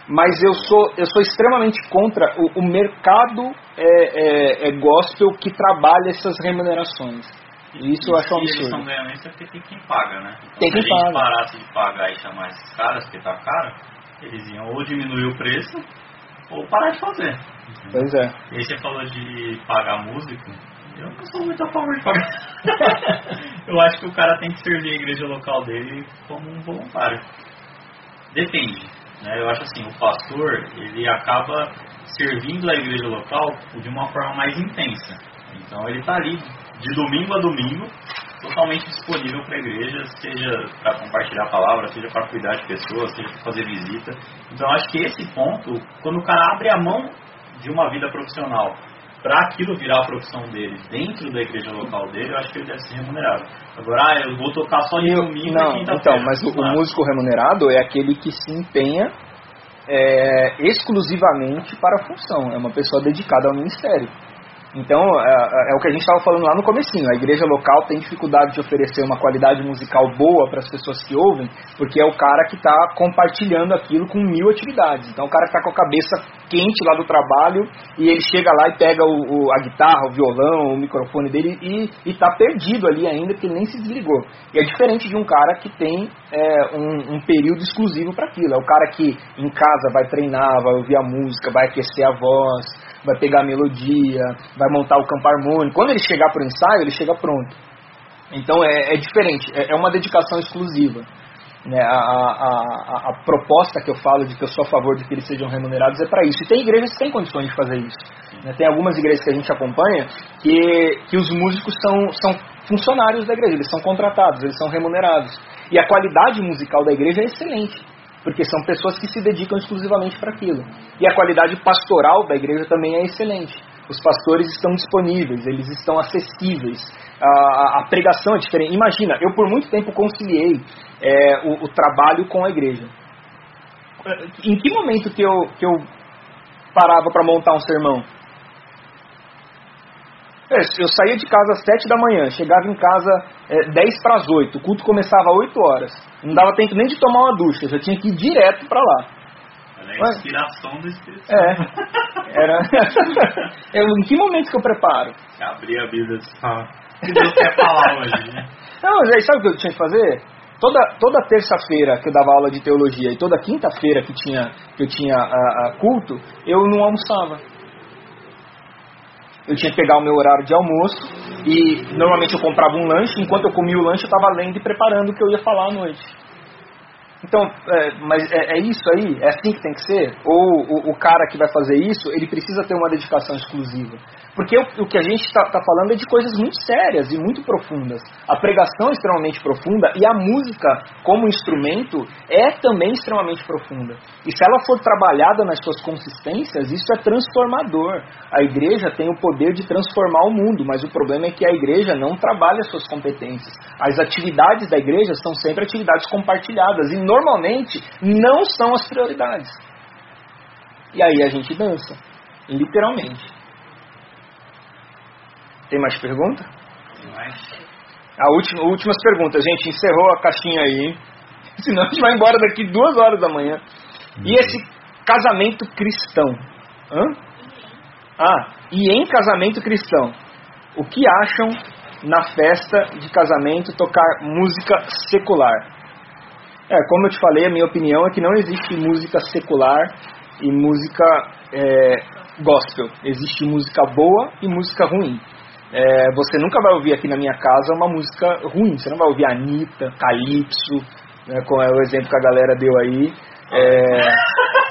Mas eu sou, eu sou extremamente contra o, o mercado é, é, é gospel que trabalha essas remunerações. E isso e eu acho um absurdo. eles estão ganhando isso é porque tem quem paga, né? Então, tem quem se a gente paga. parasse de pagar e chamar esses caras, porque tá caro, eles iam ou diminuir o preço ou parar de fazer. Pois é. E aí você falou de pagar músico. Eu não sou muito a favor de pagar. eu acho que o cara tem que servir a igreja local dele como um voluntário. Depende. Né? Eu acho assim, o pastor, ele acaba servindo a igreja local de uma forma mais intensa. Então ele está ali de domingo a domingo, totalmente disponível para a igreja, seja para compartilhar a palavra, seja para cuidar de pessoas, seja para fazer visita. Então acho que esse ponto, quando o cara abre a mão de uma vida profissional para aquilo virar a profissão dele dentro da igreja local dele, eu acho que ele deve ser remunerado. Agora, ah, eu vou tocar só de domingo Não, e então, mas o, o, músico remunerado é aquele que se empenha é, exclusivamente para a função. É uma pessoa dedicada ao ministério. Então, é, é, é, o que a gente estava falando lá no comecinho. A igreja local tem dificuldade de oferecer uma qualidade musical boa para as pessoas que ouvem, porque é o cara que está compartilhando aquilo com mil atividades. Então, o cara está com a cabeça quente lá do trabalho e ele chega lá e pega o, o, a guitarra, o violão, o microfone dele e está perdido ali ainda, porque ele nem se desligou. E é diferente de um cara que tem é, um, um período exclusivo para aquilo. É o cara que em casa vai treinar, vai ouvir a música, vai aquecer a voz vai pegar a melodia, vai montar o campo harmônico. Quando ele chegar para o ensaio, ele chega pronto. Então é, é diferente, é, é, uma dedicação exclusiva. Né? A, a, a, a, proposta que eu falo de que eu sou a favor de que eles sejam remunerados é para isso. E tem igrejas que têm condições de fazer isso. Né? Tem algumas igrejas que a gente acompanha que, que os músicos são, são funcionários da igreja, eles são contratados, eles são remunerados. E a qualidade musical da igreja é excelente porque são pessoas que se dedicam exclusivamente para aquilo. E a qualidade pastoral da igreja também é excelente. Os pastores estão disponíveis, eles estão acessíveis. A, a pregação é diferente. Imagina, eu por muito tempo conciliei é, o, o, trabalho com a igreja. Em que momento que eu, que eu parava para montar um sermão? É, eu saía de casa às 7 da manhã, chegava em casa é, 10 para as 8, o culto começava às 8 horas. Não dava tempo nem de tomar uma ducha, já tinha que ir direto para lá. Era a inspiração do Espírito É. Era. eu, em que momento que eu preparo? Abrir a Bíblia e falar. O que Deus quer falar hoje, né? Não, mas aí sabe o que eu tinha que fazer? Toda, toda terça-feira que eu dava aula de teologia e toda quinta-feira que, tinha, que eu tinha a, a culto, eu não almoçava eu tinha que pegar o meu horário de almoço e normalmente eu comprava um lanche, enquanto eu comia o lanche eu estava lendo e preparando o que eu ia falar à noite. Então, é, mas é, é, isso aí? É assim que tem que ser? Ou o, o, cara que vai fazer isso, ele precisa ter uma dedicação exclusiva? Porque o, o que a gente está tá falando é de coisas muito sérias e muito profundas. A pregação é extremamente profunda e a música, como instrumento, é também extremamente profunda. E se ela for trabalhada nas suas consistências, isso é transformador. A igreja tem o poder de transformar o mundo, mas o problema é que a igreja não trabalha as suas competências. As atividades da igreja são sempre atividades compartilhadas e normalmente não são as prioridades. E aí a gente dança, literalmente. Tem mais pergunta? A última, últimas perguntas, gente. Encerrou a caixinha aí. Senão a gente vai embora daqui duas horas da manhã. E esse casamento cristão? Hã? Ah, e em casamento cristão, o que acham na festa de casamento tocar música secular? É, como eu te falei, a minha opinião é que não existe música secular e música é, gospel. Existe música boa e música ruim. É, você nunca vai ouvir aqui na minha casa uma música ruim. Você não vai ouvir Anitta, Calypso, né, como é o exemplo que a galera deu aí. É...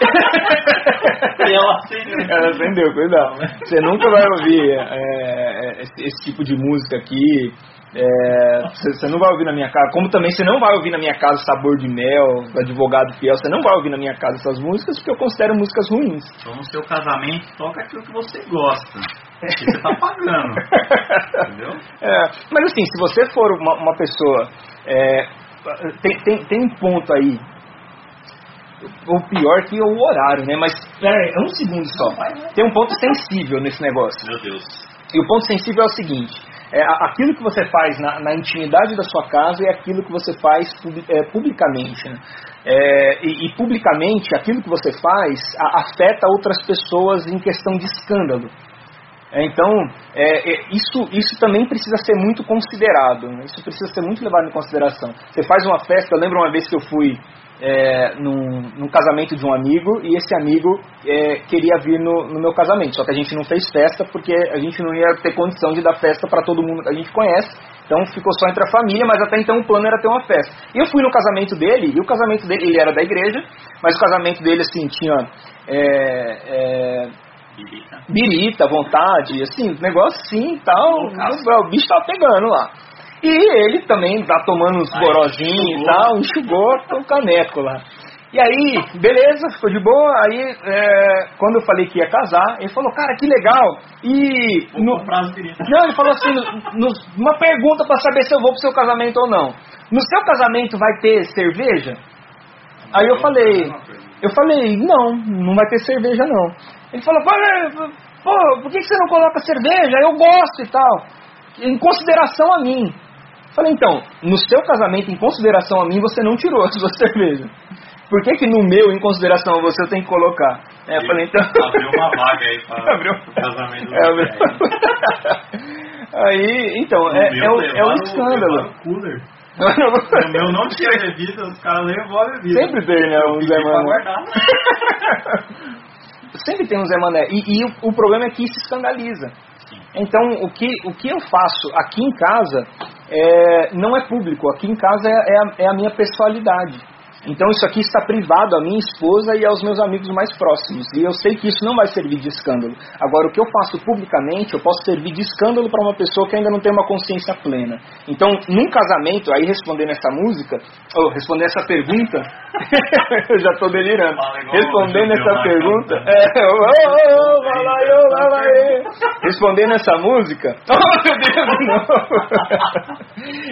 e ela acendeu. Ela acendeu, cuidado. Você nunca vai ouvir é, é esse, esse, tipo de música aqui. É, você, você não vai ouvir na minha casa, como também você não vai ouvir na minha casa Sabor de Mel, Advogado Fiel, você não vai ouvir na minha casa essas músicas porque eu considero músicas ruins. Então no seu casamento toca aquilo que você gosta. Que você tá pagando. entendeu? É, mas assim, se você for uma, uma pessoa. é, tem, tem, tem um ponto aí. O pior que é o horário, né? Mas peraí, é um segundo só. Tem um ponto sensível nesse negócio. Meu Deus. E o ponto sensível é o seguinte: é, aquilo que você faz na, na intimidade da sua casa é aquilo que você faz publi- é, publicamente. né? É, e, e publicamente, aquilo que você faz a- afeta outras pessoas em questão de escândalo. É, então, é, é, isso, isso também precisa ser muito considerado. né? Isso precisa ser muito levado em consideração. Você faz uma festa, eu lembro uma vez que eu fui é, num, num casamento de um amigo e esse amigo é, queria vir no, no meu casamento. Só que a gente não fez festa porque a gente não ia ter condição de dar festa para todo mundo que a gente conhece. Então ficou só entre a família, mas até então o plano era ter uma festa. E eu fui no casamento dele, e o casamento dele, ele era da igreja, mas o casamento dele, assim, tinha é, é, Birita. birita, vontade, assim, negócio assim e tal. O bicho tava pegando lá. E ele também tá tomando uns gorozinhos e tal, enxugou com o caneco lá. E aí, beleza, ficou de boa. Aí, é, quando eu falei que ia casar, ele falou, cara, que legal. E. No- não, ele falou assim, no- no- uma pergunta pra saber se eu vou pro seu casamento ou não. No seu casamento vai ter cerveja? Aí eu falei, eu falei, não, não vai ter cerveja não. Ele falou, pô, pô, por que você não coloca cerveja? Eu gosto e tal. Em consideração a mim. Falei, então, no seu casamento, em consideração a mim, você não tirou a sua cerveja. Por que que no meu, em consideração a você, eu tenho que colocar? É, eu falei, então... Abriu uma vaga aí para Abriu. o casamento É, abriu. Aí, então, é, meu é, o, é um escândalo. cooler. O meu não tinha bebida, os caras levou a bebida. Sempre tem, né, um Zé Mané. guardar. Sempre tem um Zé Mané. E, e o, o problema é que isso escandaliza. Então, o que, o que eu faço aqui em casa é, não é público. Aqui em casa é, é a, é a minha pessoalidade. Então, isso aqui está privado à minha esposa e aos meus amigos mais próximos. E eu sei que isso não vai servir de escândalo. Agora, o que eu faço publicamente, eu posso servir de escândalo para uma pessoa que ainda não tem uma consciência plena. Então, num casamento, aí respondendo essa música, ou respondendo essa pergunta, eu já estou delirando. Respondendo essa pergunta, é, vai lá, vai lá. Respondendo essa música, oh meu Deus, não.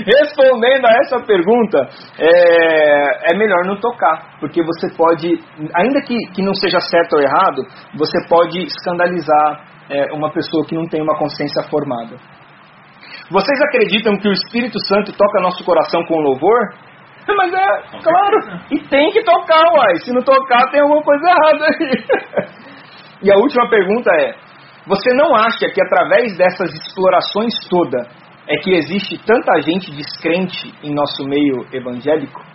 Respondendo a essa pergunta, é, é melhor não tocar, porque você pode, ainda que, que não seja certo ou errado, você pode escandalizar é, uma pessoa que não tem uma consciência formada. Vocês acreditam que o Espírito Santo toca nosso coração com louvor? Mas é, claro, e tem que tocar, uai. Se não tocar, tem alguma coisa errada aí. e a última pergunta é: você não acha que através dessas explorações toda é que existe tanta gente descrente em nosso meio evangélico?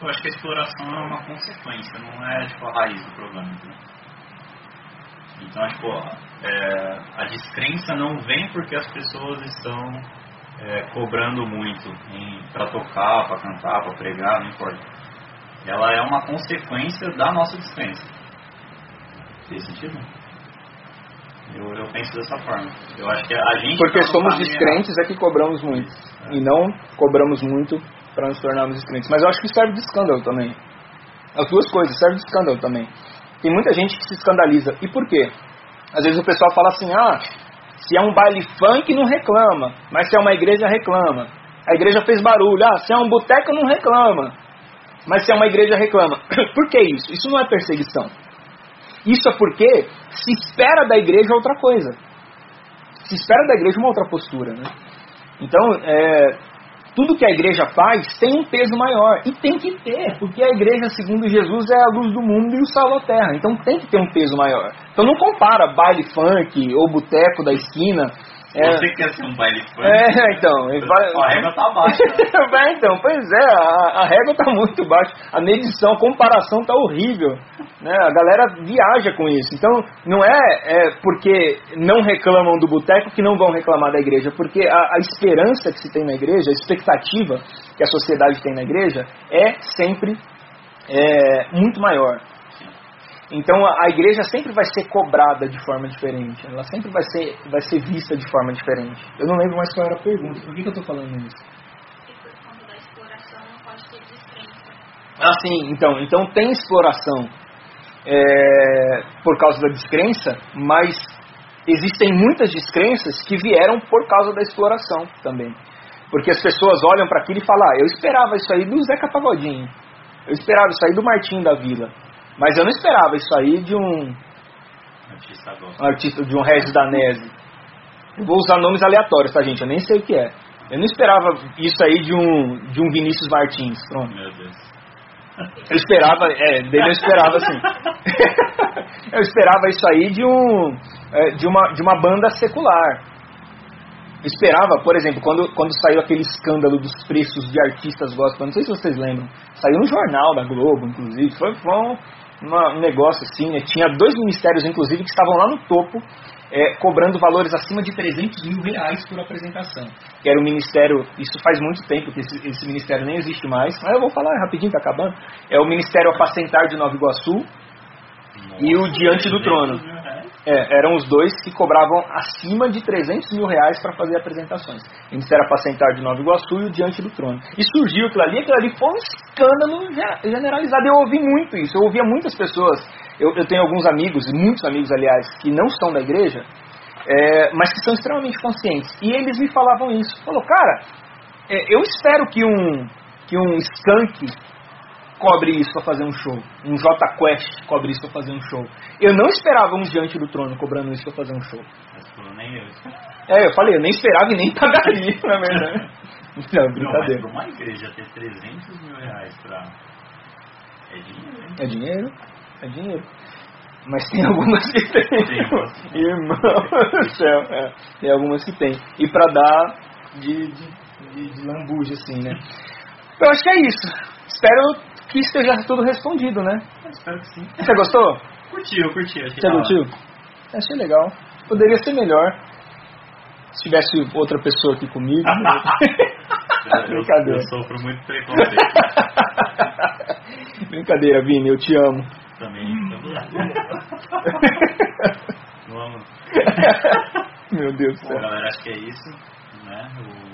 Eu acho que a exploração é uma consequência, não é tipo a raiz do problema. entendeu? Então, tipo, é, a descrença não vem porque as pessoas estão é, cobrando muito para tocar, para cantar, para pregar, não importa. Ela é uma consequência da nossa descrença. Tem sentido? Eu, eu penso dessa forma. Eu acho que a gente. Porque tá somos descrentes é que cobramos muito. E não cobramos muito para nos tornarmos descrentes. Mas eu acho que serve de escândalo também. As duas coisas, serve de escândalo também. Tem muita gente que se escandaliza. E por quê? Às vezes o pessoal fala assim, ah, se é um baile funk não reclama, mas se é uma igreja reclama. A igreja fez barulho, ah, se é um boteco não reclama, mas se é uma igreja reclama. por que isso? Isso não é perseguição. Isso é porque se espera da igreja outra coisa. Se espera da igreja uma outra postura. Né? Então, é, tudo que a igreja faz tem um peso maior. E tem que ter, porque a igreja, segundo Jesus, é a luz do mundo e o sal da terra. Então tem que ter um peso maior. Então não compara baile funk ou boteco da esquina. É, Você quer ser um baile funk? é, então. A régua tá baixa. É, então, pois é, a, a régua está muito baixa. A medição, a comparação está horrível. Né? A galera viaja com isso. Então, não é, é porque não reclamam do boteco que não vão reclamar da igreja. Porque a, a esperança que se tem na igreja, a expectativa que a sociedade tem na igreja, é sempre é, muito maior. Então a, igreja sempre vai ser cobrada de forma diferente, ela sempre vai ser, vai ser vista de forma diferente. Eu não lembro mais qual era a pergunta, por que, que eu estou falando isso? Ah, sim, então, então tem exploração é, por causa da descrença, mas existem muitas descrenças que vieram por causa da exploração também. Porque as pessoas olham para aquilo e falam, ah, eu esperava isso aí do Zeca Pagodinho, eu esperava isso aí do Martinho da Vila, mas eu não esperava isso aí de um Artista um artista, de um Regis Danese. Eu vou usar nomes aleatórios, tá gente? Eu nem sei o que é. Eu não esperava isso aí de um, de um Vinícius Martins, pronto. Meu Deus. Eu esperava, é, dele eu esperava assim. eu esperava isso aí de um é, de uma de uma banda secular. Eu esperava, por exemplo, quando, quando saiu aquele escândalo dos preços de artistas gospel, não sei se vocês lembram, saiu no jornal da Globo, inclusive, foi, foi um, um negócio assim, né? tinha dois ministérios, inclusive, que estavam lá no topo, é, cobrando valores acima de 300 mil reais por apresentação. Que era o ministério, isso faz muito tempo que esse, esse ministério nem existe mais, mas eu vou falar rapidinho, tá acabando. É o Ministério Apacentar de Nova Iguaçu, E o Diante do Trono. 300 mil reais? É, eram os dois que cobravam acima de 300 mil reais para fazer apresentações. O Ministério Apacentar de Nova Iguaçu e o Diante do Trono. E surgiu aquilo ali, aquilo ali foi um escândalo ge- generalizado. Eu ouvi muito isso, eu ouvia muitas pessoas. Eu, eu tenho alguns amigos, muitos amigos, aliás, que não são da igreja, é, mas que são extremamente conscientes. E eles me falavam isso. Falou, cara, é, eu espero que um, que um skunk cobre isso para fazer um show. Um J Quest cobre isso para fazer um show. Eu não esperava um Diante do Trono cobrando isso para fazer um show. Mas falou, nem eu. É, eu falei, eu nem esperava e nem pagaria, na verdade. Não, Não, mas brincadeira. pra uma igreja ter 300 mil reais pra... É dinheiro, hein? É dinheiro? É dinheiro. Mas tem algumas que tem. Tem. Irmão do céu. É, tem algumas que tem. E pra dar de, de, de, de lambuja, assim, né? Eu acho que é isso. Espero que esteja tudo respondido, né? Eu espero que sim. Você gostou? Curti, eu curti. Achei Você curtiu? Achei legal. Poderia ser melhor. Se tivesse outra pessoa aqui comigo. Eu, eu, Brincadeira. eu sofro muito preconceito. Brincadeira, Vini, eu te amo. Também. Não amo. Meu Deus do Bom, céu. galera, acho que é isso. Né? O...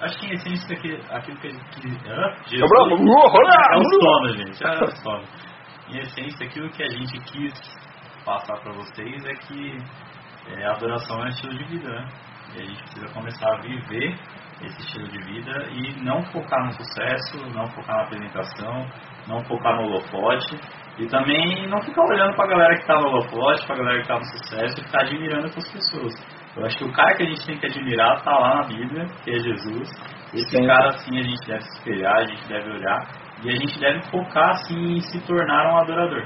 Acho que em essência aqui, aquilo que, que ah, Jesus... É o sono, gente. É o sono. Em essência, aquilo que a gente quis passar para vocês é que é, a adoração é um estilo de vida, né? E a gente precisa começar a viver esse estilo de vida e não focar no sucesso, não focar na apresentação, não focar no holofote e também não ficar olhando para a galera que está no holofote, para a galera que está no sucesso e ficar admirando essas pessoas. Eu acho que o cara que a gente tem que admirar está lá na Bíblia, que é Jesus. Esse Sim. cara, assim, a gente deve se espelhar, a gente deve olhar e a gente deve focar, assim, em se tornar um adorador.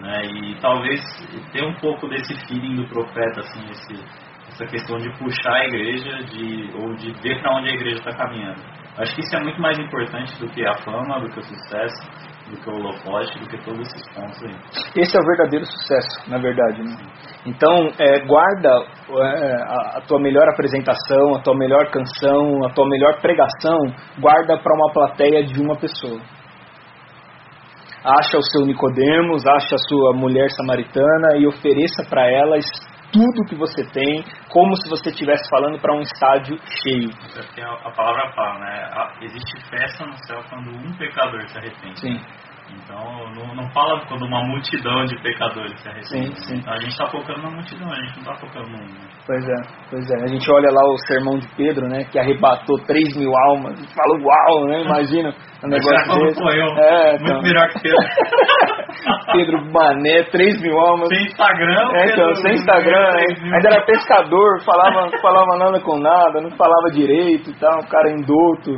Né? E talvez ter um pouco desse feeling do profeta, assim, esse, essa questão de puxar a igreja de, ou de ver para onde a igreja está caminhando. Acho que isso é muito mais importante do que a fama, do que o sucesso, do que o holofote, do que todos esses pontos aí. Esse é o verdadeiro sucesso, na verdade. Né? Então, é, guarda é, a, a tua melhor apresentação, a tua melhor canção, a tua melhor pregação, guarda para uma plateia de uma pessoa. Acha o seu Nicodemos, acha a sua mulher samaritana e ofereça para elas tudo que você tem, como se você estivesse falando para um estádio cheio. Isso é porque a, palavra fala, né? A- existe festa no céu quando um pecador se arrepende. Sim. Então, não, não fala quando uma multidão de pecadores se arrepende. Sim, sim. Então, a gente está focando na multidão, a gente não está focando no... no- Pois é, pois é. A gente olha lá o sermão de Pedro, né? Que arrebatou 3 mil almas. E fala, uau, né? Imagina um será negócio desse. foi eu? É, Muito então. melhor que Pedro. Pedro Mané, 3 mil almas. Sem Instagram, É, então, Pedro, sem Instagram, mil. ainda era pescador, falava, falava nada com nada, não falava direito e tal, um cara indulto,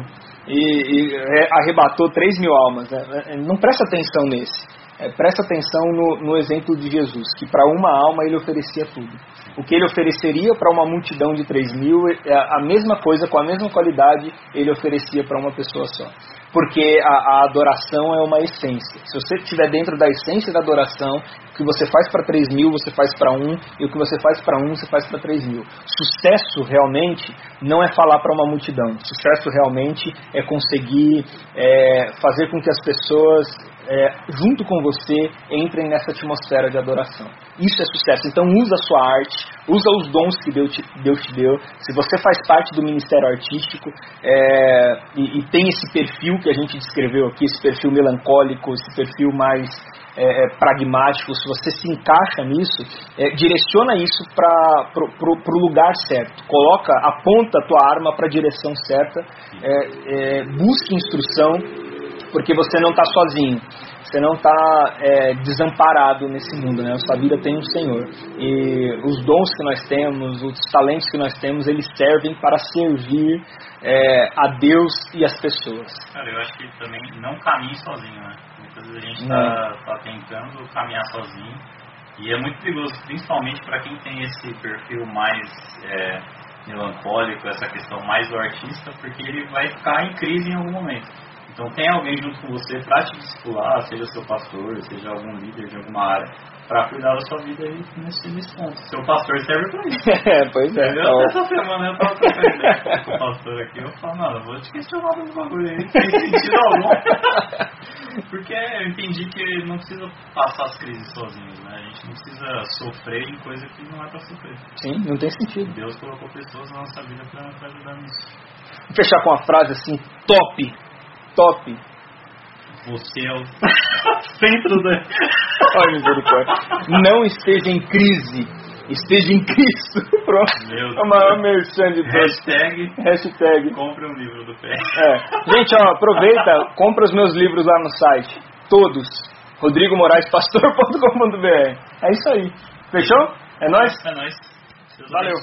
e, e arrebatou 3 mil almas. né? É, Não presta atenção nesse. É, presta atenção no, no exemplo de Jesus, que para uma alma ele oferecia tudo. O que ele ofereceria para uma multidão de 3 mil, é a mesma coisa, com a mesma qualidade, ele oferecia para uma pessoa só. Porque a, a adoração é uma essência. Se você estiver dentro da essência da adoração, o que você faz para 3 mil, você faz para um, e o que você faz para um, você faz para 3 mil. Sucesso realmente não é falar para uma multidão. Sucesso realmente é conseguir é, fazer com que as pessoas é, junto com você, entrem nessa atmosfera de adoração. Isso é sucesso. Então usa a sua arte, usa os dons que Deus te, Deus te deu. Se você faz parte do ministério artístico é, e, e, tem esse perfil que a gente descreveu aqui, esse perfil melancólico, esse perfil mais é, é pragmático, se você se encaixa nisso, é, direciona isso para o lugar certo. Coloca, aponta a tua arma para a direção certa, é, busque instrução, porque você não está sozinho. Você não está é, desamparado nesse mundo, né? A sua vida tem um Senhor. E os dons que nós temos, os talentos que nós temos, eles servem para servir é, a Deus e as pessoas. Cara, eu acho que também não caminhe sozinho, né? Muitas vezes a gente está tá tentando caminhar sozinho. E é muito perigoso, principalmente para quem tem esse perfil mais é, melancólico, essa questão mais do artista, porque ele vai ficar em crise em algum momento. Então tem alguém junto com você para te discipular, seja seu pastor, seja algum líder de alguma área, para cuidar da sua vida aí nesse, nesse ponto. Seu pastor serve para isso. É, pois é. Então... Essa semana eu tava trocando com o pastor aqui, eu falo, mano, vou te questionar dos bagulho aí, tem sentido algum. Porque eu entendi que não precisa passar as crises sozinhos, né? A gente não precisa sofrer em coisa que não é para sofrer. Sim, não tem sentido. Deus colocou pessoas na nossa vida para ajudar nisso. Vou fechar com uma frase assim, top top. Você é o centro da. Ai, misericórdia. Não esteja em crise. Esteja em Cristo. Pronto. Meu é o maior merchan de todos. Hashtag. Hashtag. Compre um livro do pé. É. Gente, ó, aproveita, compra os meus livros lá no site. Todos. RodrigoMoraesPastor.com.br. É isso aí. Fechou? É nóis? É nóis. Valeu.